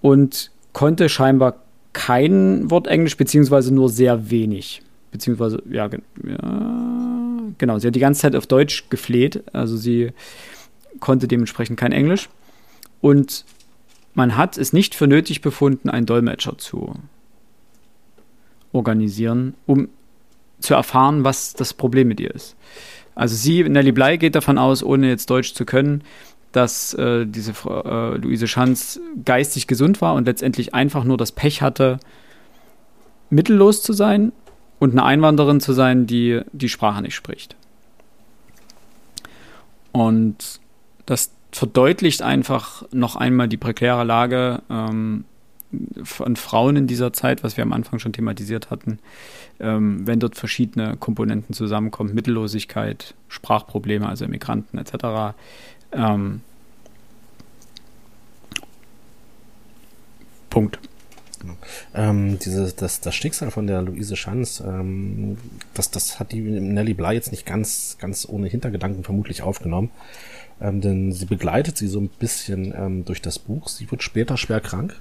und konnte scheinbar kein Wort Englisch, beziehungsweise nur sehr wenig. Beziehungsweise, ja, ja, genau, sie hat die ganze Zeit auf Deutsch gefleht, also sie konnte dementsprechend kein Englisch. Und man hat es nicht für nötig befunden, einen Dolmetscher zu organisieren, um zu erfahren, was das Problem mit ihr ist. Also sie, Nelly Blei, geht davon aus, ohne jetzt Deutsch zu können, dass äh, diese Frau, äh, Luise Schanz geistig gesund war und letztendlich einfach nur das Pech hatte, mittellos zu sein und eine Einwanderin zu sein, die die Sprache nicht spricht. Und das verdeutlicht einfach noch einmal die prekäre Lage ähm, von Frauen in dieser Zeit, was wir am Anfang schon thematisiert hatten, ähm, wenn dort verschiedene Komponenten zusammenkommen, Mittellosigkeit, Sprachprobleme, also Immigranten etc. Ähm, Punkt. Ähm, diese, das, das Schicksal von der Luise Schanz, ähm, das, das hat die Nelly Bly jetzt nicht ganz, ganz ohne Hintergedanken vermutlich aufgenommen. Ähm, denn sie begleitet sie so ein bisschen ähm, durch das Buch. Sie wird später schwer krank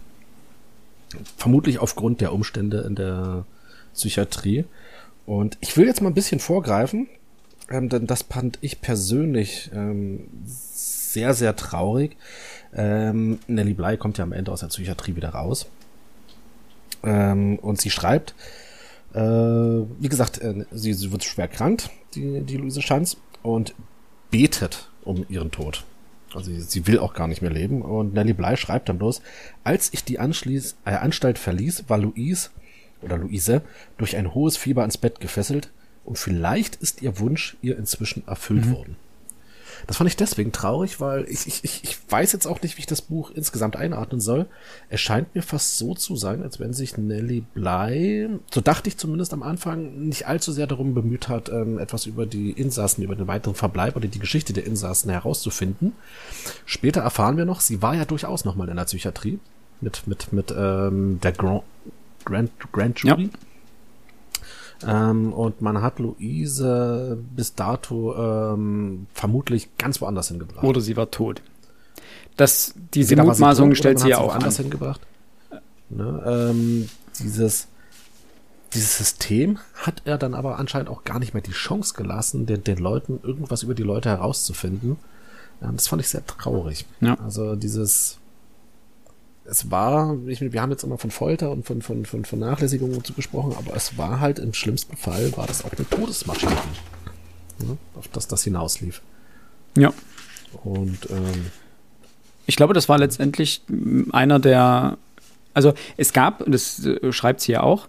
Vermutlich aufgrund der Umstände in der Psychiatrie. Und ich will jetzt mal ein bisschen vorgreifen, ähm, denn das fand ich persönlich ähm, sehr, sehr traurig. Ähm, Nelly Bly kommt ja am Ende aus der Psychiatrie wieder raus. Ähm, und sie schreibt, äh, wie gesagt, äh, sie, sie wird schwer krank, die, die Luise Schanz, und betet um ihren Tod. Also sie will auch gar nicht mehr leben. Und Nelly Bly schreibt dann bloß, als ich die Anschließ äh, Anstalt verließ, war Louise oder Luise durch ein hohes Fieber ans Bett gefesselt und vielleicht ist ihr Wunsch ihr inzwischen erfüllt mhm. worden. Das fand ich deswegen traurig, weil ich, ich, ich weiß jetzt auch nicht, wie ich das Buch insgesamt einordnen soll. Es scheint mir fast so zu sein, als wenn sich Nelly Bly, so dachte ich zumindest am Anfang, nicht allzu sehr darum bemüht hat, ähm, etwas über die Insassen, über den weiteren Verbleib oder die Geschichte der Insassen herauszufinden. Später erfahren wir noch, sie war ja durchaus nochmal in der Psychiatrie mit, mit, mit ähm, der Grand, Grand, Grand Jury. Ja. Ähm, und man hat Luise bis dato ähm, vermutlich ganz woanders hingebracht. Oder sie war tot. Das, diese Mutmaßung stellt sie ja auch anders an. hingebracht. Ne, ähm, dieses, dieses System hat er dann aber anscheinend auch gar nicht mehr die Chance gelassen, den, den Leuten irgendwas über die Leute herauszufinden. Ähm, das fand ich sehr traurig. Ja. Also dieses es war, ich, wir haben jetzt immer von Folter und von, von, von, von Nachlässigung und so gesprochen, aber es war halt im schlimmsten Fall, war das auch eine Todesmaschine, ne, auf das das hinauslief. Ja. Und ähm, ich glaube, das war letztendlich einer der, also es gab, das äh, schreibt sie ja auch,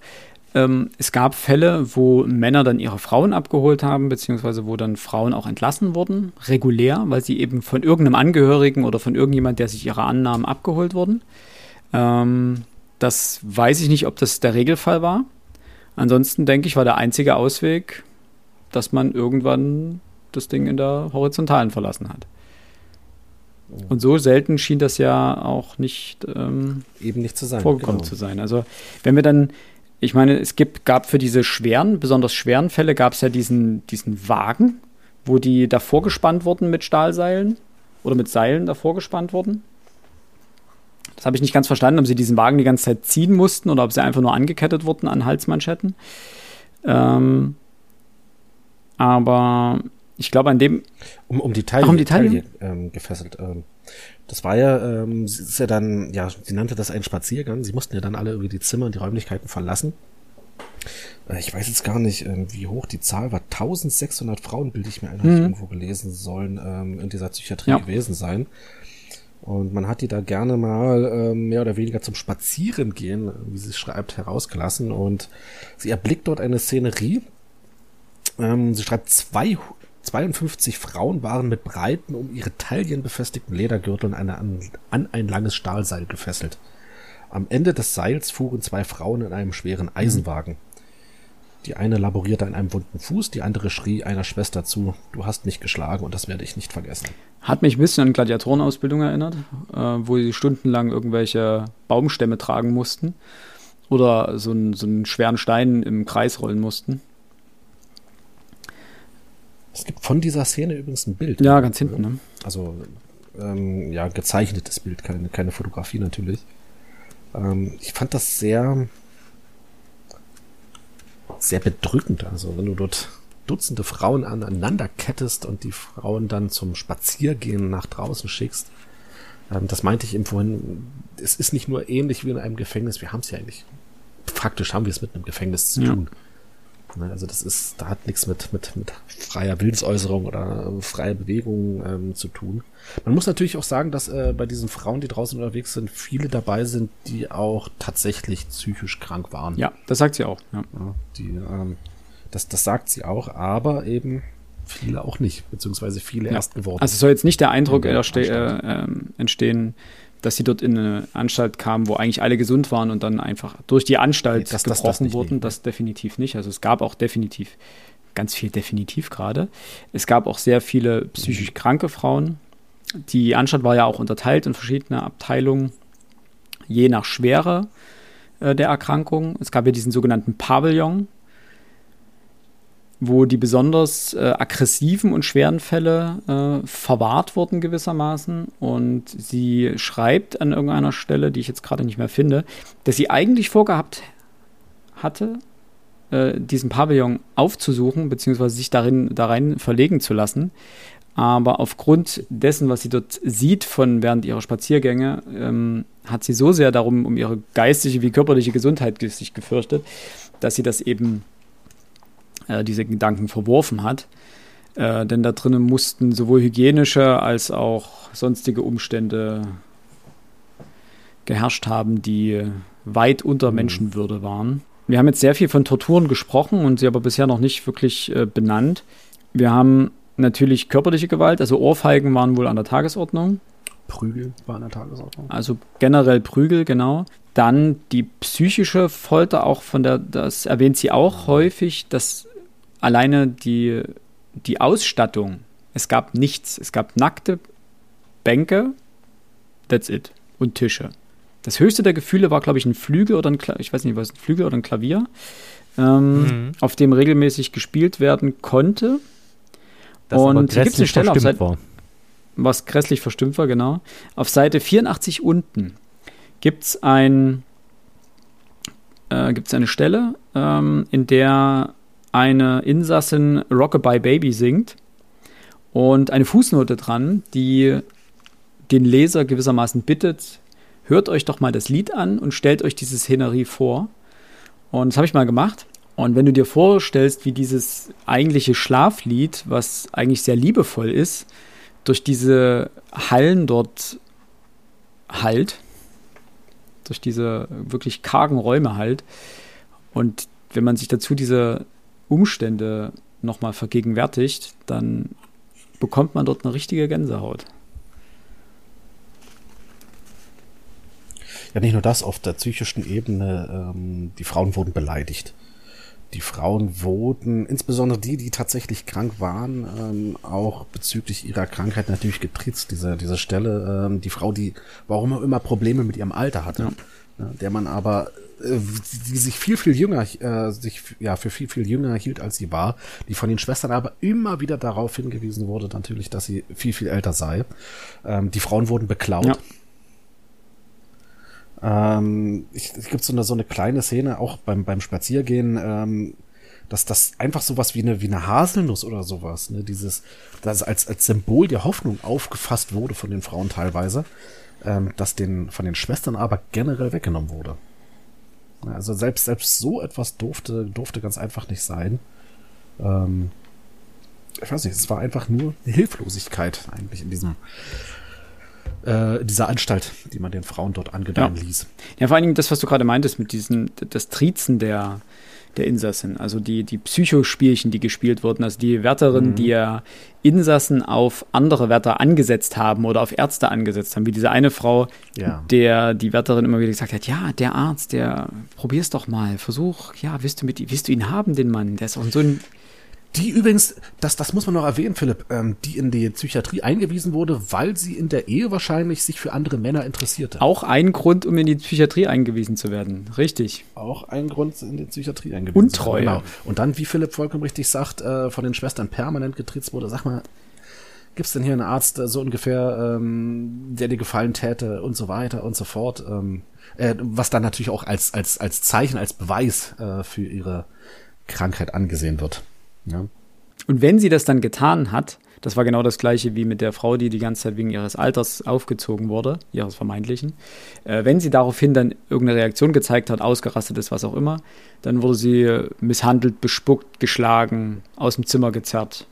ähm, es gab Fälle, wo Männer dann ihre Frauen abgeholt haben, beziehungsweise wo dann Frauen auch entlassen wurden, regulär, weil sie eben von irgendeinem Angehörigen oder von irgendjemand, der sich ihrer annahm, abgeholt wurden. Ähm, das weiß ich nicht, ob das der Regelfall war. Ansonsten denke ich, war der einzige Ausweg, dass man irgendwann das Ding in der Horizontalen verlassen hat. Und so selten schien das ja auch nicht ähm, eben nicht zu sein, vorgekommen genau. zu sein. Also wenn wir dann, ich meine, es gibt, gab für diese schweren, besonders schweren Fälle, gab es ja diesen, diesen Wagen, wo die davor gespannt wurden mit Stahlseilen oder mit Seilen davor gespannt wurden. Das habe ich nicht ganz verstanden, ob sie diesen Wagen die ganze Zeit ziehen mussten oder ob sie einfach nur angekettet wurden an Halsmanschetten. Ähm, aber ich glaube, an dem. Um, um die Taille, Ach, um die Taille? Ähm, gefesselt. Ähm, Das war ja, ähm, sie ist ja dann, ja, sie nannte das einen Spaziergang. Sie mussten ja dann alle irgendwie die Zimmer und die Räumlichkeiten verlassen. Äh, ich weiß jetzt gar nicht, ähm, wie hoch die Zahl war. 1600 Frauen, bilde ich mir ein, mhm. irgendwo gelesen, sollen ähm, in dieser Psychiatrie ja. gewesen sein. Und man hat die da gerne mal ähm, mehr oder weniger zum Spazierengehen, wie sie schreibt, herausgelassen. Und sie erblickt dort eine Szenerie. Ähm, sie schreibt, zwei, 52 Frauen waren mit breiten, um ihre Taillen befestigten Ledergürteln eine, an, an ein langes Stahlseil gefesselt. Am Ende des Seils fuhren zwei Frauen in einem schweren Eisenwagen. Die eine laborierte an einem wunden Fuß, die andere schrie einer Schwester zu, du hast mich geschlagen und das werde ich nicht vergessen. Hat mich ein bisschen an Gladiatorenausbildung erinnert, äh, wo sie stundenlang irgendwelche Baumstämme tragen mussten oder so, ein, so einen schweren Stein im Kreis rollen mussten. Es gibt von dieser Szene übrigens ein Bild. Ja, ganz hinten. Ne? Also ähm, ja, gezeichnetes Bild, keine, keine Fotografie natürlich. Ähm, ich fand das sehr, sehr bedrückend. Also wenn du dort Dutzende Frauen aneinander kettest und die Frauen dann zum Spaziergehen nach draußen schickst. Ähm, das meinte ich eben vorhin. Es ist nicht nur ähnlich wie in einem Gefängnis. Wir haben es ja eigentlich. Faktisch haben wir es mit einem Gefängnis zu tun. Ne, also das ist, da hat nichts mit, mit, mit freier Willensäußerung oder freier Bewegung ähm, zu tun. Man muss natürlich auch sagen, dass äh, bei diesen Frauen, die draußen unterwegs sind, viele dabei sind, die auch tatsächlich psychisch krank waren. Ja, das sagt sie auch. Ja. ja die, ähm, das, das sagt sie auch, aber eben viele auch nicht, beziehungsweise viele ja. erst geworden. Also es soll jetzt nicht der Eindruck äh, äh, entstehen, dass sie dort in eine Anstalt kamen, wo eigentlich alle gesund waren und dann einfach durch die Anstalt nee, das, gebrochen das, das wurden. Nicht. Das definitiv nicht. Also es gab auch definitiv ganz viel definitiv gerade. Es gab auch sehr viele psychisch kranke Frauen. Die Anstalt war ja auch unterteilt in verschiedene Abteilungen, je nach Schwere äh, der Erkrankung. Es gab ja diesen sogenannten Pavillon, wo die besonders äh, aggressiven und schweren Fälle äh, verwahrt wurden gewissermaßen. Und sie schreibt an irgendeiner Stelle, die ich jetzt gerade nicht mehr finde, dass sie eigentlich vorgehabt hatte, äh, diesen Pavillon aufzusuchen, beziehungsweise sich darin, da rein verlegen zu lassen. Aber aufgrund dessen, was sie dort sieht von während ihrer Spaziergänge, ähm, hat sie so sehr darum um ihre geistige wie körperliche Gesundheit sich gefürchtet, dass sie das eben äh, diese Gedanken verworfen hat. Äh, denn da drinnen mussten sowohl hygienische als auch sonstige Umstände geherrscht haben, die weit unter mhm. Menschenwürde waren. Wir haben jetzt sehr viel von Torturen gesprochen und sie aber bisher noch nicht wirklich äh, benannt. Wir haben natürlich körperliche Gewalt, also Ohrfeigen waren wohl an der Tagesordnung. Prügel war an der Tagesordnung. Also generell Prügel, genau. Dann die psychische Folter, auch von der, das erwähnt sie auch häufig, dass alleine die, die Ausstattung, es gab nichts. Es gab nackte Bänke, that's it, und Tische. Das höchste der Gefühle war, glaube ich, ein Flügel oder ein, Kla ich weiß nicht, was ein Flügel oder ein Klavier, ähm, mhm. auf dem regelmäßig gespielt werden konnte. Das und hier gibt es eine Stelle auf Seite, war. was grässlich verstimmt war, genau. Auf Seite 84 unten gibt es ein, äh, gibt's eine Stelle, ähm, in der eine Insassin Rockabye Baby singt und eine Fußnote dran, die den Leser gewissermaßen bittet, hört euch doch mal das Lied an und stellt euch diese Szenerie vor. Und das habe ich mal gemacht. Und wenn du dir vorstellst, wie dieses eigentliche Schlaflied, was eigentlich sehr liebevoll ist, durch diese Hallen dort halt, durch diese wirklich kargen Räume halt, und wenn man sich dazu diese Umstände nochmal vergegenwärtigt, dann bekommt man dort eine richtige Gänsehaut. Ja, nicht nur das, auf der psychischen Ebene, ähm, die Frauen wurden beleidigt. Die Frauen wurden, insbesondere die, die tatsächlich krank waren, ähm, auch bezüglich ihrer Krankheit natürlich getriezt. Diese, diese Stelle, ähm, die Frau, die warum auch immer Probleme mit ihrem Alter hatte, ja. Ja, der man aber die sich viel, viel jünger, äh, sich ja für viel, viel jünger hielt, als sie war, die von den Schwestern aber immer wieder darauf hingewiesen wurde, natürlich, dass sie viel, viel älter sei. Ähm, die Frauen wurden beklaut. Ja. Ähm, ich, es gibt so eine, so eine kleine Szene, auch beim, beim Spaziergehen, ähm, dass das einfach sowas wie eine, wie eine Haselnuss oder sowas, ne, dieses, das als, als Symbol der Hoffnung aufgefasst wurde von den Frauen teilweise, ähm, das den, von den Schwestern aber generell weggenommen wurde. Also selbst, selbst so etwas durfte, durfte ganz einfach nicht sein. Ähm, ich weiß nicht, es war einfach nur Hilflosigkeit eigentlich in diesem, äh, dieser Anstalt, die man den Frauen dort angedeihen ja. ließ. Ja, vor allen Dingen das, was du gerade meintest mit diesem, das Trizen der, der Insassen, also die, die Psychospielchen, die gespielt wurden, also die Wärterinnen, mhm. die ja Insassen auf andere Wärter angesetzt haben oder auf Ärzte angesetzt haben, wie diese eine Frau, ja. der die Wärterin immer wieder gesagt hat, ja, der Arzt, der probier's doch mal, versuch, ja, willst du mit, willst du ihn haben, den Mann, der ist auch so ein die übrigens, das, das muss man noch erwähnen, Philipp, ähm, die in die Psychiatrie eingewiesen wurde, weil sie in der Ehe wahrscheinlich sich für andere Männer interessierte. Auch ein Grund, um in die Psychiatrie eingewiesen zu werden. Richtig. Auch ein Grund, in die Psychiatrie eingewiesen Untreue. zu werden. Genau. Und dann, wie Philipp vollkommen richtig sagt, äh, von den Schwestern permanent getriezt wurde. Sag mal, gibt's denn hier einen Arzt, äh, so ungefähr, ähm, der dir gefallen täte und so weiter und so fort. Ähm, äh, was dann natürlich auch als, als, als Zeichen, als Beweis äh, für ihre Krankheit angesehen wird. Ja. Und wenn sie das dann getan hat, das war genau das gleiche wie mit der Frau, die die ganze Zeit wegen ihres Alters aufgezogen wurde, ihres vermeintlichen. Äh, wenn sie daraufhin dann irgendeine Reaktion gezeigt hat, ausgerastet ist, was auch immer, dann wurde sie misshandelt, bespuckt, geschlagen, aus dem Zimmer gezerrt.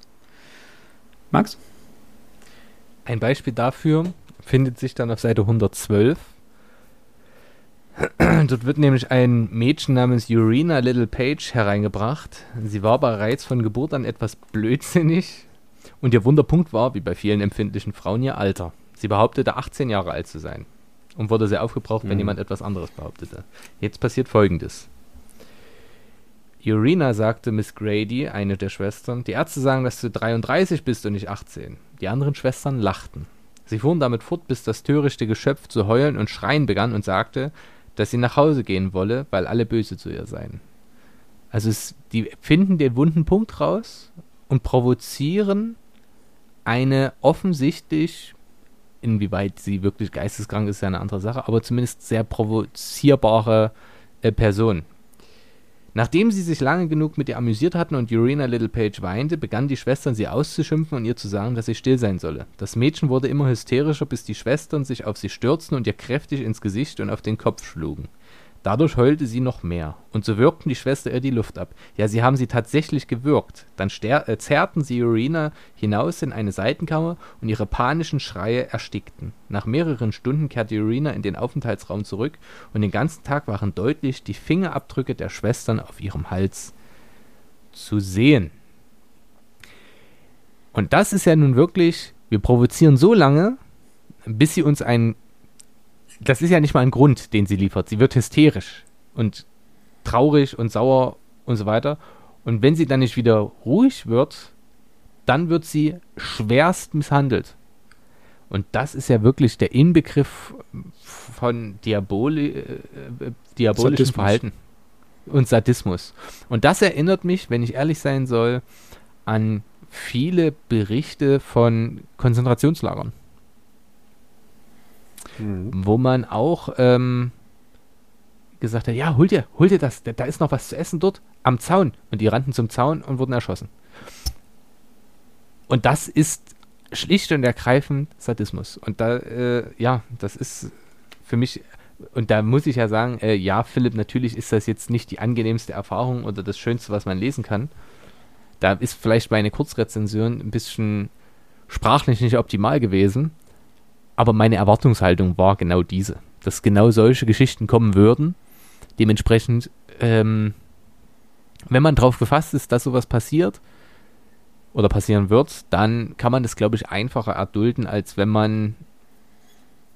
Max? Ein Beispiel dafür findet sich dann auf Seite 112 Dort wird nämlich ein Mädchen namens Urena Little Page hereingebracht. Sie war bereits von Geburt an etwas blödsinnig und ihr Wunderpunkt war, wie bei vielen empfindlichen Frauen, ihr Alter. Sie behauptete 18 Jahre alt zu sein und wurde sehr aufgebraucht, mhm. wenn jemand etwas anderes behauptete. Jetzt passiert folgendes. Urena sagte Miss Grady, eine der Schwestern, die Ärzte sagen, dass du 33 bist und nicht 18. Die anderen Schwestern lachten. Sie fuhren damit fort, bis das törichte Geschöpf zu heulen und schreien begann und sagte, dass sie nach Hause gehen wolle, weil alle böse zu ihr seien. Also es, die finden den wunden Punkt raus und provozieren eine offensichtlich, inwieweit sie wirklich geisteskrank ist, ist ja eine andere Sache, aber zumindest sehr provozierbare äh, Person. Nachdem sie sich lange genug mit ihr amüsiert hatten und Urena Little Page weinte, begannen die Schwestern sie auszuschimpfen und ihr zu sagen, dass sie still sein solle. Das Mädchen wurde immer hysterischer, bis die Schwestern sich auf sie stürzten und ihr kräftig ins Gesicht und auf den Kopf schlugen. Dadurch heulte sie noch mehr, und so wirkten die Schwester ihr die Luft ab. Ja, sie haben sie tatsächlich gewürgt. Dann äh, zerrten sie Urena hinaus in eine Seitenkammer und ihre panischen Schreie erstickten. Nach mehreren Stunden kehrte Urena in den Aufenthaltsraum zurück und den ganzen Tag waren deutlich die Fingerabdrücke der Schwestern auf ihrem Hals zu sehen. Und das ist ja nun wirklich, wir provozieren so lange, bis sie uns einen das ist ja nicht mal ein Grund, den sie liefert. Sie wird hysterisch und traurig und sauer und so weiter. Und wenn sie dann nicht wieder ruhig wird, dann wird sie schwerst misshandelt. Und das ist ja wirklich der Inbegriff von Diaboli äh, diabolischem Sadismus. Verhalten und Sadismus. Und das erinnert mich, wenn ich ehrlich sein soll, an viele Berichte von Konzentrationslagern mhm. wo man auch ähm, gesagt hat, ja, hol dir, hol dir das, da, ist noch was zu essen dort am Zaun. Und die rannten zum Zaun und wurden erschossen. Und das ist schlicht und ergreifend Sadismus. Und da, äh, ja, das ist für mich, und da muss ich ja sagen, äh, ja, Philipp, natürlich ist das jetzt nicht die angenehmste Erfahrung oder das Schönste, was man lesen kann. Da ist vielleicht meine Kurzrezension ein bisschen sprachlich nicht optimal gewesen. Aber meine Erwartungshaltung war genau diese, dass genau solche Geschichten kommen würden. Dementsprechend, ähm, wenn man darauf gefasst ist, dass sowas passiert oder passieren wird, dann kann man das, glaube ich, einfacher erdulden, als wenn man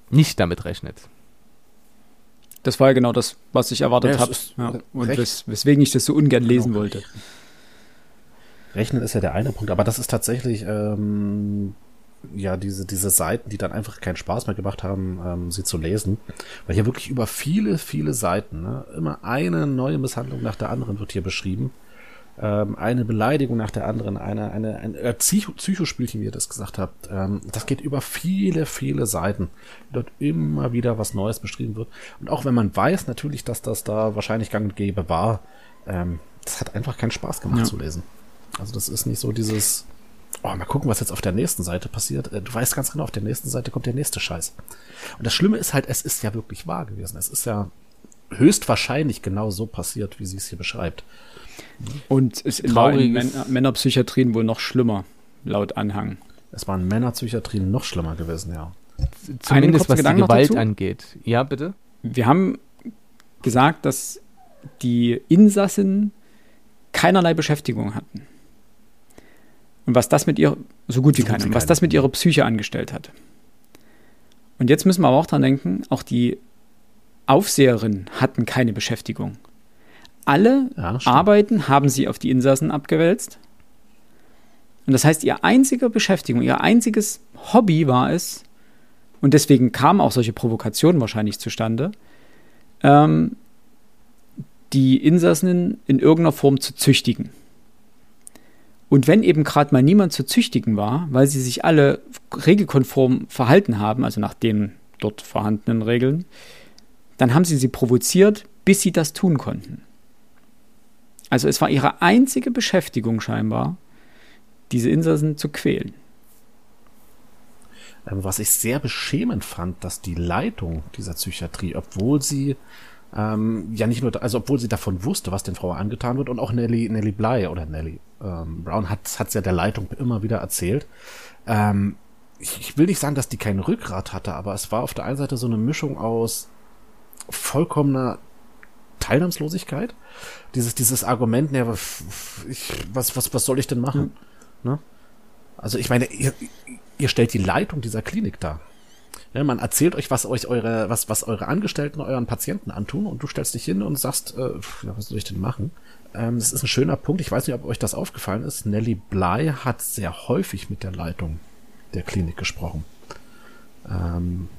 nicht damit rechnet. Das war ja genau das, was ich erwartet ja, habe. Ja. Und wes weswegen ich das so ungern lesen genau. wollte. Rechnen ist ja der eine Punkt, aber das ist tatsächlich ähm, ja, diese, diese Seiten, die dann einfach keinen Spaß mehr gemacht haben, ähm, sie zu lesen. Weil hier wirklich über viele, viele Seiten, ne, immer eine neue Misshandlung nach der anderen wird hier beschrieben. Ähm, eine Beleidigung nach der anderen, eine, eine, ein äh, Psycho Psychospielchen, wie ihr das gesagt habt. Ähm, das geht über viele, viele Seiten. Dort immer wieder was Neues beschrieben wird. Und auch wenn man weiß natürlich, dass das da wahrscheinlich gang und gäbe war, ähm, das hat einfach keinen Spaß gemacht ja. zu lesen. Also das ist nicht so dieses, oh, mal gucken, was jetzt auf der nächsten Seite passiert. Äh, du weißt ganz genau, auf der nächsten Seite kommt der nächste Scheiß. Und das Schlimme ist halt, es ist ja wirklich wahr gewesen. Es ist ja höchstwahrscheinlich genau so passiert, wie sie es hier beschreibt. Und es war in Män Männerpsychiatrien wohl noch schlimmer, laut Anhang. Es waren Männerpsychiatrien noch schlimmer gewesen, ja. Zumindest was Gedanken die Gewalt angeht. Ja, bitte? Wir haben gesagt, dass die Insassen keinerlei Beschäftigung hatten. Und was das mit ihr, so gut wie keine, was das mit ihrer Psyche angestellt hat. Und jetzt müssen wir aber auch dran denken, auch die Aufseherinnen hatten keine Beschäftigung. Alle ja, Arbeiten haben sie auf die Insassen abgewälzt. Und das heißt, ihr einziger Beschäftigung, ihr einziges Hobby war es, und deswegen kamen auch solche Provokationen wahrscheinlich zustande, ähm, die Insassen in irgendeiner Form zu züchtigen. Und wenn eben gerade mal niemand zu züchtigen war, weil sie sich alle regelkonform verhalten haben, also nach den dort vorhandenen Regeln, dann haben sie sie provoziert, bis sie das tun konnten. Also es war ihre einzige Beschäftigung scheinbar, diese Insassen zu quälen. Ähm, was ich sehr beschämend fand, dass die Leitung dieser Psychiatrie, obwohl sie ähm, ja nicht nur, also obwohl sie davon wusste, was den Frauen angetan wird und auch Nelly, Nelly Bly oder Nelly ähm, Brown hat es ja der Leitung immer wieder erzählt. Ähm, ich, ich will nicht sagen, dass die kein Rückgrat hatte, aber es war auf der einen Seite so eine Mischung aus vollkommener Teilnahmslosigkeit. Dieses, dieses Argument, ne, ich, was, was, was soll ich denn machen? Mhm. Ne? Also ich meine, ihr, ihr stellt die Leitung dieser Klinik dar. Ja, man erzählt euch, was euch eure, was, was eure Angestellten euren Patienten antun und du stellst dich hin und sagst, äh, ja, was soll ich denn machen? Ähm, das ist ein schöner Punkt. Ich weiß nicht, ob euch das aufgefallen ist. Nelly Bly hat sehr häufig mit der Leitung der Klinik gesprochen. Ähm,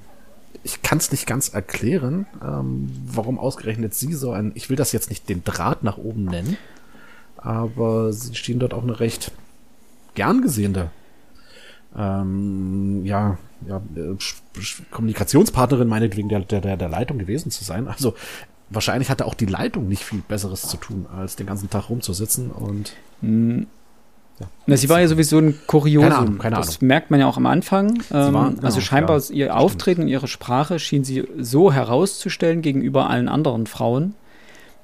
ich kann es nicht ganz erklären, ähm, warum ausgerechnet sie so ein, ich will das jetzt nicht den Draht nach oben nennen, aber sie stehen dort auch eine recht gern gesehene ähm, ja, ja, äh, Kommunikationspartnerin meinetwegen der, der, der Leitung gewesen zu sein. Also wahrscheinlich hatte auch die Leitung nicht viel Besseres zu tun, als den ganzen Tag rumzusitzen und hm. ja. Na, sie war ja sowieso ein Kuriosum. Keine Ahnung, keine Ahnung. Das merkt man ja auch am Anfang. Ähm, war, genau, also scheinbar ja, ihr Auftreten und ihre Sprache schien sie so herauszustellen gegenüber allen anderen Frauen,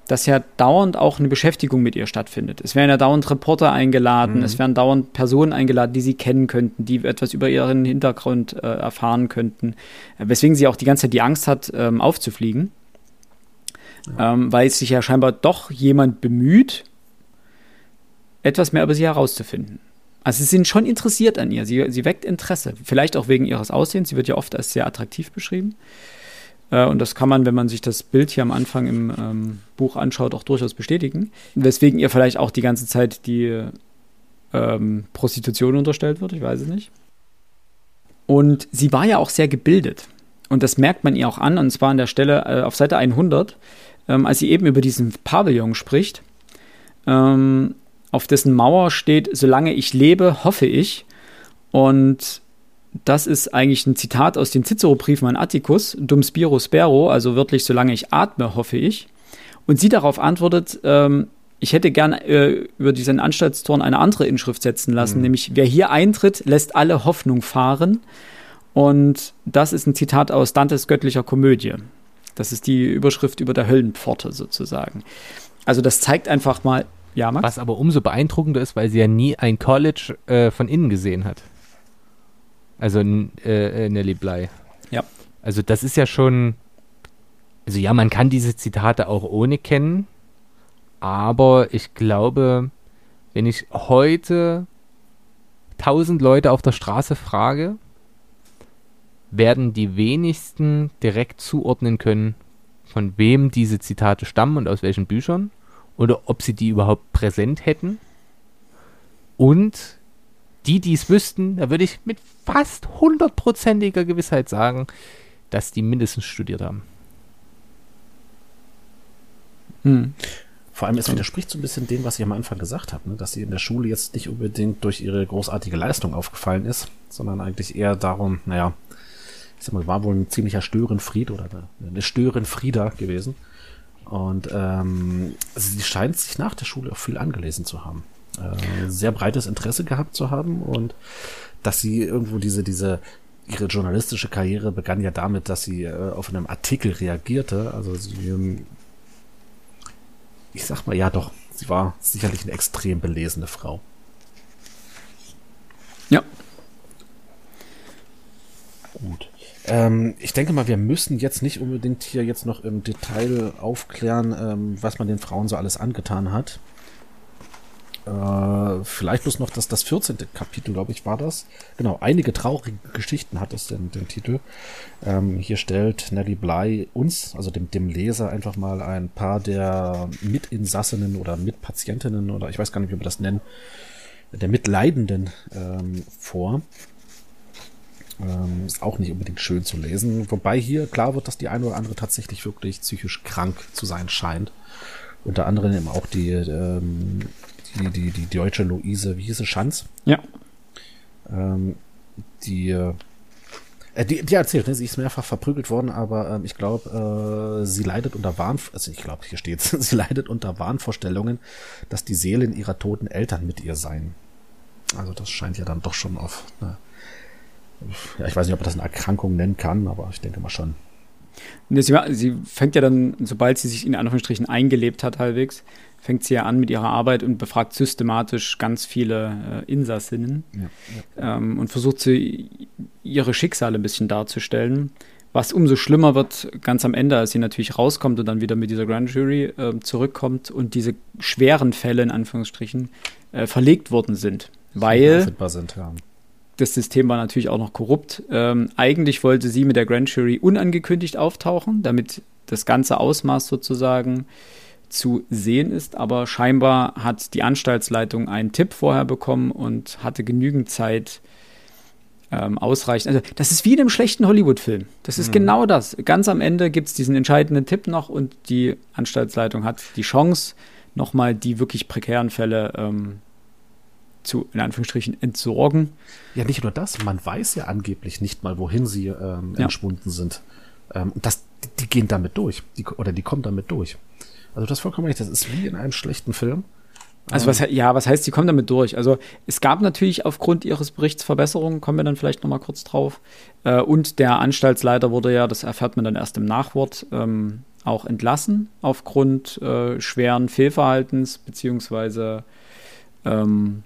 dass ja dauernd auch eine Beschäftigung mit ihr stattfindet. Es werden ja dauernd Reporter eingeladen, mhm. es werden dauernd Personen eingeladen, die sie kennen könnten, die etwas über ihren Hintergrund äh, erfahren könnten, äh, weswegen sie auch die ganze Zeit die Angst hat, ähm, aufzufliegen, ähm, weil sich ja scheinbar doch jemand bemüht, etwas mehr über sie herauszufinden. Also sie sind schon interessiert an ihr, sie, sie weckt Interesse, vielleicht auch wegen ihres Aussehens, sie wird ja oft als sehr attraktiv beschrieben. Äh, und das kann man, wenn man sich das Bild hier am Anfang im ähm, Buch anschaut, auch durchaus bestätigen. Weswegen ihr vielleicht auch die ganze Zeit die ähm, Prostitution unterstellt wird, ich weiß es nicht. Und sie war ja auch sehr gebildet. Und das merkt man ihr auch an, und zwar an der Stelle äh, auf Seite 100, ähm, als sie eben über diesen Pavillon spricht, ähm, auf dessen Mauer steht, solange ich lebe, hoffe ich. Und das ist eigentlich ein Zitat aus den Cicero-Briefen an Atticus, dum spiro spero, also wörtlich, solange ich atme, hoffe ich. Und sie darauf antwortet, ähm, ich hätte gern äh, über diesen Anstaltstorn eine andere Inschrift setzen lassen, mhm. nämlich wer hier eintritt, lässt alle Hoffnung fahren. Und das ist ein Zitat aus Dantes göttlicher Komödie. Das ist die Überschrift über der Höllenpforte sozusagen. Also das zeigt einfach mal, ja, Max? Was aber umso beeindruckender ist, weil sie ja nie ein College äh, von innen gesehen hat. Also äh, äh, Nelly Bly. Ja. Also das ist ja schon. Also ja, man kann diese Zitate auch ohne kennen, aber ich glaube, wenn ich heute tausend Leute auf der Straße frage, werden die wenigsten direkt zuordnen können, von wem diese Zitate stammen und aus welchen Büchern oder ob sie die überhaupt präsent hätten. Und die, die es wüssten, da würde ich mit fast hundertprozentiger Gewissheit sagen, dass die mindestens studiert haben. Hm. Vor allem, es widerspricht so ein bisschen dem, was ich am Anfang gesagt habe, ne? dass sie in der Schule jetzt nicht unbedingt durch ihre großartige Leistung aufgefallen ist, sondern eigentlich eher darum, naja, ich sag mal, war wohl ein ziemlicher Störenfried oder eine, Störenfrieder gewesen. Und ähm, sie scheint sich nach der Schule auch viel angelesen zu haben. Äh, sehr breites Interesse gehabt zu haben und dass sie irgendwo diese, diese, ihre journalistische Karriere begann ja damit, dass sie äh, auf einen Artikel reagierte. Also sie, ähm, ich sag mal, ja doch, sie war sicherlich eine extrem belesene Frau. Ja. Gut. Ähm, ich denke mal, wir müssen jetzt nicht unbedingt hier jetzt noch im Detail aufklären, ähm, was man den Frauen so alles angetan hat. Äh, vielleicht bloß noch das, das 14. Kapitel, glaube ich, war das. Genau, einige traurige Geschichten hat es den, den Titel. Ähm, hier stellt Nelly Bly uns, also dem, dem Leser, einfach mal ein paar der Mitinsassinnen oder Mitpatientinnen oder ich weiß gar nicht, wie wir das nennen, der Mitleidenden ähm, vor. Ähm, ist auch nicht unbedingt schön zu lesen. Wobei hier klar wird, dass die eine oder andere tatsächlich wirklich psychisch krank zu sein scheint. Unter anderem eben auch die, ähm, die, die, die deutsche Luise, wie hieß sie, Schanz? Ja. Ähm, die, äh, die, die erzählt, ne, sie ist mehrfach verprügelt worden, aber ähm, ich glaube, äh, sie leidet unter Wahn, also ich glaube, hier steht sie leidet unter Wahnvorstellungen, dass die Seelen ihrer toten Eltern mit ihr seien. Also das scheint ja dann doch schon auf eine ja, ich weiß nicht, ob man das eine Erkrankung nennen kann, aber ich denke mal schon. Sie, sie fängt ja dann, sobald sie sich in Anführungsstrichen eingelebt hat, halbwegs, fängt sie ja an mit ihrer Arbeit und befragt systematisch ganz viele äh, Insassinnen ja, ja. Ähm, und versucht sie ihre Schicksale ein bisschen darzustellen. Was umso schlimmer wird, ganz am Ende, als sie natürlich rauskommt und dann wieder mit dieser Grand Jury äh, zurückkommt und diese schweren Fälle in Anführungsstrichen äh, verlegt worden sind. Weil sind, ja das System war natürlich auch noch korrupt. Ähm, eigentlich wollte sie mit der Grand Jury unangekündigt auftauchen, damit das ganze Ausmaß sozusagen zu sehen ist. Aber scheinbar hat die Anstaltsleitung einen Tipp vorher bekommen und hatte genügend Zeit, ähm, ausreichend. Also, das ist wie in einem schlechten Hollywood-Film. Das ist mhm. genau das. Ganz am Ende gibt es diesen entscheidenden Tipp noch und die Anstaltsleitung hat die Chance, nochmal die wirklich prekären Fälle ähm, zu, in Anführungsstrichen, entsorgen. Ja, nicht nur das, man weiß ja angeblich nicht mal, wohin sie ähm, ja. entschwunden sind. Ähm, das, die, gehen damit durch, die, oder die kommen damit durch. Also das vollkommen recht, das ist wie in einem schlechten Film. Also was, ja, was heißt, sie kommen damit durch? Also es gab natürlich aufgrund ihres Berichts Verbesserungen, kommen wir dann vielleicht noch mal kurz drauf. Äh, und der Anstaltsleiter wurde ja, das erfährt man dann erst im Nachwort, ähm, auch entlassen aufgrund äh, schweren Fehlverhaltens beziehungsweise ähm,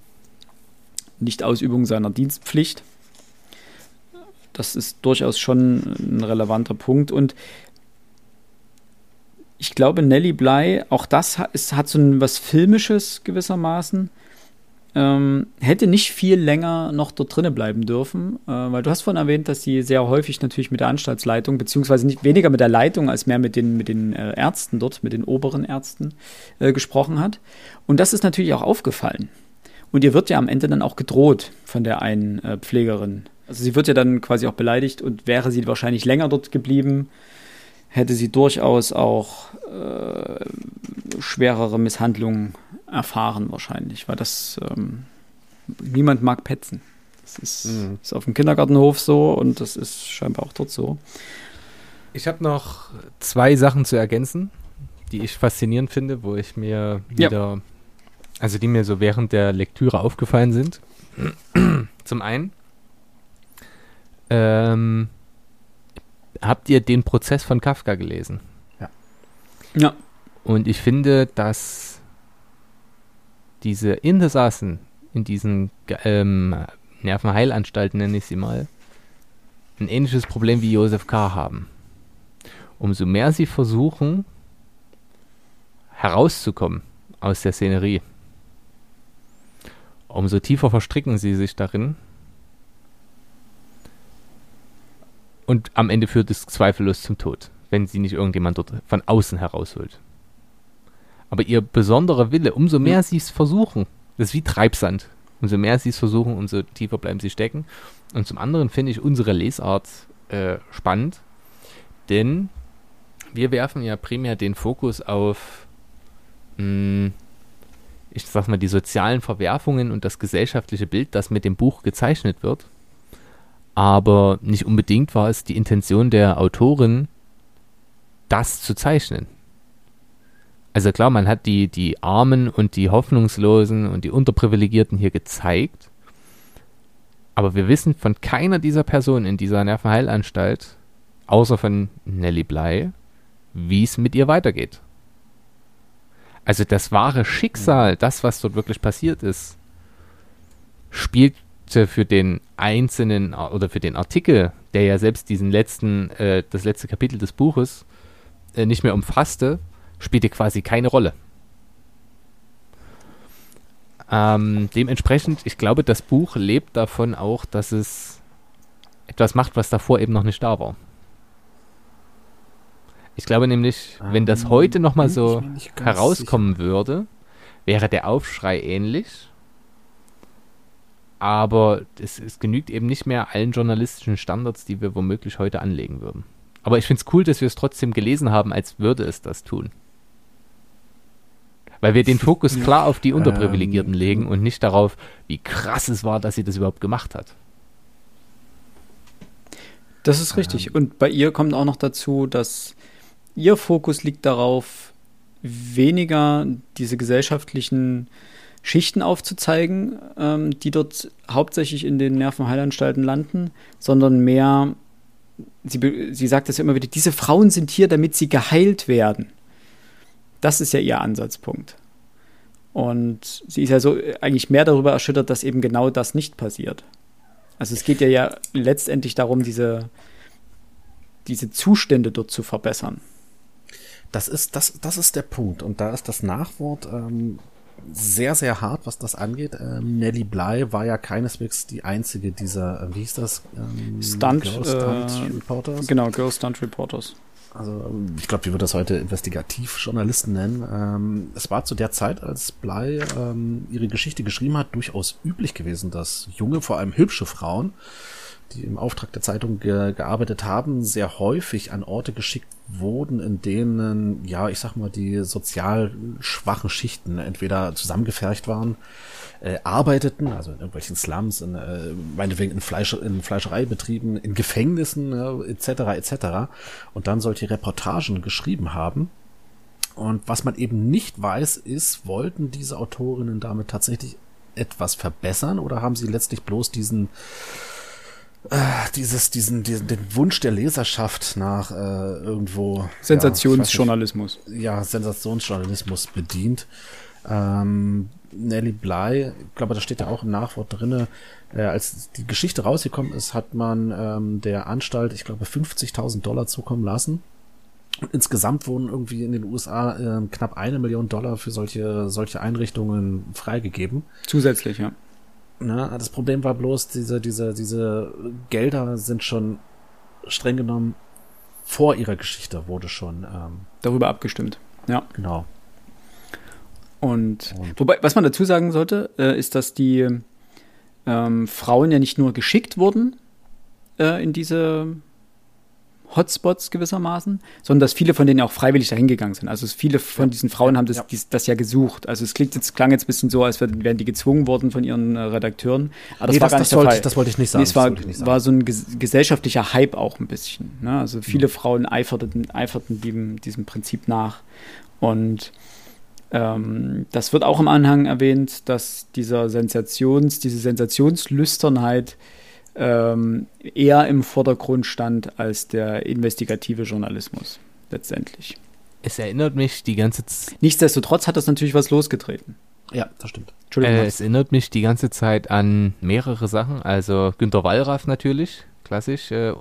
Nichtausübung seiner Dienstpflicht. Das ist durchaus schon ein relevanter Punkt. Und ich glaube, Nelly Bly, auch das hat, ist, hat so ein, was Filmisches gewissermaßen. Ähm, hätte nicht viel länger noch dort drinnen bleiben dürfen, äh, weil du hast vorhin erwähnt, dass sie sehr häufig natürlich mit der Anstaltsleitung, beziehungsweise nicht weniger mit der Leitung als mehr mit den, mit den äh, Ärzten dort, mit den oberen Ärzten äh, gesprochen hat. Und das ist natürlich auch aufgefallen. Und ihr wird ja am Ende dann auch gedroht von der einen äh, Pflegerin. Also sie wird ja dann quasi auch beleidigt und wäre sie wahrscheinlich länger dort geblieben, hätte sie durchaus auch äh, schwerere Misshandlungen erfahren wahrscheinlich, weil das ähm, niemand mag petzen. Das ist, mhm. ist auf dem Kindergartenhof so und das ist scheinbar auch dort so. Ich habe noch zwei Sachen zu ergänzen, die ich faszinierend finde, wo ich mir wieder ja also die mir so während der Lektüre aufgefallen sind. Zum einen, ähm, habt ihr den Prozess von Kafka gelesen? Ja. Ja. Und ich finde, dass diese Insassen in diesen ähm, Nervenheilanstalten, nenne ich sie mal, ein ähnliches Problem wie Josef K. haben. Umso mehr sie versuchen, herauszukommen aus der Szenerie, umso tiefer verstricken sie sich darin. Und am Ende führt es zweifellos zum Tod, wenn sie nicht irgendjemand dort von außen herausholt. Aber ihr besonderer Wille, umso mehr sie es versuchen, das ist wie Treibsand. Umso mehr sie es versuchen, umso tiefer bleiben sie stecken. Und zum anderen finde ich unsere Lesart äh, spannend, denn wir werfen ja primär den Fokus auf mh, ich sag mal, die sozialen Verwerfungen und das gesellschaftliche Bild, das mit dem Buch gezeichnet wird. Aber nicht unbedingt war es die Intention der Autorin, das zu zeichnen. also klar, man hat die, die Armen und die Hoffnungslosen und die Unterprivilegierten hier gezeigt. Aber wir wissen von keiner dieser Personen in dieser Nervenheilanstalt, außer von Nelly Bly, wie es mit ihr weitergeht. Also das wahre Schicksal, das, was dort wirklich passiert ist, spielte für den einzelnen oder für den Artikel, der ja selbst diesen letzten, äh, das letzte Kapitel des Buches äh, nicht mehr umfasste, spielte quasi keine Rolle. Ähm, dementsprechend, ich glaube, das Buch lebt davon auch, dass es etwas macht, was davor eben noch nicht da war. Ich glaube nämlich, um, wenn das ähm, heute nochmal so herauskommen sicher. würde, wäre der Aufschrei ähnlich. Aber es, es, genügt eben nicht mehr allen journalistischen Standards, die wir womöglich heute anlegen würden. Aber ich finde es cool, dass wir es trotzdem gelesen haben, als würde es das tun. Weil wir den Fokus klar auf die Unterprivilegierten ähm, legen und nicht darauf, wie krass es war, dass sie das überhaupt gemacht hat. Das ist richtig. Ähm. Und bei ihr kommt auch noch dazu, dass ihr Fokus liegt darauf, weniger diese gesellschaftlichen Schichten aufzuzeigen, ähm, die dort hauptsächlich in den Nervenheilanstalten landen, sondern mehr, sie, sie sagt das ja immer wieder, diese Frauen sind hier, damit sie geheilt werden. Das ist ja ihr Ansatzpunkt. Und sie ist ja so eigentlich mehr darüber erschüttert, dass eben genau das nicht passiert. Also es geht ja, ja letztendlich darum, diese, diese Zustände dort zu verbessern. Das ist, das, das ist der Punkt. Und da ist das Nachwort ähm, sehr, sehr hart, was das angeht. Ähm, Nelly Bly war ja keineswegs die einzige dieser, äh, wie hieß das? Ähm, Stunt, Girl Stunt äh, Reporters. Genau, Girl Stunt Reporters. Also ähm, ich glaube, wie wir das heute Investigativjournalisten nennen. Ähm, es war zu der Zeit, als Bly ähm, ihre Geschichte geschrieben hat, durchaus üblich gewesen, dass junge, vor allem hübsche Frauen die im Auftrag der Zeitung ge gearbeitet haben, sehr häufig an Orte geschickt wurden, in denen, ja, ich sag mal, die sozial schwachen Schichten entweder zusammengefercht waren, äh, arbeiteten, also in irgendwelchen Slums, in, äh, meinetwegen in, Fleisch, in Fleischereibetrieben, in Gefängnissen, äh, etc., etc. und dann solche Reportagen geschrieben haben. Und was man eben nicht weiß, ist, wollten diese Autorinnen damit tatsächlich etwas verbessern oder haben sie letztlich bloß diesen äh, dieses, diesen, diesen, den Wunsch der Leserschaft nach äh, irgendwo Sensationsjournalismus. Ja, nicht, ja, Sensationsjournalismus bedient. Ähm, Nelly Bly, ich glaube, da steht ja auch im Nachwort drinne, äh, als die Geschichte rausgekommen ist, hat man ähm, der Anstalt, ich glaube, 50.000 Dollar zukommen lassen. Und insgesamt wurden irgendwie in den USA äh, knapp eine Million Dollar für solche, solche Einrichtungen freigegeben. Zusätzlich, ja. Ne? Das Problem war bloß, diese, diese, diese Gelder sind schon streng genommen vor ihrer Geschichte wurde schon ähm, darüber abgestimmt. Ja. Genau. Und, Und, wobei, was man dazu sagen sollte, äh, ist, dass die ähm, Frauen ja nicht nur geschickt wurden äh, in diese Hotspots gewissermaßen, sondern dass viele von denen auch freiwillig dahin gegangen sind. Also viele von diesen Frauen haben das, ja. Dies, das ja gesucht. Also es klingt jetzt, klang jetzt ein bisschen so, als wären die gezwungen worden von ihren äh, Redakteuren. Aber das nee, war das, gar nicht der Fall. Ich, das wollte ich nicht sagen. Nee, es war, war so ein ges gesellschaftlicher Hype auch ein bisschen. Ne? Also viele mhm. Frauen eiferten, eiferten diesem, diesem Prinzip nach. Und ähm, das wird auch im Anhang erwähnt, dass dieser Sensations, diese Sensationslüsternheit ähm, eher im Vordergrund stand als der investigative Journalismus letztendlich. Es erinnert mich die ganze Zeit. Nichtsdestotrotz hat das natürlich was losgetreten. Ja, das stimmt. Entschuldigung. Äh, es erinnert mich die ganze Zeit an mehrere Sachen. Also Günter Wallraff natürlich, klassisch. Äh,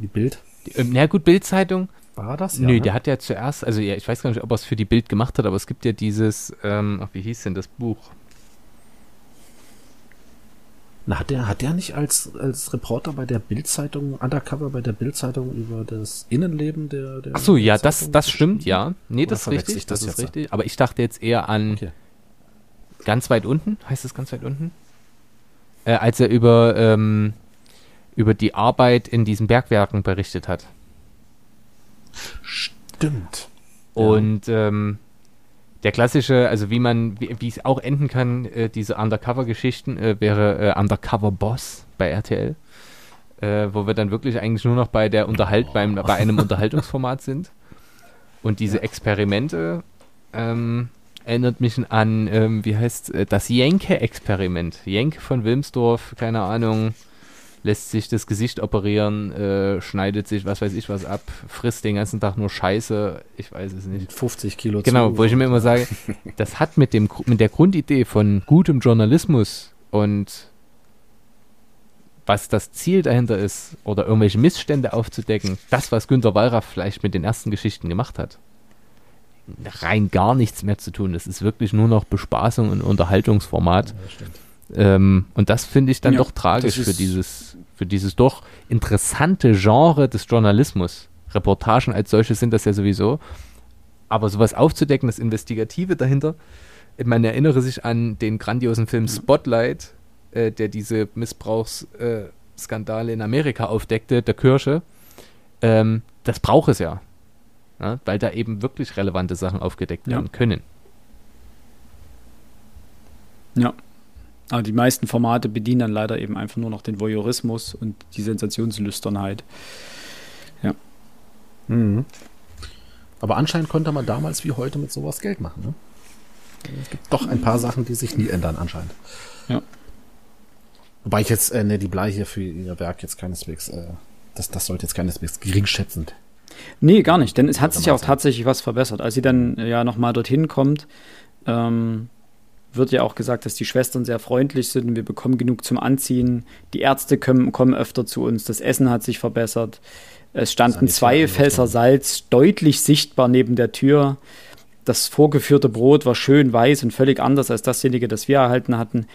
die Bild? Die, äh, na gut, Bildzeitung. War das? Ja, Nö, ne? der hat ja zuerst, also ja, ich weiß gar nicht, ob er es für die Bild gemacht hat, aber es gibt ja dieses, ähm, ach, wie hieß denn das Buch? Na, hat der, hat der nicht als, als Reporter bei der Bildzeitung, Undercover bei der Bildzeitung über das Innenleben der, der Ach so, ja, das, das stimmt, ja. Nee, das ist richtig, das, das ist richtig. Aber ich dachte jetzt eher an okay. ganz weit unten, heißt es ganz weit unten? Äh, als er über, ähm, über die Arbeit in diesen Bergwerken berichtet hat. Stimmt. Und ja. ähm, der klassische, also wie man, wie, es auch enden kann, äh, diese Undercover-Geschichten, äh, wäre äh, Undercover Boss bei RTL, äh, wo wir dann wirklich eigentlich nur noch bei der Unterhalt, oh. beim, bei einem Unterhaltungsformat sind. Und diese ja. Experimente ähm, erinnert mich an, ähm, wie heißt äh, das Jenke-Experiment. Jenke von Wilmsdorf, keine Ahnung, lässt sich das Gesicht operieren, äh, schneidet sich was weiß ich was ab, frisst den ganzen Tag nur Scheiße, ich weiß es nicht. 50 Kilo Genau, wo ich mir immer sage, das hat mit, dem, mit der Grundidee von gutem Journalismus und was das Ziel dahinter ist oder irgendwelche Missstände aufzudecken, das, was Günter Wallraff vielleicht mit den ersten Geschichten gemacht hat, rein gar nichts mehr zu tun. Es ist wirklich nur noch Bespaßung und Unterhaltungsformat. Ja, ähm, und das finde ich dann ja, doch tragisch für dieses, für dieses doch interessante Genre des Journalismus. Reportagen als solche sind das ja sowieso. Aber sowas aufzudecken, das Investigative dahinter, man erinnere sich an den grandiosen Film Spotlight äh, der diese Missbrauchsskandale äh, in Amerika aufdeckte, der Kirche, ähm, das braucht es ja. ja. Weil da eben wirklich relevante Sachen aufgedeckt werden ja. können. Ja. Aber die meisten Formate bedienen dann leider eben einfach nur noch den Voyeurismus und die Sensationslüsternheit. Ja. Mhm. Aber anscheinend konnte man damals wie heute mit sowas Geld machen. Ne? Es gibt doch ein paar Sachen, die sich nie ändern, anscheinend. Ja. Wobei ich jetzt, äh, ne, die Blei hier für ihr Werk jetzt keineswegs, äh, das, das sollte jetzt keineswegs geringschätzend. Nee, gar nicht, denn es hat sich ja auch tatsächlich was verbessert. Als sie dann äh, ja nochmal dorthin kommt, ähm, wird ja auch gesagt, dass die Schwestern sehr freundlich sind und wir bekommen genug zum Anziehen. Die Ärzte kommen, kommen öfter zu uns, das Essen hat sich verbessert. Es standen zwei Fässer Salz deutlich sichtbar neben der Tür. Das vorgeführte Brot war schön weiß und völlig anders als dasjenige, das wir erhalten hatten.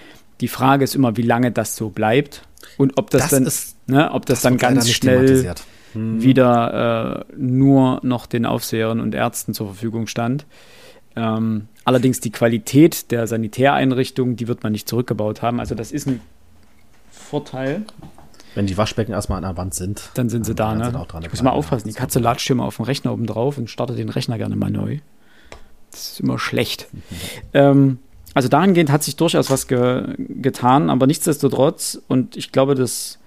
Die Frage ist immer, wie lange das so bleibt und ob das, das dann, ist, ne, ob das, das dann ganz schnell hm. wieder äh, nur noch den Aufsehern und Ärzten zur Verfügung stand. Ähm, allerdings die Qualität der Sanitäreinrichtung, die wird man nicht zurückgebaut haben. Also das ist ein Vorteil. Wenn die Waschbecken erstmal an der Wand sind, dann sind sie da. Ne? Sind dran, ich muss mal aufpassen. Die Katze latscht hier mal auf dem Rechner oben drauf und startet den Rechner gerne mal neu. Das ist immer schlecht. Mhm. Ähm, also dahingehend hat sich durchaus was ge getan, aber nichtsdestotrotz, und ich glaube, das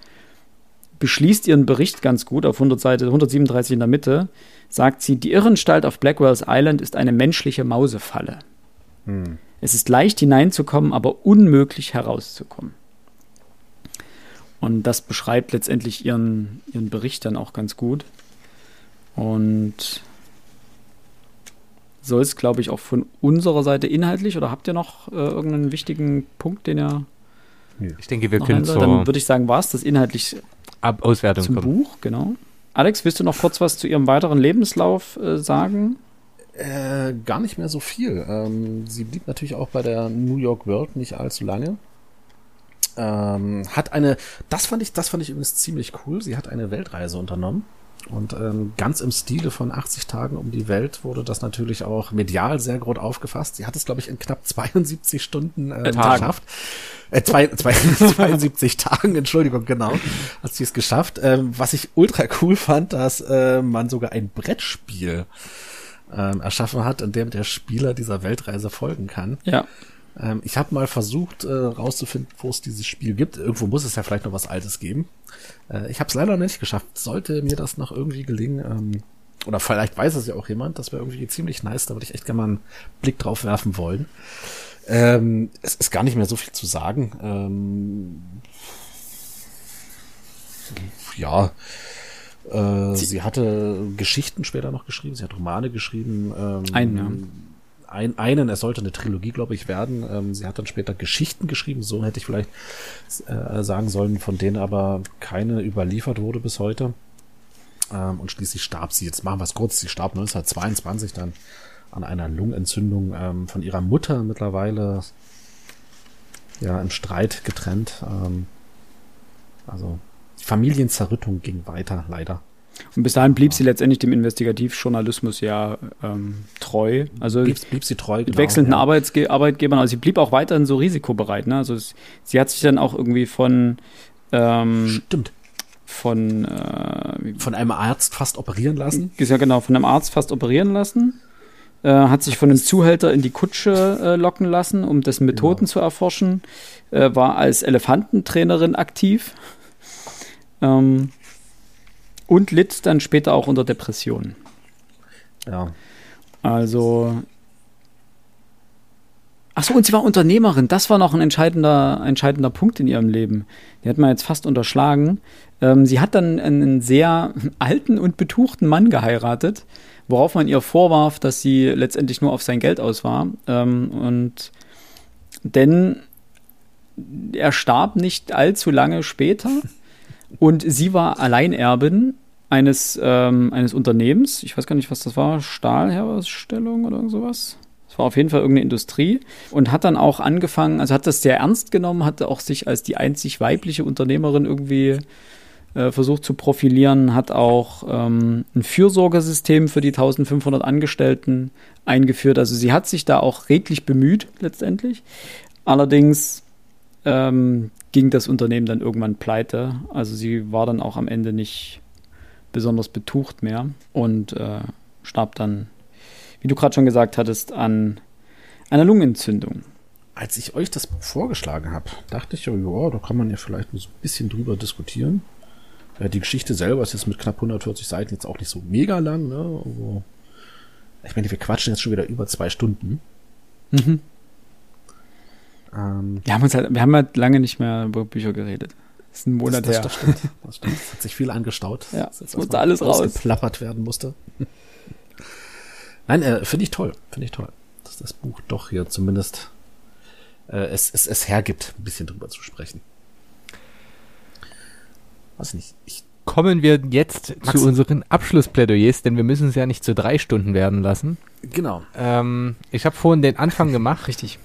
beschließt ihren Bericht ganz gut auf 100 Seite 137 in der Mitte, sagt sie, die Irrenstalt auf Blackwell's Island ist eine menschliche Mausefalle. Hm. Es ist leicht hineinzukommen, aber unmöglich herauszukommen. Und das beschreibt letztendlich ihren, ihren Bericht dann auch ganz gut. Und soll es, glaube ich, auch von unserer Seite inhaltlich oder habt ihr noch äh, irgendeinen wichtigen Punkt, den ihr. Ich denke, wir können so Dann würde ich sagen, war es das inhaltlich Ab Auswertung zum kommen. Buch, genau. Alex, willst du noch kurz was zu ihrem weiteren Lebenslauf äh, sagen? Äh, gar nicht mehr so viel. Ähm, sie blieb natürlich auch bei der New York World nicht allzu lange. Ähm, hat eine, das fand ich, das fand ich übrigens ziemlich cool. Sie hat eine Weltreise unternommen. Und ähm, ganz im Stile von 80 Tagen um die Welt wurde das natürlich auch medial sehr groß aufgefasst. Sie hat es, glaube ich, in knapp 72 Stunden äh, geschafft. Äh, zwei, zwei, 72 Tagen, Entschuldigung, genau, hat sie es geschafft. Ähm, was ich ultra cool fand, dass äh, man sogar ein Brettspiel ähm, erschaffen hat, in dem der Spieler dieser Weltreise folgen kann. Ja. Ähm, ich habe mal versucht äh, rauszufinden, wo es dieses Spiel gibt. Irgendwo muss es ja vielleicht noch was Altes geben. Äh, ich habe es leider nicht geschafft. Sollte mir das noch irgendwie gelingen, ähm, oder vielleicht weiß es ja auch jemand, das wäre irgendwie ziemlich nice, da würde ich echt gerne mal einen Blick drauf werfen wollen. Ähm, es ist gar nicht mehr so viel zu sagen. Ähm, ja, äh, sie, sie, hatte Geschichten später noch geschrieben, sie hat Romane geschrieben. Ähm, Einen, ja ein, einen, es sollte eine Trilogie, glaube ich, werden. Ähm, sie hat dann später Geschichten geschrieben, so hätte ich vielleicht äh, sagen sollen, von denen aber keine überliefert wurde bis heute. Ähm, und schließlich starb sie, jetzt machen wir es kurz, sie starb 1922 dann an einer Lungenentzündung ähm, von ihrer Mutter mittlerweile ja im Streit getrennt. Ähm, also Familienzerrüttung ging weiter, leider. Und bis dahin blieb ja. sie letztendlich dem Investigativjournalismus ja ähm, treu. Also blieb, blieb sie treu, mit genau, wechselnden ja. Arbeitsge Arbeitgebern. Also sie blieb auch weiterhin so risikobereit. Ne? Also es, sie hat sich dann auch irgendwie von ähm, Stimmt. Von, äh, von einem Arzt fast operieren lassen. Ja, genau, von einem Arzt fast operieren lassen. Äh, hat sich von einem Zuhälter in die Kutsche äh, locken lassen, um dessen Methoden genau. zu erforschen. Äh, war als Elefantentrainerin aktiv. Ähm, und litt dann später auch unter Depressionen. Ja. Also. Achso, und sie war Unternehmerin. Das war noch ein entscheidender, entscheidender Punkt in ihrem Leben. Die hat man jetzt fast unterschlagen. Ähm, sie hat dann einen sehr alten und betuchten Mann geheiratet, worauf man ihr vorwarf, dass sie letztendlich nur auf sein Geld aus war. Ähm, und denn er starb nicht allzu lange später und sie war Alleinerbin eines, ähm, eines Unternehmens. Ich weiß gar nicht, was das war. Stahlherstellung oder sowas. Es war auf jeden Fall irgendeine Industrie und hat dann auch angefangen, also hat das sehr ernst genommen, hat auch sich als die einzig weibliche Unternehmerin irgendwie äh, versucht zu profilieren, hat auch ähm, ein Fürsorgesystem für die 1500 Angestellten eingeführt. Also sie hat sich da auch redlich bemüht letztendlich. Allerdings ähm, ging das Unternehmen dann irgendwann pleite. Also sie war dann auch am Ende nicht besonders betucht mehr und äh, starb dann, wie du gerade schon gesagt hattest, an einer Lungenentzündung. Als ich euch das vorgeschlagen habe, dachte ich, ja, da kann man ja vielleicht so ein bisschen drüber diskutieren. Ja, die Geschichte selber ist jetzt mit knapp 140 Seiten jetzt auch nicht so mega lang. Ne? Also, ich meine, wir quatschen jetzt schon wieder über zwei Stunden. Mhm. Ähm, wir, haben uns halt, wir haben halt lange nicht mehr über Bücher geredet. Das ist ein Monat das, das, her. Das stimmt, das stimmt. Es hat sich viel angestaut. Ja, es musste alles raus. Geplappert werden musste. Nein, äh, finde ich toll. Finde ich toll, dass das Buch doch hier zumindest äh, es, es, es hergibt, ein bisschen drüber zu sprechen. Was nicht. Ich Kommen wir jetzt Max. zu unseren Abschlussplädoyers, denn wir müssen es ja nicht zu drei Stunden werden lassen. Genau. Ähm, ich habe vorhin den Anfang gemacht. Richtig.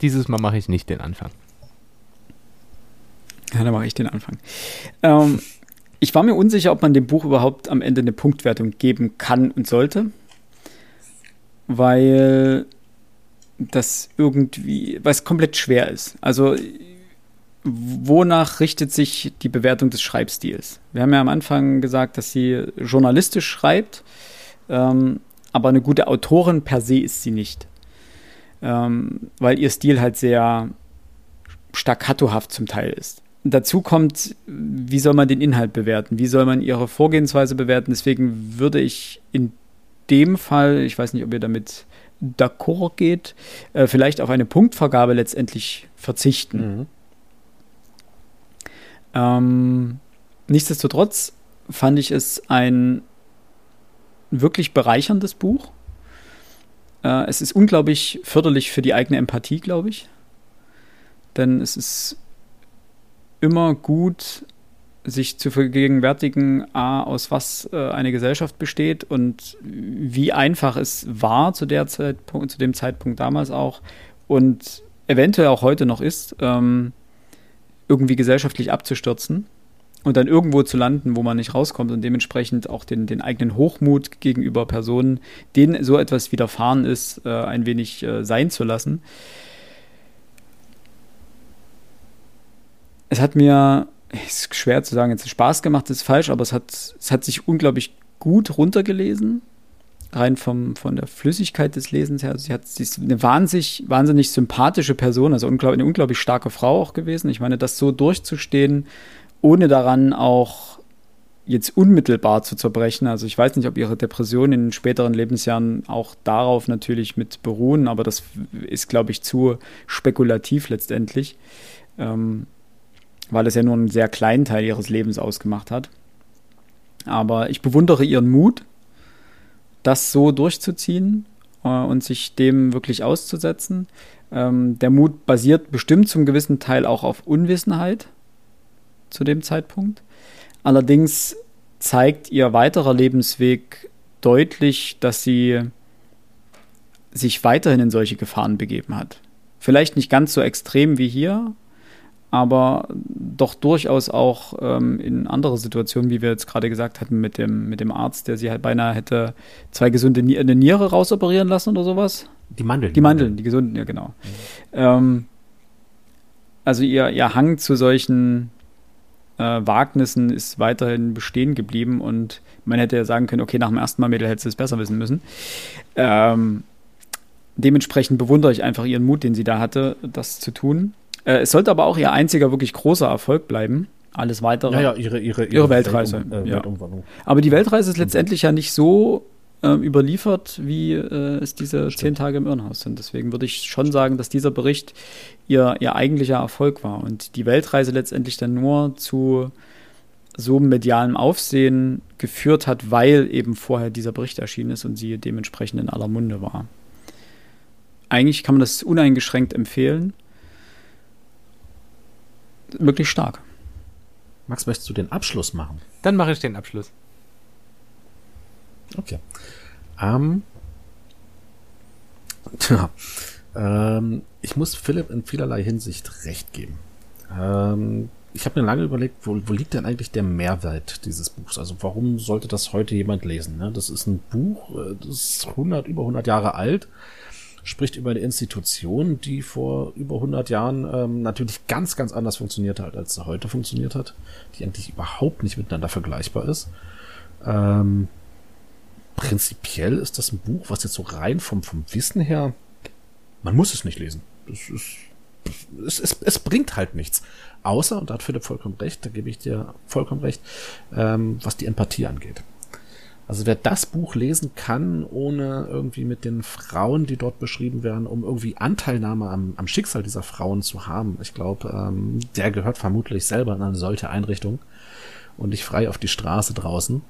Dieses Mal mache ich nicht den Anfang. Ja, dann mache ich den Anfang. Ähm, ich war mir unsicher, ob man dem Buch überhaupt am Ende eine Punktwertung geben kann und sollte, weil das irgendwie, weil es komplett schwer ist. Also wonach richtet sich die Bewertung des Schreibstils? Wir haben ja am Anfang gesagt, dass sie journalistisch schreibt, ähm, aber eine gute Autorin per se ist sie nicht ähm, weil ihr Stil halt sehr staccatohaft zum Teil ist. Dazu kommt, wie soll man den Inhalt bewerten? Wie soll man ihre Vorgehensweise bewerten? Deswegen würde ich in dem Fall, ich weiß nicht, ob ihr damit d'accord geht, äh, vielleicht auf eine Punktvergabe letztendlich verzichten. Mhm. Ähm, nichtsdestotrotz fand ich es ein wirklich bereicherndes Buch. Äh, es ist unglaublich förderlich für die eigene Empathie, glaube ich. Denn es ist immer gut, sich zu vergegenwärtigen, A, aus was äh, eine Gesellschaft besteht und wie einfach es war zu, der Zeitpunkt, zu dem Zeitpunkt damals auch und eventuell auch heute noch ist, ähm, irgendwie gesellschaftlich abzustürzen und dann irgendwo zu landen, wo man nicht rauskommt und dementsprechend auch den, den eigenen Hochmut gegenüber Personen, denen so etwas widerfahren ist, äh, ein wenig äh, sein zu lassen. Es hat mir, ist schwer zu sagen, jetzt Spaß gemacht, ist falsch, aber es hat, es hat sich unglaublich gut runtergelesen. Rein vom, von der Flüssigkeit des Lesens her. Also sie, hat, sie ist eine wahnsinnig, wahnsinnig sympathische Person, also unglaublich, eine unglaublich starke Frau auch gewesen. Ich meine, das so durchzustehen, ohne daran auch jetzt unmittelbar zu zerbrechen. Also ich weiß nicht, ob ihre Depressionen in späteren Lebensjahren auch darauf natürlich mit beruhen, aber das ist, glaube ich, zu spekulativ letztendlich, ähm, weil es ja nur einen sehr kleinen Teil ihres Lebens ausgemacht hat. Aber ich bewundere ihren Mut, das so durchzuziehen äh, und sich dem wirklich auszusetzen. Ähm, der Mut basiert bestimmt zum gewissen Teil auch auf Unwissenheit zu dem Zeitpunkt. Allerdings zeigt ihr weiterer Lebensweg deutlich, dass sie sich weiterhin in solche Gefahren begeben hat. Vielleicht nicht ganz so extrem wie hier, aber doch durchaus auch ähm, in andere Situationen, wie wir jetzt gerade gesagt hatten, mit dem, mit dem Arzt, der sie halt beinahe hätte zwei gesunde Ni eine Niere rausoperieren lassen oder sowas. Die Mandeln. Die Mandeln, die gesunden, ja genau. Mhm. Ähm, also ihr, ihr Hang zu solchen äh, Wagnissen ist weiterhin bestehen geblieben und man hätte ja sagen können, okay, nach dem ersten Mal Mädel hättest du es besser wissen müssen. Ähm, dementsprechend bewundere ich einfach ihren Mut, den sie da hatte, das zu tun. Äh, es sollte aber auch ihr einziger wirklich großer Erfolg bleiben. Alles weitere. Ja, ja, ihre, ihre, ihre, ihre Weltreise. Weltum, äh, ja. Aber die Weltreise ist letztendlich ja nicht so äh, überliefert, wie äh, es diese Stimmt. zehn Tage im Irrenhaus sind. Deswegen würde ich schon sagen, dass dieser Bericht ihr, ihr eigentlicher Erfolg war und die Weltreise letztendlich dann nur zu so medialem Aufsehen geführt hat, weil eben vorher dieser Bericht erschienen ist und sie dementsprechend in aller Munde war. Eigentlich kann man das uneingeschränkt empfehlen. Wirklich stark. Max, möchtest du den Abschluss machen? Dann mache ich den Abschluss. Okay. Ähm, tja, ähm, ich muss Philipp in vielerlei Hinsicht recht geben. Ähm, ich habe mir lange überlegt, wo, wo liegt denn eigentlich der Mehrwert dieses Buchs? Also warum sollte das heute jemand lesen? Ne? Das ist ein Buch, äh, das ist 100, über 100 Jahre alt, spricht über eine Institution, die vor über 100 Jahren ähm, natürlich ganz, ganz anders funktioniert hat, als sie heute funktioniert hat, die eigentlich überhaupt nicht miteinander vergleichbar ist. Ähm, prinzipiell ist das ein Buch, was jetzt so rein vom, vom Wissen her, man muss es nicht lesen. Das ist, es, es, es bringt halt nichts. Außer, und da hat Philipp vollkommen recht, da gebe ich dir vollkommen recht, ähm, was die Empathie angeht. Also wer das Buch lesen kann, ohne irgendwie mit den Frauen, die dort beschrieben werden, um irgendwie Anteilnahme am, am Schicksal dieser Frauen zu haben, ich glaube, ähm, der gehört vermutlich selber in eine solche Einrichtung und nicht frei auf die Straße draußen.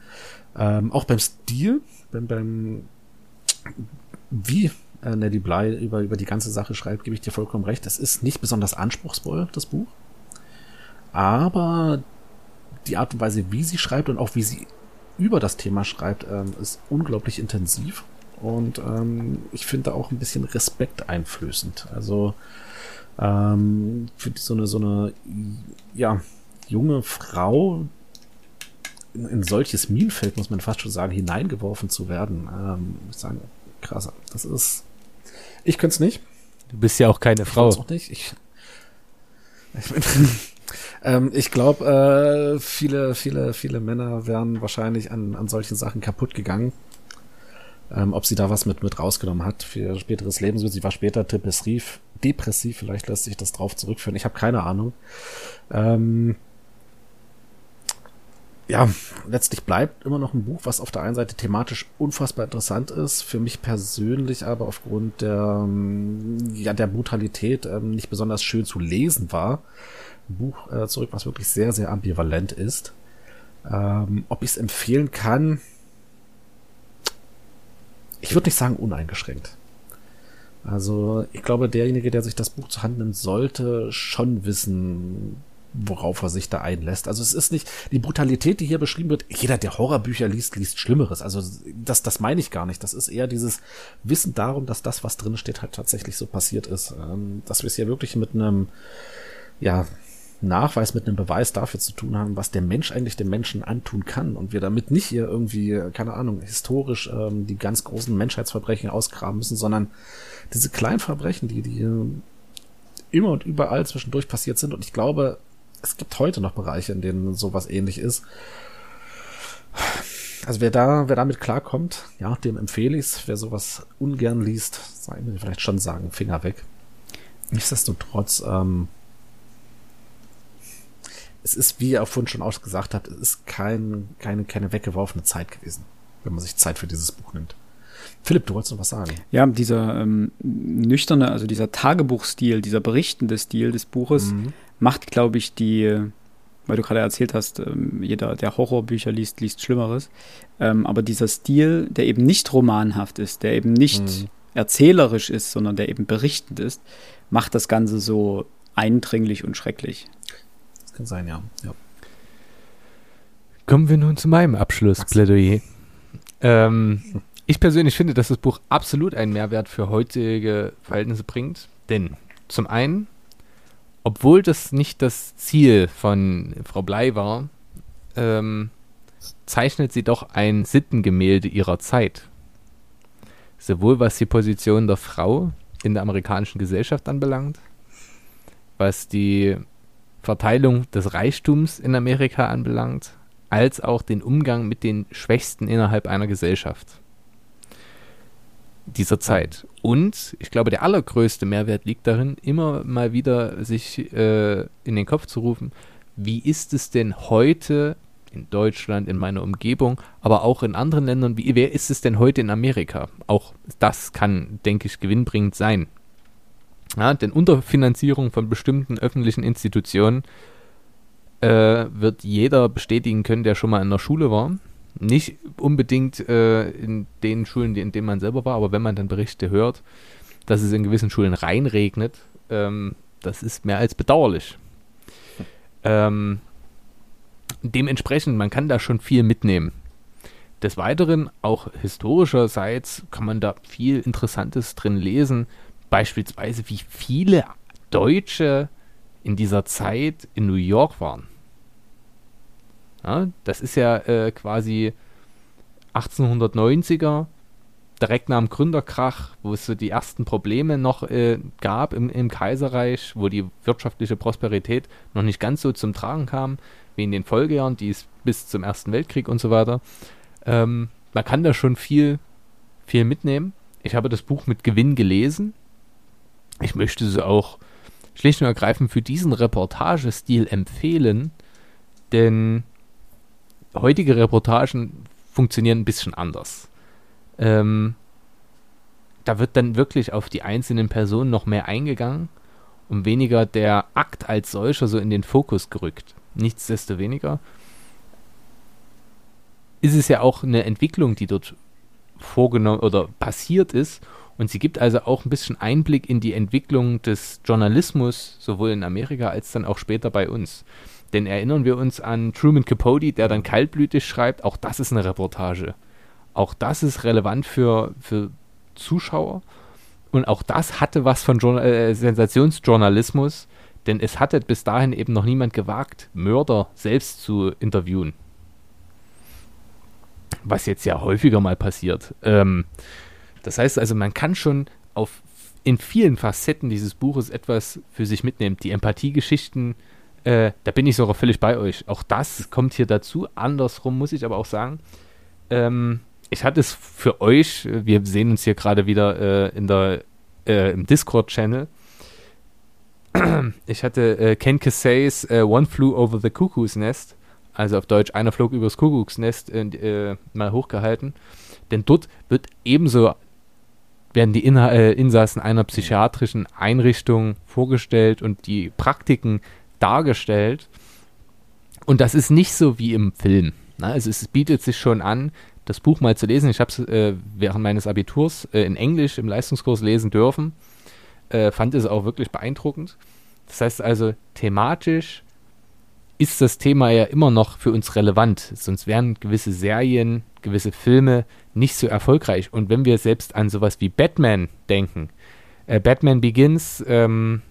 Ähm, auch beim Stil, beim, beim wie äh, Nelly Bly über, über die ganze Sache schreibt, gebe ich dir vollkommen recht. Es ist nicht besonders anspruchsvoll, das Buch. Aber die Art und Weise, wie sie schreibt und auch wie sie über das Thema schreibt, ähm, ist unglaublich intensiv. Und ähm, ich finde auch ein bisschen Respekt einflößend. Also ähm, für so eine, so eine ja, junge Frau, in, in solches Minenfeld, muss man fast schon sagen, hineingeworfen zu werden. Ähm, ich sage, krass, das ist. Ich könnte es nicht. Du bist ja auch keine Frau. Ich auch nicht. Ich, ich, ähm, ich glaube, äh, viele, viele, viele Männer wären wahrscheinlich an, an solchen Sachen kaputt gegangen. Ähm, ob sie da was mit, mit rausgenommen hat für späteres Leben. Sie war später depressiv, depressiv, vielleicht lässt sich das drauf zurückführen. Ich habe keine Ahnung. Ähm, ja, letztlich bleibt immer noch ein Buch, was auf der einen Seite thematisch unfassbar interessant ist, für mich persönlich aber aufgrund der, ähm, ja, der Brutalität ähm, nicht besonders schön zu lesen war. Ein Buch äh, zurück, was wirklich sehr, sehr ambivalent ist. Ähm, ob ich es empfehlen kann, ich würde nicht sagen uneingeschränkt. Also ich glaube, derjenige, der sich das Buch zur Hand nimmt, sollte schon wissen, worauf er sich da einlässt. Also es ist nicht die Brutalität, die hier beschrieben wird. Jeder, der Horrorbücher liest, liest Schlimmeres. Also das, das meine ich gar nicht. Das ist eher dieses Wissen darum, dass das, was drin steht, halt tatsächlich so passiert ist. Ähm, dass wir es hier wirklich mit einem, ja, Nachweis, mit einem Beweis dafür zu tun haben, was der Mensch eigentlich dem Menschen antun kann und wir damit nicht hier irgendwie, keine Ahnung, historisch ähm, die ganz großen Menschheitsverbrechen ausgraben müssen, sondern diese kleinen Verbrechen, die, die immer und überall zwischendurch passiert sind. Und ich glaube, es gibt heute noch Bereiche, in denen sowas ähnlich ist. Also wer da, wer damit klarkommt, ja, dem empfehle ich es. Wer sowas ungern liest, soll ich vielleicht schon sagen, Finger weg. Nichtsdestotrotz, ähm, es ist, wie ihr vorhin schon auch gesagt habt, es ist kein, keine, keine weggeworfene Zeit gewesen, wenn man sich Zeit für dieses Buch nimmt. Philipp, du wolltest noch was sagen. Ja, dieser ähm, nüchterne, also dieser Tagebuchstil, dieser berichtende Stil des Buches mhm macht, glaube ich, die, weil du gerade erzählt hast, ähm, jeder, der Horrorbücher liest, liest Schlimmeres. Ähm, aber dieser Stil, der eben nicht romanhaft ist, der eben nicht mhm. erzählerisch ist, sondern der eben berichtend ist, macht das Ganze so eindringlich und schrecklich. Das kann sein, ja. ja. Kommen wir nun zu meinem Abschlussplädoyer. Ähm, ich persönlich finde, dass das Buch absolut einen Mehrwert für heutige Verhältnisse bringt. Denn zum einen obwohl das nicht das Ziel von Frau Blei war, ähm, zeichnet sie doch ein Sittengemälde ihrer Zeit. Sowohl was die Position der Frau in der amerikanischen Gesellschaft anbelangt, was die Verteilung des Reichtums in Amerika anbelangt, als auch den Umgang mit den Schwächsten innerhalb einer Gesellschaft dieser Zeit. Und ich glaube, der allergrößte Mehrwert liegt darin, immer mal wieder sich äh, in den Kopf zu rufen, wie ist es denn heute in Deutschland, in meiner Umgebung, aber auch in anderen Ländern. Wie, wer ist es denn heute in Amerika? Auch das kann, denke ich, gewinnbringend sein. Ja, denn Unterfinanzierung von bestimmten öffentlichen Institutionen äh, wird jeder bestätigen können, der schon mal in der Schule war. Nicht unbedingt äh, in den Schulen, in denen man selber war, aber wenn man dann Berichte hört, dass es in gewissen Schulen reinregnet, ähm, das ist mehr als bedauerlich. Ähm, dementsprechend, man kann da schon viel mitnehmen. Des Weiteren, auch historischerseits, kann man da viel Interessantes drin lesen. Beispielsweise, wie viele Deutsche in dieser Zeit in New York waren. Ja, das ist ja äh, quasi 1890er, direkt nach dem Gründerkrach, wo es so die ersten Probleme noch äh, gab im, im, Kaiserreich, wo die wirtschaftliche Prosperität noch nicht ganz so zum Tragen kam, wie in den Folgejahren, die es bis zum Ersten Weltkrieg und so weiter. Ähm, man kann da schon viel, viel mitnehmen. Ich habe das Buch mit Gewinn gelesen. Ich möchte es auch schlicht und ergreifend für diesen Reportagestil empfehlen, denn heutige Reportagen funktionieren ein bisschen anders. Ähm, da wird dann wirklich auf die einzelnen Personen noch mehr eingegangen und weniger der Akt als solcher so in den Fokus gerückt. Nichtsdestoweniger ist es ja auch eine Entwicklung, die dort vorgenommen oder passiert ist. Und sie gibt also auch ein bisschen Einblick in die Entwicklung des Journalismus, sowohl in Amerika als dann auch später bei uns. Denn erinnern wir uns an Truman Capote, der dann kaltblütig schreibt, auch das ist eine Reportage. Auch das ist relevant für, für Zuschauer. Und auch das hatte was von Journal äh, Sensationsjournalismus, denn es hatte bis dahin eben noch niemand gewagt, Mörder selbst zu interviewen. Was jetzt ja häufiger mal passiert. Ähm, das heißt also, man kann schon auf, in vielen Facetten dieses Buches etwas für sich mitnehmen. Die Empathiegeschichten, äh, da bin ich sogar völlig bei euch. Auch das kommt hier dazu. Andersrum muss ich aber auch sagen, ähm, ich hatte es für euch, wir sehen uns hier gerade wieder äh, in der, äh, im Discord-Channel. Ich hatte äh, Ken Casays äh, One Flew Over the Cuckoo's Nest, also auf Deutsch Einer flog übers Kuckucksnest, äh, mal hochgehalten. Denn dort wird ebenso werden die Inha äh, Insassen einer psychiatrischen Einrichtung vorgestellt und die Praktiken dargestellt. Und das ist nicht so wie im Film. Ne? Also es bietet sich schon an, das Buch mal zu lesen. Ich habe es äh, während meines Abiturs äh, in Englisch im Leistungskurs lesen dürfen. Äh, fand es auch wirklich beeindruckend. Das heißt also, thematisch ist das Thema ja immer noch für uns relevant. Sonst wären gewisse Serien, gewisse Filme nicht so erfolgreich. Und wenn wir selbst an sowas wie Batman denken, äh, Batman Begins, ähm,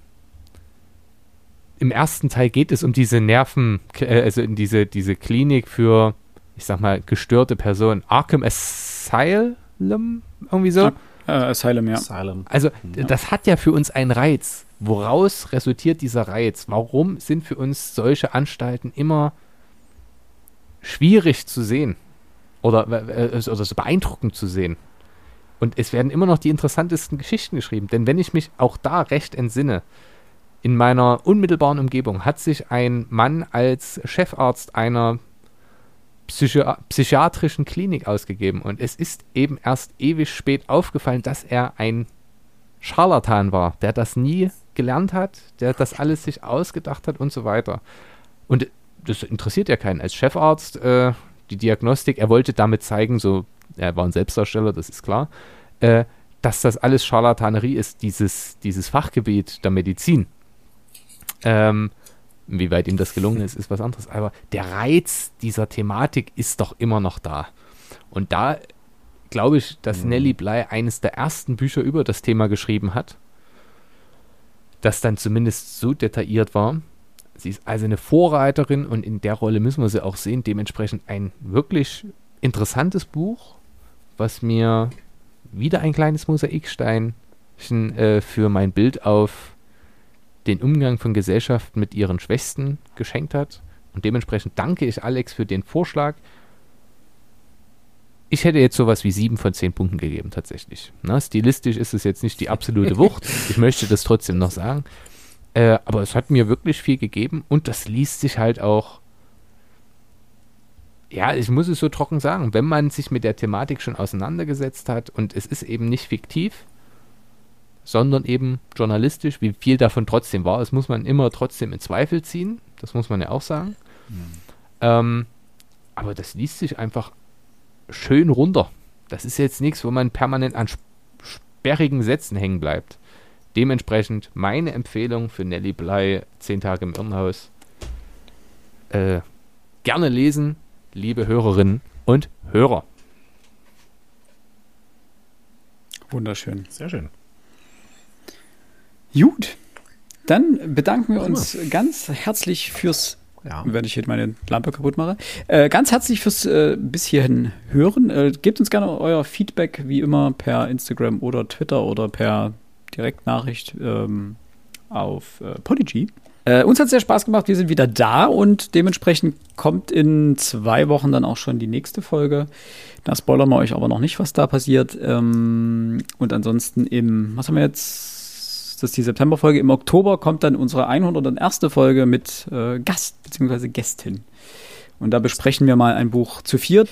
im ersten Teil geht es um diese Nerven, äh, also in diese, diese Klinik für ich sag mal, gestörte Person. Arkham Asylum? Irgendwie so? Äh, Asylum, ja. Asylum. Also, ja. das hat ja für uns einen Reiz. Woraus resultiert dieser Reiz? Warum sind für uns solche Anstalten immer schwierig zu sehen? Oder, äh, oder so beeindruckend zu sehen? Und es werden immer noch die interessantesten Geschichten geschrieben. Denn wenn ich mich auch da recht entsinne, in meiner unmittelbaren Umgebung hat sich ein Mann als Chefarzt einer Psychi psychiatrischen Klinik ausgegeben. Und es ist eben erst ewig spät aufgefallen, dass er ein Scharlatan war, der das nie gelernt hat, der das alles sich ausgedacht hat und so weiter. Und das interessiert ja keinen. Als Chefarzt, äh, die Diagnostik, er wollte damit zeigen, so, er war ein Selbstdarsteller, das ist klar, äh, dass das alles Scharlatanerie ist, dieses, dieses Fachgebiet der Medizin. Ähm, wie weit ihm das gelungen ist, ist was anderes. Aber der Reiz dieser Thematik ist doch immer noch da. Und da glaube ich, dass mhm. Nelly Bly eines der ersten Bücher über das Thema geschrieben hat, das dann zumindest so detailliert war. Sie ist also eine Vorreiterin und in der Rolle müssen wir sie auch sehen. Dementsprechend ein wirklich interessantes Buch, was mir wieder ein kleines Mosaiksteinchen äh, für mein Bild auf den Umgang von Gesellschaft mit ihren Schwächsten geschenkt hat. Und dementsprechend danke ich Alex für den Vorschlag. Ich hätte jetzt sowas wie sieben von zehn Punkten gegeben, tatsächlich. Na, stilistisch ist es jetzt nicht die absolute Wucht. Ich möchte das trotzdem noch sagen. Äh, aber es hat mir wirklich viel gegeben und das liest sich halt auch ja, ich muss es so trocken sagen, wenn man sich mit der Thematik schon auseinandergesetzt hat und es ist eben nicht fiktiv, sondern eben journalistisch, wie viel davon trotzdem war, das muss man immer trotzdem in Zweifel ziehen, das muss man ja auch sagen. Mhm. Ähm, aber das liest sich einfach schön runter. Das ist jetzt nichts, wo man permanent an sperrigen Sätzen hängen bleibt. Dementsprechend meine Empfehlung für Nelly Blei, 10 Tage im Irrenhaus. Äh, gerne lesen, liebe Hörerinnen und Hörer. Wunderschön. Sehr schön. Gut. Dann bedanken wir uns ganz herzlich fürs ja. wenn ich hier meine Lampe kaputt mache. Äh, ganz herzlich fürs äh, bis hierhin hören. Äh, gebt uns gerne euer Feedback, wie immer, per Instagram oder Twitter oder per Direktnachricht ähm, auf äh, Podigy. Äh, uns hat sehr Spaß gemacht. Wir sind wieder da und dementsprechend kommt in zwei Wochen dann auch schon die nächste Folge. Da spoilern wir euch aber noch nicht, was da passiert. Ähm, und ansonsten im, was haben wir jetzt? Das ist die Septemberfolge. Im Oktober kommt dann unsere 101. Folge mit äh, Gast bzw. Gästin. Und da besprechen wir mal ein Buch zu viert.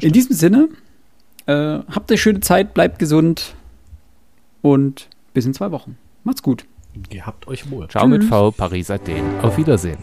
In diesem Sinne, äh, habt eine schöne Zeit, bleibt gesund und bis in zwei Wochen. Macht's gut. Gehabt euch wohl. Ciao Tschüss. mit V, Paris Athen. Auf Wiedersehen.